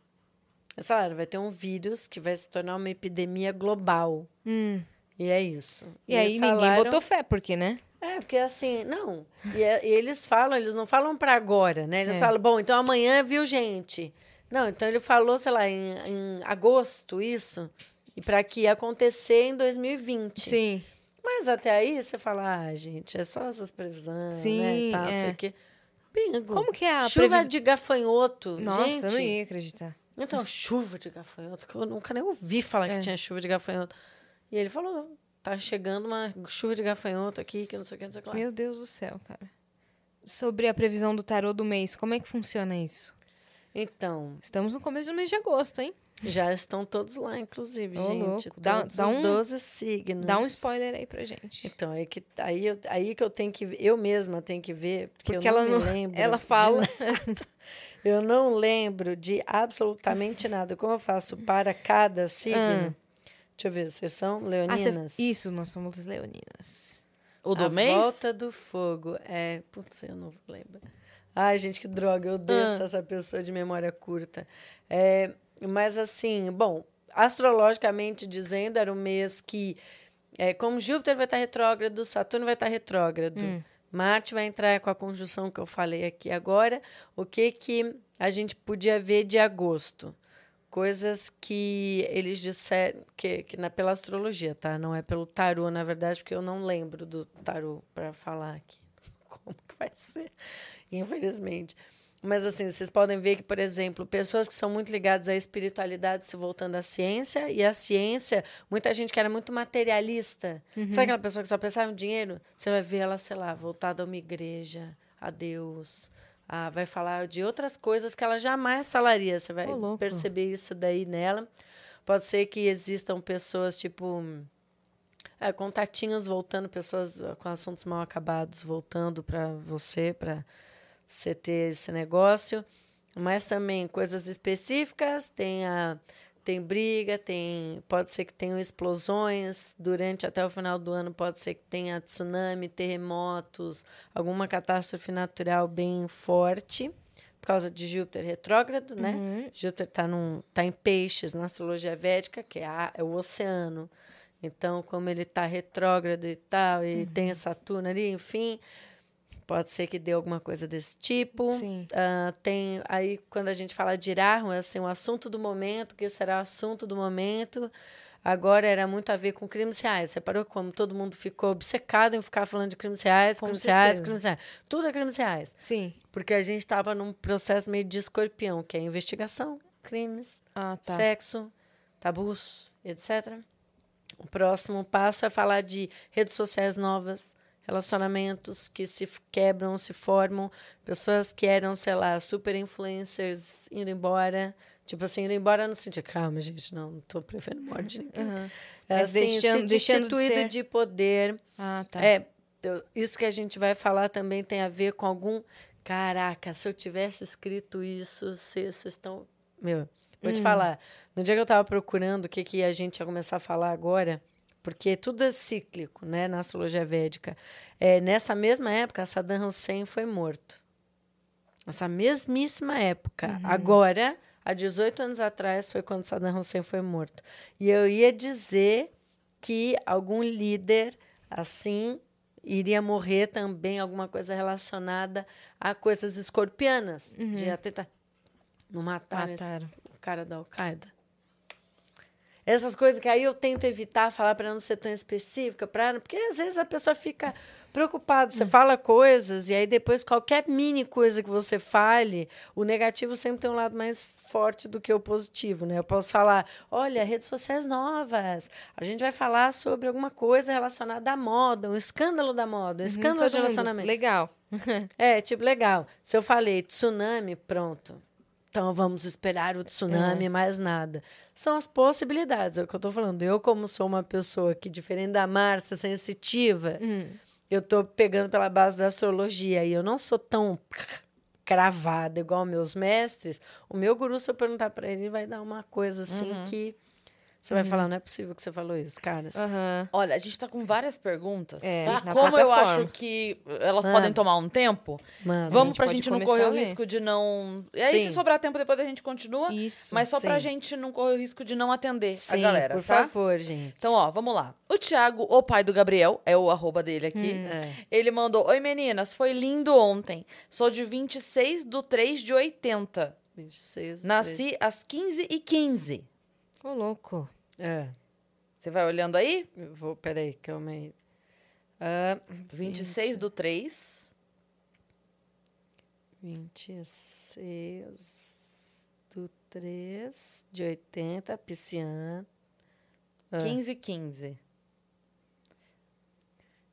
Eles falaram, vai ter um vírus que vai se tornar uma epidemia global. Hum. E é isso. E aí eles ninguém botou fé, porque, né? É, porque assim, não. E, é- e eles falam, eles não falam para agora, né? Eles É. falam, bom, então amanhã viu gente. Não, então ele falou, sei lá, em, em agosto, isso. E para que ia acontecer em 2020. Sim. Mas até aí você fala, ah, gente, é só essas previsões, Sim, né? Não é. sei o quê. Bingo. Como que é a Chuva previs- de gafanhoto. Nossa, gente. eu não ia acreditar. Então, chuva de gafanhoto, que eu nunca nem ouvi falar É. que tinha chuva de gafanhoto. E ele falou, tá chegando uma chuva de gafanhoto aqui, que não sei o que, não sei o que lá. Meu Deus do céu, cara. Sobre a previsão do tarô do mês, como é que funciona isso? Então, Estamos no começo do mês de agosto, hein? já estão todos lá, inclusive, Ô, gente. louco. Dá- Todos dá os um- 12 signos. Dá um spoiler aí pra gente. Então, aí que, aí, eu, aí que eu tenho que eu mesma tenho que ver, porque, Porque eu não ela me não- lembro. ela fala. Eu não lembro de absolutamente nada. Como eu faço para cada signo? Ah. Deixa eu ver, vocês são Ah, cê- leoninas? Isso, nós somos leoninas. O do a mês? volta do fogo. É, putz, eu não lembro. Ai, gente, que droga. Eu odeio Ah. essa pessoa de memória curta. É, mas, assim, bom, astrologicamente dizendo, era um mês que, é, como Júpiter vai estar retrógrado, Saturno vai estar retrógrado, Hum. Marte vai entrar com a conjunção que eu falei aqui agora. O que, que a gente podia ver de agosto? Coisas que eles disseram, que, que na, pela astrologia, tá? Não é pelo tarô, na verdade, porque eu não lembro do tarô para falar aqui. *laughs* Como que vai ser? Infelizmente. Mas, assim, vocês podem ver que, por exemplo, pessoas que são muito ligadas à espiritualidade se voltando à ciência, e a ciência, muita gente que era muito materialista. Sabe aquela pessoa que só pensava em dinheiro? Você vai ver ela, sei lá, voltada a uma igreja, a Deus. A- vai falar de outras coisas que ela jamais falaria. Você vai louco. perceber isso daí nela. Pode ser que existam pessoas, tipo. É, contatinhos voltando, pessoas ah, com assuntos mal acabados voltando para você, para você ter esse negócio. Mas também coisas específicas, tem a tem briga, tem pode ser que tenham explosões durante até o final do ano, pode ser que tenha tsunami, terremotos, alguma catástrofe natural bem forte por causa de Júpiter retrógrado, né? Uhum. Júpiter está tá em peixes na astrologia védica, que é, a- é o oceano. Então, como ele está retrógrado e tal, e Uhum. tem Saturno ali, enfim, pode ser que dê alguma coisa desse tipo. Sim. Ah, tem aí quando a gente fala de Irahu, é assim, o assunto do momento, que será o assunto do momento. Agora era muito a ver com crimes reais. Você parou como todo mundo ficou obcecado em ficar falando de crimes reais, Com crimes reais, certeza. crimes reais. Tudo é crimes reais. Sim. Porque a gente estava num processo meio de escorpião, que é investigação, crimes, Ah, tá. sexo, tabus, etc. O próximo passo é falar de redes sociais novas, relacionamentos que se quebram, se formam, pessoas que eram, sei lá, super influencers indo embora. Tipo assim, indo embora no sentido, calma, gente, não, não tô prevendo morte de ninguém. Aham. É assim, deixando- se de destituído ser. de poder. Ah, tá. É, isso que a gente vai falar também tem a ver com algum. Caraca, se eu tivesse escrito isso, vocês estão. Meu, vou Hum. te falar. No dia que eu estava procurando o que, que a gente ia começar a falar agora, porque tudo é cíclico, né, na astrologia védica. É, nessa mesma época, Saddam Hussein foi morto. Nessa mesmíssima época. Uhum. Agora, há 18 anos atrás, foi quando Saddam Hussein foi morto. E eu ia dizer que algum líder assim iria morrer também, alguma coisa relacionada a coisas escorpianas. De atentar. Não mataram, esse- Mataram. o cara da Al-Qaeda. Essas coisas que aí eu tento evitar falar para não ser tão específica, pra, porque às vezes a pessoa fica preocupado. Você fala coisas e aí depois qualquer mini coisa que você fale, o negativo sempre tem um lado mais forte do que o positivo, né? Eu posso falar, olha, redes sociais novas. A gente vai falar sobre alguma coisa relacionada à moda, um escândalo da moda, um escândalo Todo de mundo, relacionamento. Legal. *laughs* É, tipo, legal. Se eu falei tsunami, pronto. Então vamos esperar o tsunami, mais nada. São as possibilidades, é o que eu tô falando. Eu, como sou uma pessoa que, diferente da Márcia, sensitiva, Hum. eu tô pegando pela base da astrologia e eu não sou tão cravada igual meus mestres. O meu guru, se eu perguntar para ele, ele vai dar uma coisa assim que você vai falar, não é possível que você falou isso, caras. Aham. Olha, a gente tá com várias perguntas. É, E na como eu acho que elas Mano. podem tomar um tempo, Mano, vamos gente pra gente não correr o risco de não. E aí, Sim. se sobrar tempo, depois a gente continua. Isso. Mas só pra sim. gente não correr o risco de não atender sim, a galera, por tá? favor, gente. Então, ó, vamos lá. O Thiago, o pai do Gabriel, é o arroba dele aqui. É. Ele mandou: Oi meninas, foi lindo ontem. Sou de 26 do 3 de 80. 26, Nasci às 15h15. Ô, louco. É. Você vai olhando aí? Eu vou, peraí, calma aí. Ah, 26 do 3. 26 do 3 de 80, pisciano. Ah. 15 h 15. O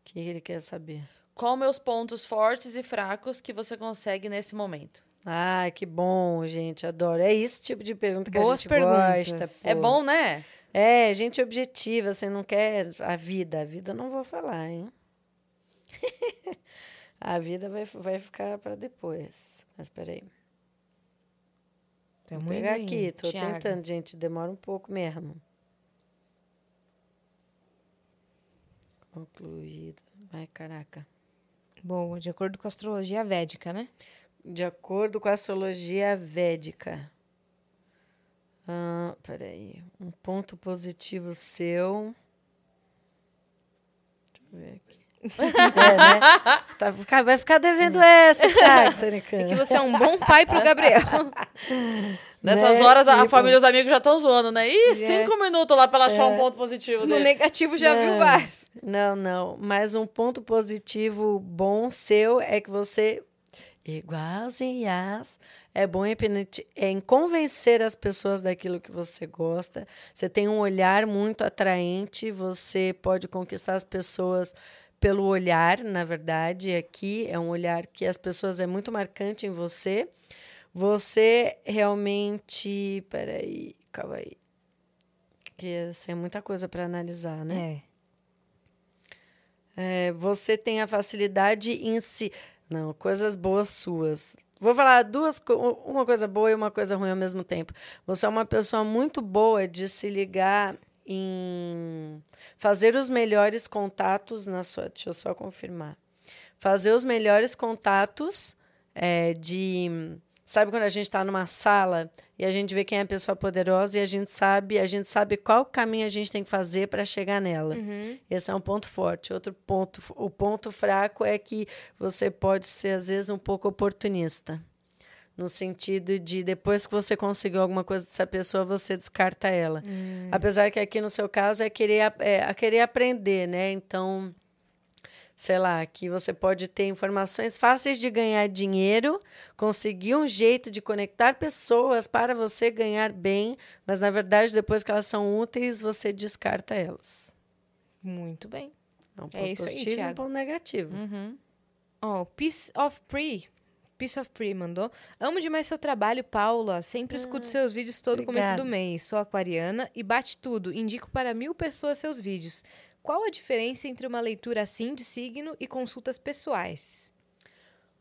que ele quer saber? Qual meus pontos fortes e fracos que você consegue nesse momento? Ai, que bom, gente, adoro. É esse tipo de pergunta que Boas a gente perguntas. gosta. É pô. bom, né? É, gente objetiva, você não quer a vida. A vida eu não vou falar, hein? *laughs* a vida vai, vai ficar para depois. Mas peraí. Tamo Vou pegar aqui, tô Thiago. tentando, gente. Demora um pouco mesmo. Concluído. Ai, caraca. Boa, de acordo com a astrologia védica, né? De acordo com a astrologia védica. Ah, peraí. Um ponto positivo seu. Deixa eu ver aqui. *laughs* é, né? Tá, fica- vai ficar devendo essa, Thiago. Tô É que você é um bom pai pro Gabriel. *laughs* Nessas Né? horas a- a Tipo- família e os amigos já estão zoando, né? Ih, É. cinco minutos lá pra ela achar um ponto positivo No dele. negativo já viu Não. vários. Não, não. Mas um ponto positivo bom seu é que você, igualzinhas, é bom em, é em convencer as pessoas daquilo que você gosta. Você tem um olhar muito atraente, você pode conquistar as pessoas pelo olhar, na verdade. Aqui é um olhar que as pessoas é muito marcante em você. Você realmente. Peraí, calma aí. Que assim, é muita coisa para analisar, né? É. É, você tem a facilidade em si. Não, coisas boas suas. Vou falar duas, uma coisa boa e uma coisa ruim ao mesmo tempo. Você é uma pessoa muito boa de se ligar em fazer os melhores contatos na sua. Deixa eu só confirmar. Fazer os melhores contatos é, de. Sabe quando a gente está numa sala e a gente vê quem é a pessoa poderosa e a gente sabe, a gente sabe qual caminho a gente tem que fazer para chegar nela. Uhum. Esse é um ponto forte. Outro ponto, o ponto fraco é que você pode ser às vezes um pouco oportunista. No sentido de depois que você conseguiu alguma coisa dessa pessoa, você descarta ela. Apesar que aqui no seu caso é querer, é, a querer aprender, né? Então, sei lá, que você pode ter informações fáceis de ganhar dinheiro, conseguir um jeito de conectar pessoas para você ganhar bem, mas na verdade, depois que elas são úteis, você descarta elas. Muito bem. É um ponto É isso aí, positivo e um ponto negativo. Uhum. Ó, Peace of Pre. Peace of Pre mandou. Amo demais seu trabalho, Paula. Sempre escuto seus vídeos todo começo do obrigada. mês. Sou aquariana e bate tudo. Indico para mil pessoas seus vídeos. Qual a diferença entre uma leitura assim de signo e consultas pessoais?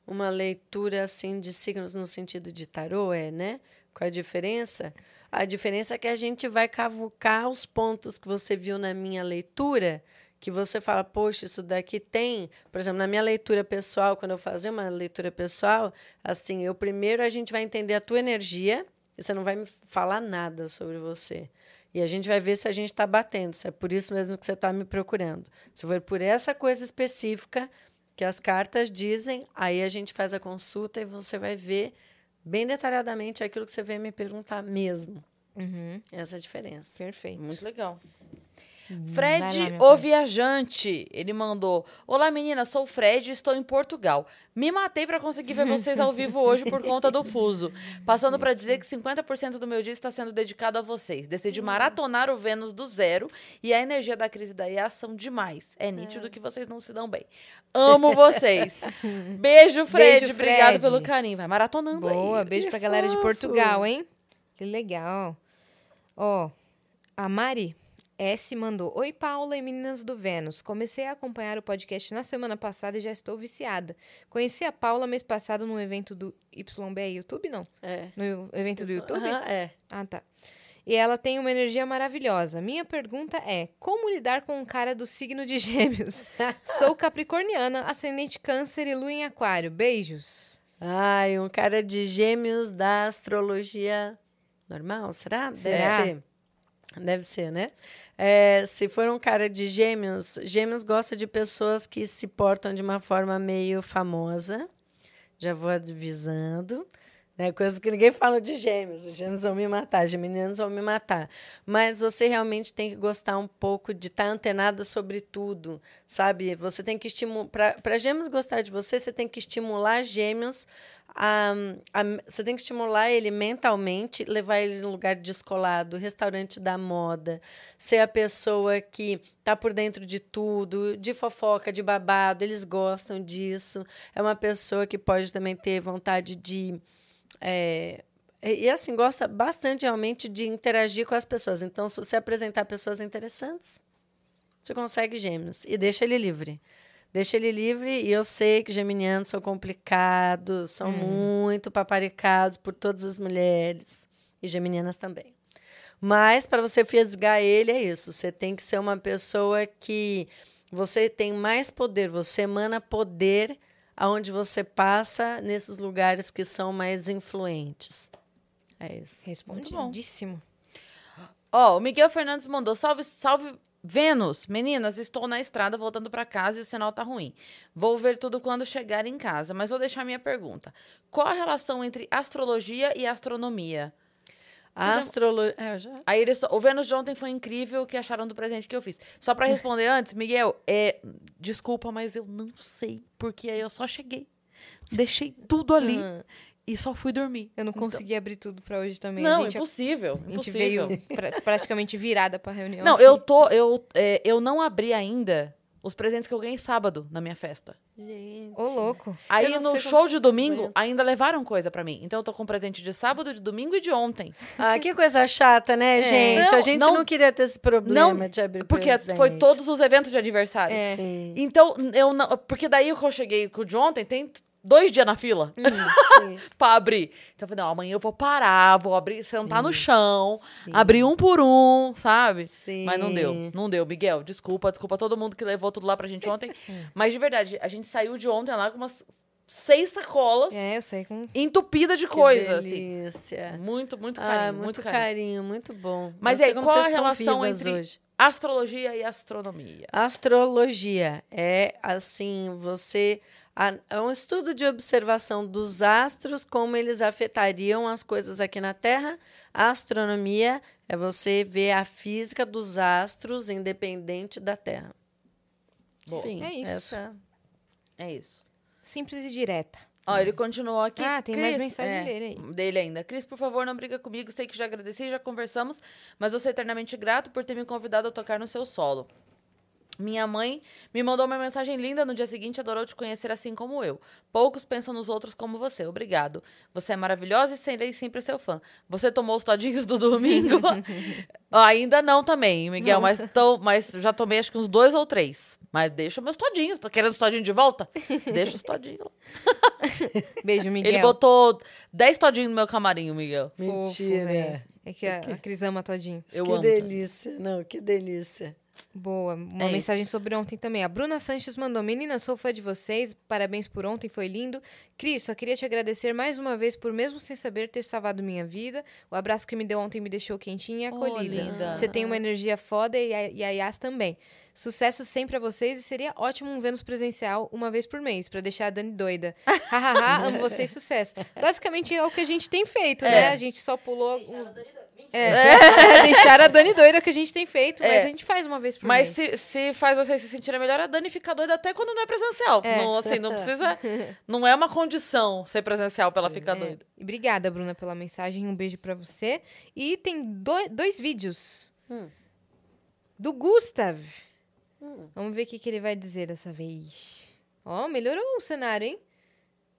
Uma leitura assim de signos no sentido de tarô é, né? Qual a diferença? A diferença é que a gente vai cavucar os pontos que você viu na minha leitura, que você fala, poxa, isso daqui tem. Por exemplo, na minha leitura pessoal, quando eu fazer uma leitura pessoal, assim, eu primeiro a gente vai entender a tua energia, e você não vai me falar nada sobre você. E a gente vai ver se a gente está batendo, se é por isso mesmo que você está me procurando. Se for por essa coisa específica que as cartas dizem, aí a gente faz a consulta e você vai ver bem detalhadamente aquilo que você veio me perguntar mesmo. Uhum, Essa é a diferença. perfeito. Muito legal. Fred, Vai lá, o viajante, ele mandou: Olá menina, sou o Fred e estou em Portugal. Me matei pra conseguir ver vocês ao vivo hoje por conta do fuso. Passando pra dizer que 50% do meu dia está sendo dedicado a vocês. Decidi maratonar o Vênus do zero e a energia da crise da IA são demais. É nítido que vocês não se dão bem. Amo vocês. *laughs* Beijo, Fred. Beijo, Obrigado Fred. pelo carinho. Vai maratonando aí. Boa, beijo Que pra galera de. Portugal, hein? Que legal. Ó, a Mari S mandou: Oi, Paula e meninas do Vênus. Comecei a acompanhar o podcast na semana passada e já estou viciada. Conheci a Paula mês passado num evento do YB YouTube, não? É. No evento do YouTube? Aham, é. Ah, tá. E ela tem uma energia maravilhosa. Minha pergunta é: como lidar com um cara do signo de Gêmeos? *laughs* Sou capricorniana, ascendente Câncer e lua em Aquário. Beijos. Ai, um cara de gêmeos da astrologia normal, será? Será? Deve ser. Deve ser, né? É, se for um cara de gêmeos, gêmeos gosta de pessoas que se portam de uma forma meio famosa. Já vou avisando. Né? Coisas que ninguém fala de gêmeos. Os gêmeos vão me matar, geminianos vão me matar. Mas você realmente tem que gostar um pouco de estar antenada sobre tudo, sabe? Você tem que estimular. Para gêmeos gostar de você, você tem que estimular gêmeos. A, a- você tem que estimular ele mentalmente, levar ele no lugar descolado, restaurante da moda, ser a pessoa que tá por dentro de tudo, de fofoca, de babado, eles gostam disso. É uma pessoa que pode também ter vontade de é, e, assim, gosta bastante realmente de interagir com as pessoas. Então, se você apresentar pessoas interessantes, você consegue gêmeos. E deixa ele livre. Deixa ele livre. E eu sei que geminianos são complicados, são muito paparicados por todas as mulheres. E geminianas também. Mas, para você fisgar ele, é isso. Você tem que ser uma pessoa que você tem mais poder. Você emana poder aonde você passa nesses lugares que são mais influentes. É isso. Respondidíssimo. Ó, o Miguel Fernandes mandou: salve, salve. Vênus, meninas, estou na estrada voltando para casa e o sinal tá ruim. Vou ver tudo quando chegar em casa, mas vou deixar minha pergunta. Qual a relação entre astrologia e astronomia? A astrologia. É, eu já. Aí ele só- o Vênus de ontem foi incrível o que acharam do presente que eu fiz. Só pra *laughs* responder antes, Miguel, é, desculpa, mas eu não sei, porque aí eu só cheguei, deixei tudo ali Hum. E só fui dormir. Eu não consegui abrir tudo pra hoje também. Não, a gente, impossível, a gente impossível. veio pra- praticamente virada pra reunião. Não, aqui. eu tô, eu, é, eu não abri ainda os presentes que eu ganhei sábado na minha festa. Gente. Ô, louco. Aí no show de domingo aguenta. ainda levaram coisa pra mim. Então eu tô com presente de sábado, de domingo e de ontem. Ah, que coisa chata, né, gente? Não, a gente não, não- queria ter esse problema não, de abrir Porque presente. foi todos os eventos de aniversário. É. Sim. Então, eu não. Porque daí que eu cheguei com o de ontem, tem dois dias na fila Sim. *laughs* pra abrir. Então eu falei, não, amanhã eu vou parar, vou abrir, sentar no chão, Sim. abrir um por um, sabe? Sim. Mas não deu, não deu. Miguel, desculpa, desculpa todo mundo que levou tudo lá pra gente ontem. *laughs* Mas de verdade, a gente saiu de ontem lá com umas seis sacolas É, eu sei com. entupidas de Que coisa, assim. delícia. Muito, muito carinho, Ah, muito, muito carinho. carinho, muito bom. Mas aí, como qual a relação entre- hoje. Astrologia e astronomia. Astrologia é assim, você é um estudo de observação dos astros, como eles afetariam as coisas aqui na Terra. A astronomia é você ver a física dos astros independente da Terra. Boa. Enfim, É isso. Essa... É isso. Simples e direta. Ó, ele continuou aqui. Ah, tem mais Cris, mensagem é, dele aí. Dele ainda. Cris, por favor, não briga comigo. Sei que já agradeci, já conversamos, mas eu sou eternamente grato por ter me convidado a tocar no seu solo. Minha mãe me mandou uma mensagem linda no dia seguinte, adorou te conhecer assim como eu. Poucos pensam nos outros como você. Obrigado. Você é maravilhosa e serei sempre seu fã. Você tomou os todinhos do domingo? *laughs* Ainda não também, Miguel, mas, tô, mas já tomei acho que uns dois ou três. Mas deixa meus todinhos. Tá querendo os todinhos de volta? Deixa os todinhos lá. *laughs* Beijo, Miguel. Ele botou 10 todinhos no meu camarim, Miguel. Fofo, Mentira. velho. É que a, a Cris ama todinho. Eu que amo. delícia. Não, que delícia. Boa. Uma É isso. mensagem sobre ontem também. A Bruna Sanches mandou: Menina, sou fã de vocês. Parabéns por ontem, foi lindo. Cris, só queria te agradecer mais uma vez por, mesmo sem saber, ter salvado minha vida. O abraço que me deu ontem me deixou quentinha e Oh, acolhida. linda. Você tem uma energia foda e a, e a Yas também. Sucesso sempre a vocês e seria ótimo um Vênus presencial uma vez por mês, pra deixar a Dani doida. Hahaha, amo vocês, sucesso. Basicamente é o que a gente tem feito, né? É. A gente só pulou uns. *laughs* É, deixar a Dani doida que a gente tem feito, mas É. a gente faz uma vez por Mas mês. se, se faz vocês se sentirem melhor, a Dani fica doida até quando não é presencial. É. Não, assim, não precisa. *laughs* Não é uma condição ser presencial pra ela ficar É. doida. E Obrigada, Bruna, pela mensagem. Um beijo pra você. E tem do- dois vídeos Hum. do Gustav. Hum. Vamos ver o que, que ele vai dizer dessa vez. Ó, melhorou o cenário, hein?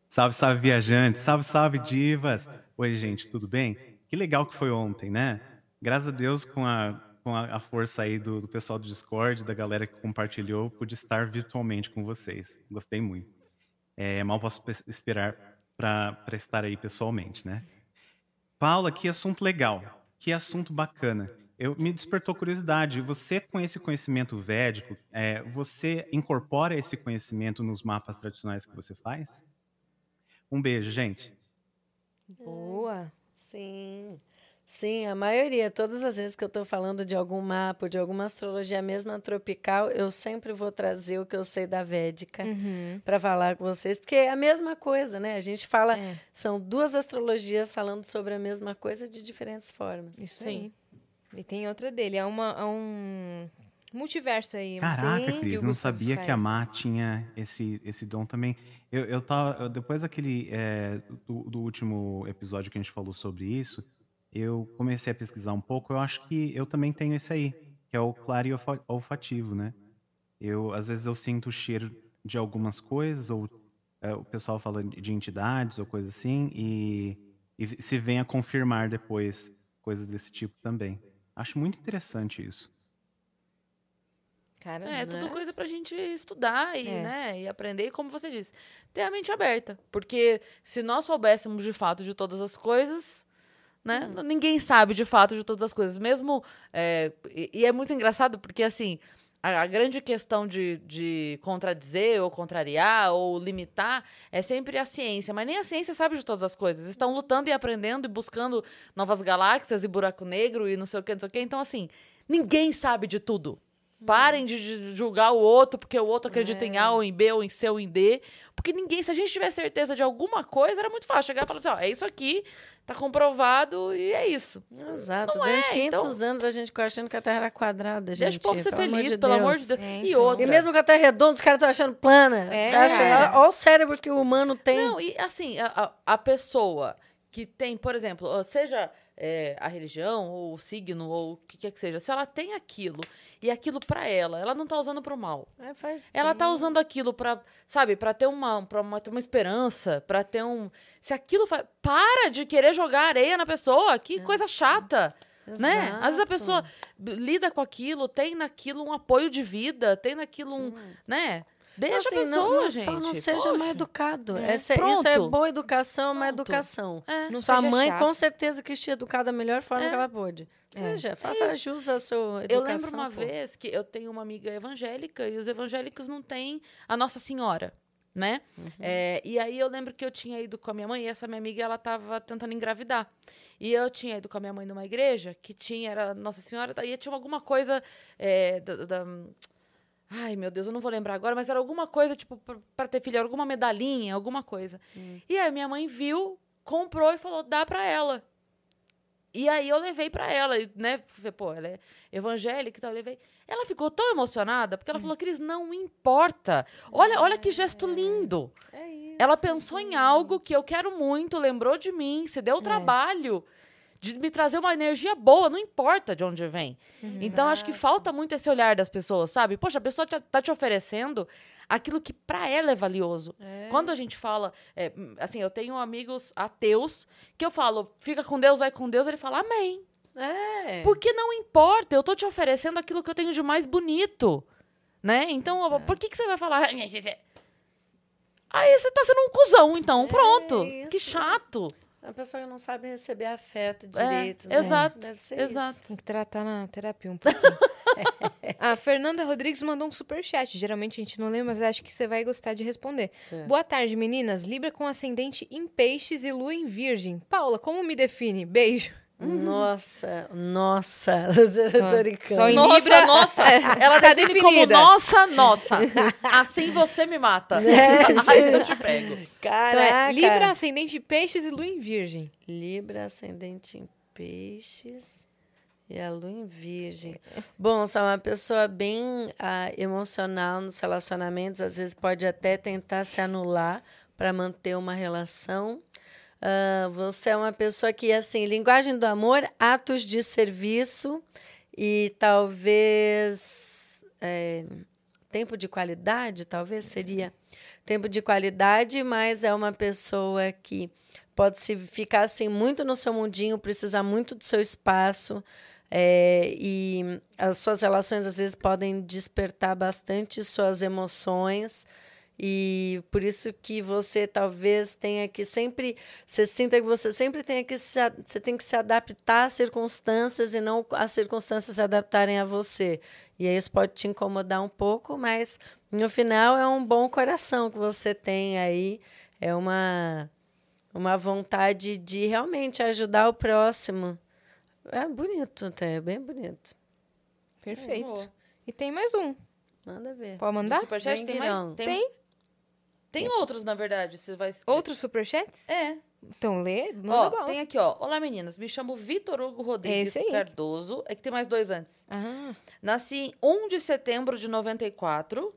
Salve, salve, viajantes. Salve, salve, divas. Oi, gente, tudo bem? Que legal que foi ontem, né? Graças a Deus, com a, com a, força aí do, do pessoal do Discord, da galera que compartilhou, pude estar virtualmente com vocês. Gostei muito. É, mal posso pe- esperar para estar aí pessoalmente, né? Paula, que assunto legal. Que assunto bacana. Eu, me despertou curiosidade. Você, com esse conhecimento védico, é, você incorpora esse conhecimento nos mapas tradicionais que você faz? Um beijo, gente. Boa. Sim. Sim, a maioria, todas as vezes que eu estou falando de algum mapa, de alguma astrologia, mesmo a tropical, eu sempre vou trazer o que eu sei da Védica Uhum. para falar com vocês, porque é a mesma coisa, né? A gente fala, É, são duas astrologias falando sobre a mesma coisa de diferentes formas. isso Sim. aí. E tem outra dele. É, uma, é um multiverso aí. Caraca, Sim, Cris, não sabia que a. Má tinha esse, esse dom também. Eu, eu tava, eu- depois daquele, é, do, do último episódio que a gente falou sobre isso, eu comecei a pesquisar um pouco. Eu acho que eu também tenho esse aí, que é o claro olfativo, né? Eu, às vezes eu sinto o cheiro de algumas coisas, ou é, o pessoal fala de entidades ou coisa assim, e, e se vem a confirmar depois coisas desse tipo também. Acho muito interessante isso. É, né? tudo coisa pra gente estudar e, É. né, e aprender, e como você disse, ter a mente aberta. Porque se nós soubéssemos de fato de todas as coisas, né, Hum. ninguém sabe de fato de todas as coisas. Mesmo. é, e, e é muito engraçado porque, assim, a, a grande questão de, de contradizer ou contrariar ou limitar é sempre a ciência. Mas nem a ciência sabe de todas as coisas. Estão lutando e aprendendo e buscando novas galáxias e buraco negro e não sei o que, não sei o que. Então, assim, ninguém sabe de tudo. Parem de- julgar o outro porque o outro acredita em A ou em B ou em C ou em D. Porque ninguém, se a gente tiver certeza de alguma coisa, era muito fácil chegar e falar assim: ó, é isso aqui, tá comprovado e é isso. Exato. Não Durante é, 500 anos a gente ficou achando que a Terra era quadrada, gente. Deixa o povo ser pelo amor feliz, de pelo amor de Deus. Deus. É, E então. outra. E mesmo que a Terra é redonda, os caras estão achando plana. É, Você acha? Olha o cérebro que o humano tem. Não, e assim, a, a- a pessoa que tem, por exemplo, seja é, a religião, ou o signo, ou o que quer que seja, se ela tem aquilo e aquilo pra ela, ela não tá usando pro mal. É, faz Ela tá usando aquilo pra, sabe, pra ter uma, pra uma, ter uma esperança, pra ter um. Se aquilo faz. Para de querer jogar areia na pessoa, que coisa chata. Né? Às vezes a pessoa lida com aquilo, tem naquilo um apoio de vida, tem naquilo um. Né? Deixa Assim, a pessoa, não, não, gente. Só não seja Poxa. mal educado. É. Essa- isso é boa educação, é uma Pronto. educação. É. Não Sua mãe, chato. com certeza, quis te educar da melhor forma É. que ela pôde. Seja, faça isso. jus à sua educação. Eu lembro uma pô. vez que eu tenho uma amiga evangélica e os evangélicos não têm a Nossa Senhora, né? Uhum. É, e aí eu lembro que eu tinha ido com a minha mãe e essa minha amiga ela tava tentando engravidar. E eu tinha ido com a minha mãe numa igreja que tinha era Nossa Senhora e tinha alguma coisa é, da, da- Ai, meu Deus, eu não vou lembrar agora, mas era alguma coisa, tipo, pra ter filho, alguma medalhinha, alguma coisa. E aí minha mãe viu, comprou e falou, dá pra ela. E aí eu levei pra ela, né? Falei, Pô, ela é evangélica e tal, eu levei. Ela ficou tão emocionada, porque ela falou, Cris, não importa. Olha, olha que gesto lindo. É isso. Ela pensou em algo que eu quero muito, lembrou de mim, se É. deu o trabalho de me trazer uma energia boa, não importa de onde vem. Então, acho que falta muito esse olhar das pessoas, sabe? Poxa, a pessoa te- tá te oferecendo aquilo que pra ela é valioso. É. Quando a gente fala, é, assim, eu tenho amigos ateus que eu falo, fica com Deus, vai com Deus, ele fala, amém. É. Porque não importa, eu tô te oferecendo aquilo que eu tenho de mais bonito, né? Então, por que, que você vai falar... *laughs* Aí você tá sendo um cuzão, então, pronto. Que chato. A pessoa que não sabe receber afeto É, direito. né? exato, Deve ser exato. isso. Tem que tratar na terapia um pouquinho. *laughs* a Fernanda Rodrigues mandou um super chat. Geralmente a gente não lê, mas acho que você vai gostar de responder. É. Boa tarde, meninas. Libra com ascendente em peixes e lua em virgem. Paula, como me define? Beijo. Nossa, nossa. *laughs* Só- Tô só em Nossa, Libra- nossa. *laughs* Ela Tá define definida. como nossa, nossa. *laughs* Assim você me mata. Aí eu te pego. Então Caraca. é Libra, ascendente em peixes e lua em virgem. Libra, ascendente em peixes. E a lua em virgem. Bom, você é uma pessoa bem ah, emocional nos relacionamentos, às vezes pode até tentar se anular para manter uma relação. Ah, você é uma pessoa que, assim, linguagem do amor, atos de serviço e talvez é, tempo de qualidade, talvez seria tempo de qualidade, mas é uma pessoa que pode se ficar assim muito no seu mundinho, precisar muito do seu espaço. É, e as suas relações às vezes podem despertar bastante suas emoções e por isso que você talvez tenha que sempre você sinta que você sempre tenha que se, você tem que se adaptar às circunstâncias e não as circunstâncias se adaptarem a você e aí isso pode te incomodar um pouco mas no final é um bom coração que você tem aí é uma uma vontade de realmente ajudar o próximo é bonito até, é bem bonito. Perfeito. boa. e tem mais um. Manda ver. Pode mandar? Superchat tem mais? Tem, Tem? Tem outros, na verdade. Você vai... Outros superchats? É. Então lê, manda Ó, bala. tem aqui, ó. Olá, meninas. Me chamo Vitor Hugo Rodrigues Esse aí. Cardoso. É que tem mais dois antes. Ah, Nasci em 1 de setembro de 94,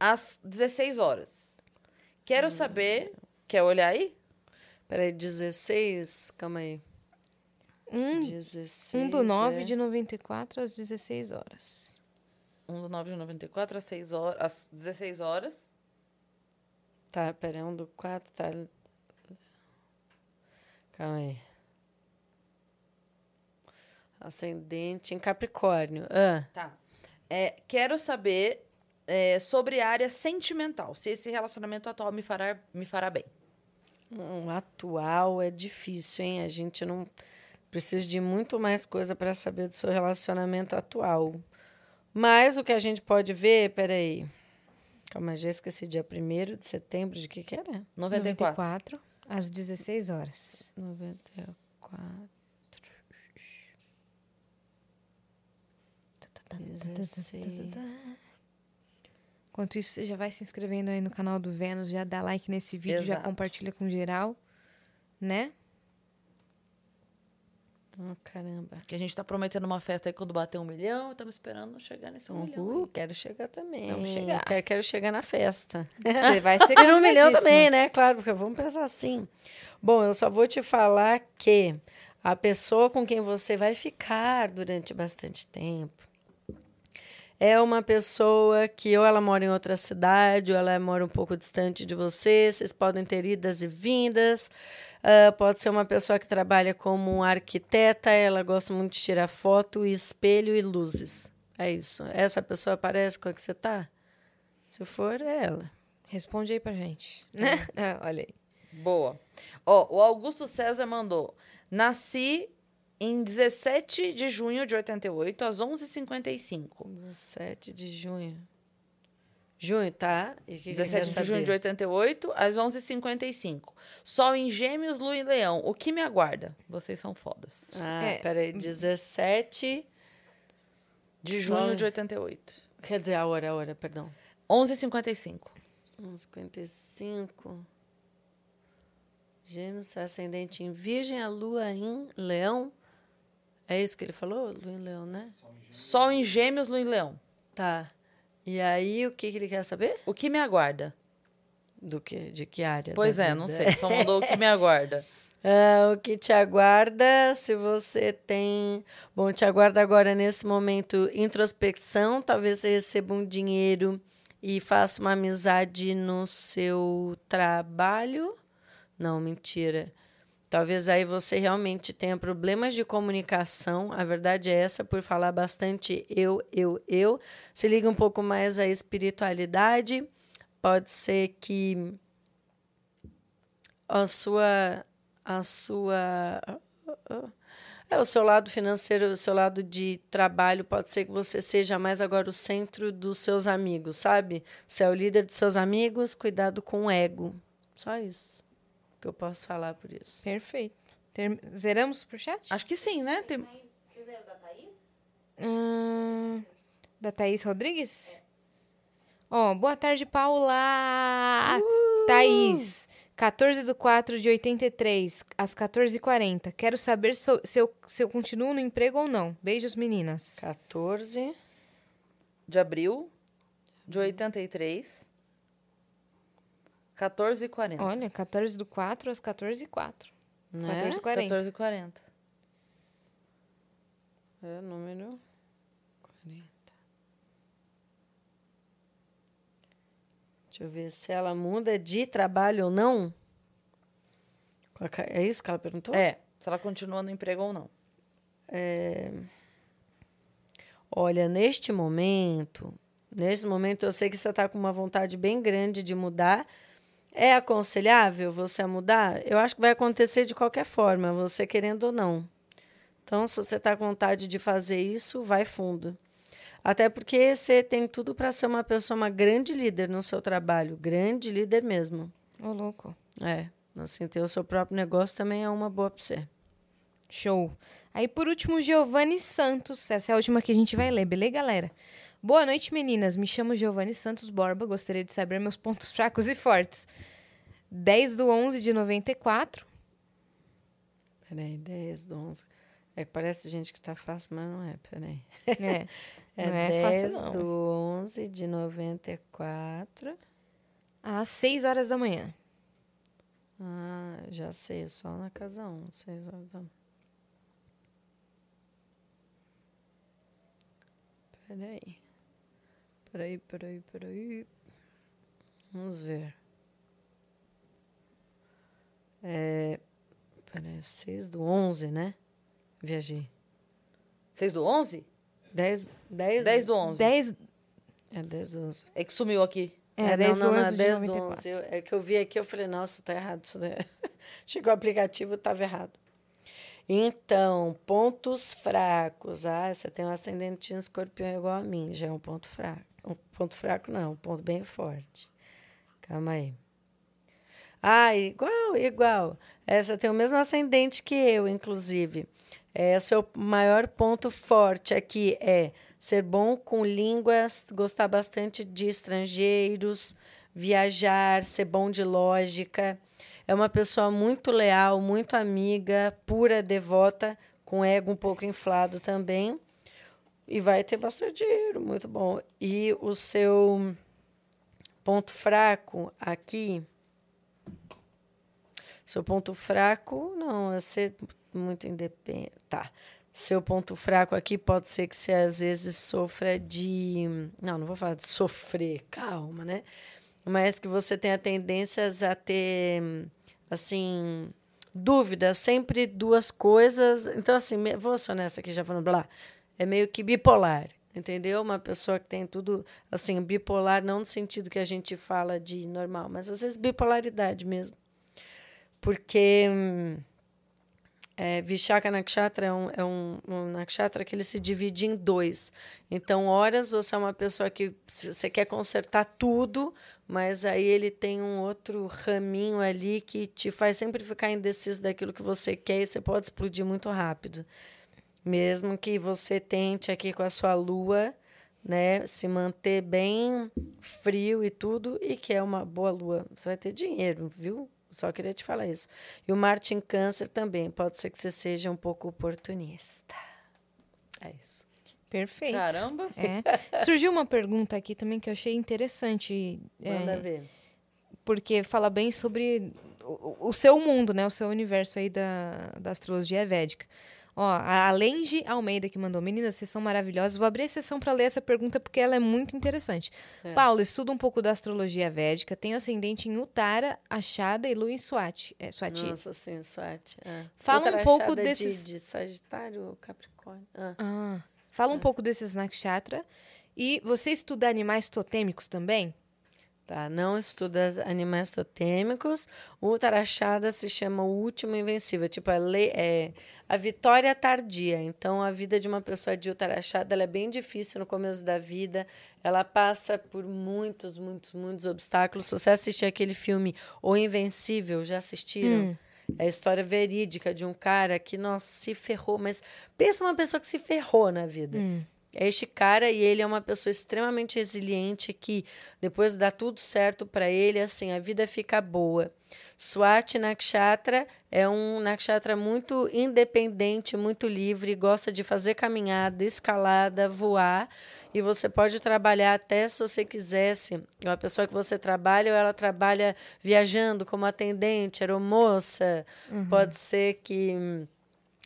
às 16 horas. Quero saber... Quer olhar aí? Peraí, 16. Calma aí. um, 16. um do 9 é. de 94 às 16 horas. 1 do 9 de 94, às, 6 horas, às 16 horas. Tá, peraí, um do 4 tá. Calma aí. Ascendente em Capricórnio. Ah, Tá. É, quero saber é, sobre a área sentimental. Se esse relacionamento atual me fará, me fará bem. um atual é difícil, hein? A gente não precisa de muito mais coisa para saber do seu relacionamento atual. Mas o que a gente pode ver, peraí. Calma, já esqueci, dia 1 de setembro, de que que era? 94. 94 às 16 horas. 94. Tá, 16. Enquanto isso, você já vai se inscrevendo aí no canal do Vênus, já dá like nesse vídeo, já Exato. compartilha com geral, né? Oh, caramba. Que a gente tá prometendo uma festa aí quando bater um milhão. Estamos esperando chegar nesse um milhão. Uhul, quero chegar também. Vamos chegar. Quero, quero chegar na festa. Você vai *laughs* ser um milhão também, né? Claro, porque vamos pensar assim. Bom, eu só vou te falar que a pessoa com quem você vai ficar durante bastante tempo é uma pessoa que ou ela mora em outra cidade ou ela mora um pouco distante de você, vocês podem ter idas e vindas. Ah, pode ser uma pessoa que trabalha como arquiteta, ela gosta muito de tirar foto, espelho e luzes. É isso. Essa pessoa parece com a que você tá? Se for, é ela. Responde aí pra gente. Né? *laughs* Olha aí. Boa. Ó, o Augusto César mandou. Nasci em 17 de junho de 88, às 11h55. 7 de junho. Junho, tá? E o que, que 17 quer de junho de 88, às 11h55. Sol em Gêmeos, Lua em Leão. O que me aguarda? Vocês são fodas. Ah, É. peraí. 17. De Sol junho em- de 88. Quer dizer, a hora, a hora, perdão. 11h55. 1,55. Gêmeos, ascendente em Virgem, a lua em Leão. É isso que ele falou? Lua em Leão, né? Sol em Gêmeos, Lua em Leão. Tá. E aí, o que, que ele quer saber? O que me aguarda? Do que? De que área? Pois é, não vida? sei. Só mandou o que me *laughs* aguarda. Ah, o que te aguarda, se você tem. Bom, te aguarda agora nesse momento introspecção. Talvez você receba um dinheiro e faça uma amizade no seu trabalho. Não, mentira. Talvez aí você realmente tenha problemas de comunicação. A verdade é essa, por falar bastante eu, eu, eu. Se liga um pouco mais à espiritualidade. Pode ser que a sua a sua é o seu lado financeiro, o seu lado de trabalho, pode ser que você seja mais agora o centro dos seus amigos, sabe? Você é o líder dos seus amigos, cuidado com o ego. Só isso que eu posso falar por isso. Perfeito. Term- Zeramos o superchat? Acho que sim, né? Tem... Hum, da Thaís Rodrigues? Ó, boa tarde, Paula! Thaís, 14 do 4 de 83, às 14h40. Quero saber so- se eu, se eu continuo no emprego ou não. Beijos, meninas. 14. De abril de 83. 14 e 40. Olha, 14 do 4 às 14h04. Né? 14h40. 14 e 40. É o número 40. Deixa eu ver se ela muda de trabalho ou não. Ca- É isso que ela perguntou? É, se ela continua no emprego ou não. Olha, neste momento, neste momento eu sei que você está com uma vontade bem grande de mudar. É aconselhável você mudar? Eu acho que vai acontecer de qualquer forma, você querendo ou não. Então, se você está com vontade de fazer isso, vai fundo. Até porque você tem tudo para ser uma pessoa, uma grande líder no seu trabalho, grande líder mesmo. Ô, louco. É, assim, ter o seu próprio negócio também é uma boa para você. Show. Aí, por último, Giovanni Santos. Essa é a última que a gente vai ler, beleza, galera? Boa noite, meninas. Me chamo Giovanni Santos Borba. Gostaria de saber meus pontos *laughs* fracos e fortes. 10 do 11 de 94. Peraí, 10 do 11. É parece gente que tá fácil, mas não é, peraí. É, É, *laughs* não é 10 fácil, não. do 11 de 94. Às 6 horas da manhã. Ah, já sei, só na casa 1. 6 horas da Peraí. Peraí, peraí, peraí. Vamos ver. É. Peraí, 6 do 11, né? Viajei. 6 do 11? 10, 10, 10 do 11. 10. É 10 do 11. É que sumiu aqui. É, 10 não, do não, não, 11 é de 10 do 94. 11. Eu- é que eu vi aqui, eu falei, nossa, tá errado isso daí. *laughs* Chegou o aplicativo, estava errado. Então, pontos fracos. Ah, você tem um ascendente em escorpião igual a mim, já é um ponto fraco. Um ponto fraco não, um ponto bem forte. Calma aí. Ah, igual, igual. Essa tem o mesmo ascendente que eu, inclusive. É, seu maior ponto forte aqui é ser bom com línguas, gostar bastante de estrangeiros, viajar, ser bom de lógica. É uma pessoa muito leal, muito amiga, pura, devota, com ego um pouco inflado também. E vai ter bastante dinheiro, muito bom. E o seu ponto fraco aqui. Seu ponto fraco, não, é ser muito independente. Tá. Seu ponto fraco aqui pode ser que você às vezes sofra de. Não, não vou falar de sofrer, calma, né? Mas que você tenha tendências a ter, assim, dúvidas, sempre duas coisas. Então, assim, vou ser honesta aqui, já falando blá. É meio que bipolar, entendeu? Uma pessoa que tem tudo, assim, bipolar, não no sentido que a gente fala de normal, mas às vezes bipolaridade mesmo. Porque. é, Vishaka Nakshatra é um, é um, um nakshatra que ele se divide em dois. Então, horas você é uma pessoa que você quer consertar tudo, mas aí ele tem um outro raminho ali que te faz sempre ficar indeciso daquilo que você quer e você pode explodir muito rápido. Mesmo que você tente aqui com a sua lua, né, se manter bem frio e tudo, e que é uma boa lua, você vai ter dinheiro, viu? Só queria te falar isso. E o Marte em Câncer também, pode ser que você seja um pouco oportunista. É isso. Perfeito. Caramba. É. Surgiu uma pergunta aqui também que eu achei interessante. é, Manda ver. porque fala bem sobre o, o seu mundo, né? O seu universo aí da, da astrologia védica. Ó, a Alenge Almeida que mandou, meninas, vocês são maravilhosas. Vou abrir a sessão para ler essa pergunta porque ela é muito interessante. Paulo, estuda um pouco da astrologia védica, tenho ascendente em Uttara, Achada e Lua em Swati. É, Swati. Nossa, sim, sorte. É. Fala um Outra pouco achada de- desses- De, Sagitário ou Capricórnio. Ah. Ah, fala um pouco desses nakshatra. E você estuda animais totêmicos também? Tá, não estuda animais totêmicos. O Tarachada se chama o último invencível, tipo a, lei, é, a vitória tardia. Então, a vida de uma pessoa de Utarachada ela é bem difícil no começo da vida. Ela passa por muitos, muitos, muitos obstáculos. Se você assistir aquele filme O Invencível, já assistiram? É a história verídica de um cara que, nossa, se ferrou. Mas pensa uma pessoa que se ferrou na vida. É este cara e ele é uma pessoa extremamente resiliente que depois dá tudo certo para ele, assim, a vida fica boa. Swati Nakshatra é um nakshatra muito independente, muito livre, gosta de fazer caminhada, escalada, voar. E você pode trabalhar até se você quisesse. Uma pessoa que você trabalha, ou ela trabalha viajando como atendente, aeromoça. Uhum. Pode ser que.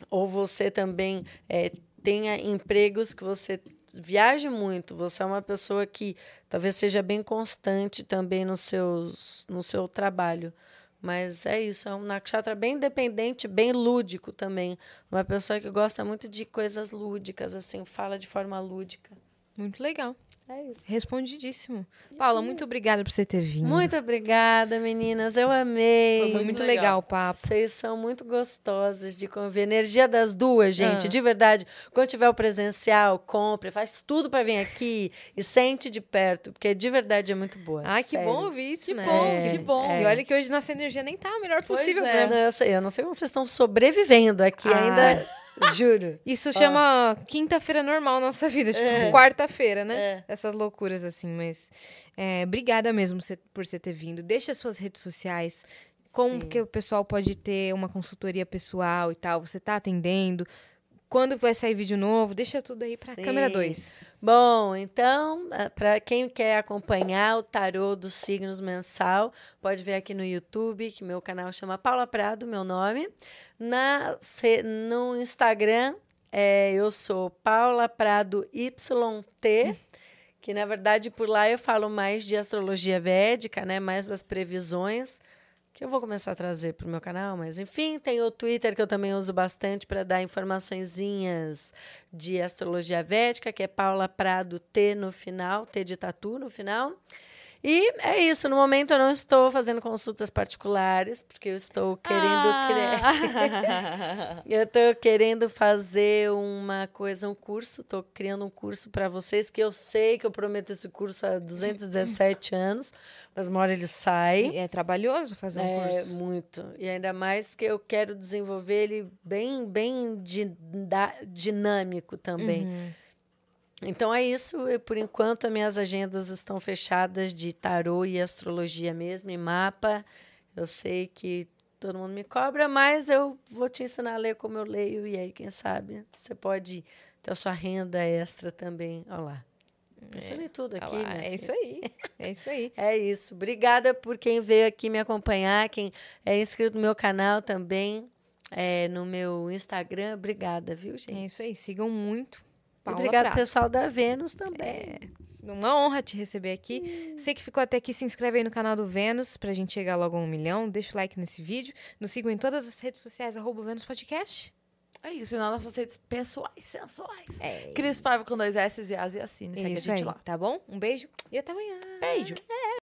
Ou você também é, tenha empregos que você viaje muito. Você é uma pessoa que talvez seja bem constante também no, seus, no seu trabalho. Mas é isso, é um nakshatra bem independente, bem lúdico também. Uma pessoa que gosta muito de coisas lúdicas, assim, fala de forma lúdica. Muito legal. É isso. Respondidíssimo. Paula, muito obrigada por você ter vindo. Muito obrigada, meninas. Eu amei. Foi muito, muito legal. legal o papo. Vocês são muito gostosas de conviver. Energia das duas, gente. Ah. De verdade. Quando tiver o presencial, compre, faz tudo para vir aqui e sente de perto, porque de verdade é muito boa. Ai, que bom ouvir isso, que né? Bom, é, que bom. É. E olha que hoje nossa energia nem tá a melhor possível, é. né? Não, eu, sei, eu não sei como vocês estão sobrevivendo aqui ah. ainda. *laughs* Juro. Isso chama quinta-feira normal na nossa vida, tipo é. quarta-feira, né? É. Essas loucuras assim, mas é, obrigada mesmo por você ter vindo. Deixa as suas redes sociais, como Sim. que o pessoal pode ter uma consultoria pessoal e tal, você tá atendendo? Quando vai sair vídeo novo? Deixa tudo aí para câmera 2. Bom, então, ah, para quem quer acompanhar o tarô dos signos mensal, pode ver aqui no YouTube, que meu canal chama Paula Prado, meu nome. Na, no Instagram, é, eu sou Paula Prado YT, que na verdade por lá eu falo mais de astrologia védica, né? Mais das previsões que eu vou começar a trazer para o meu canal, mas enfim, tem o Twitter que eu também uso bastante para dar informaçõezinhas de astrologia védica, que é Paula Prado T no final, T de tatu no final. E é isso. No momento eu não estou fazendo consultas particulares, porque eu estou querendo. Ah. *laughs* eu estou querendo fazer uma coisa, um curso. Estou criando um curso para vocês, que eu sei que eu prometo esse curso há 217 anos, mas uma hora ele sai. É trabalhoso fazer um é, curso. É, muito. E ainda mais que eu quero desenvolver ele bem, bem dinâmico também. Uhum. Então é isso. Por enquanto, as minhas agendas estão fechadas de tarô e astrologia mesmo, e mapa. Eu sei que todo mundo me cobra, mas eu vou te ensinar a ler como eu leio. E aí, quem sabe, você pode ter a sua renda extra também. Olha lá. Pensando é. em tudo aqui. Ah, é isso aí. É isso aí. *laughs* é isso. Obrigada por quem veio aqui me acompanhar, quem é inscrito no meu canal também, é, no meu Instagram. Obrigada, viu, gente? É isso aí. Sigam muito Paula Obrigada, pessoal da Vênus também. É, uma honra te receber aqui. Hum. Você que ficou até aqui, se inscreve aí no canal do Vênus pra gente chegar logo a um milhão. Deixa o like nesse vídeo. Nos sigam em todas as redes sociais, arroba Vênus Podcast. É isso, e nas nossas redes pessoais, sensuais. É. Cris Paiva com dois S e As e assim. Segue isso a gente aí, lá. Tá bom? Um beijo e até amanhã. Beijo. É.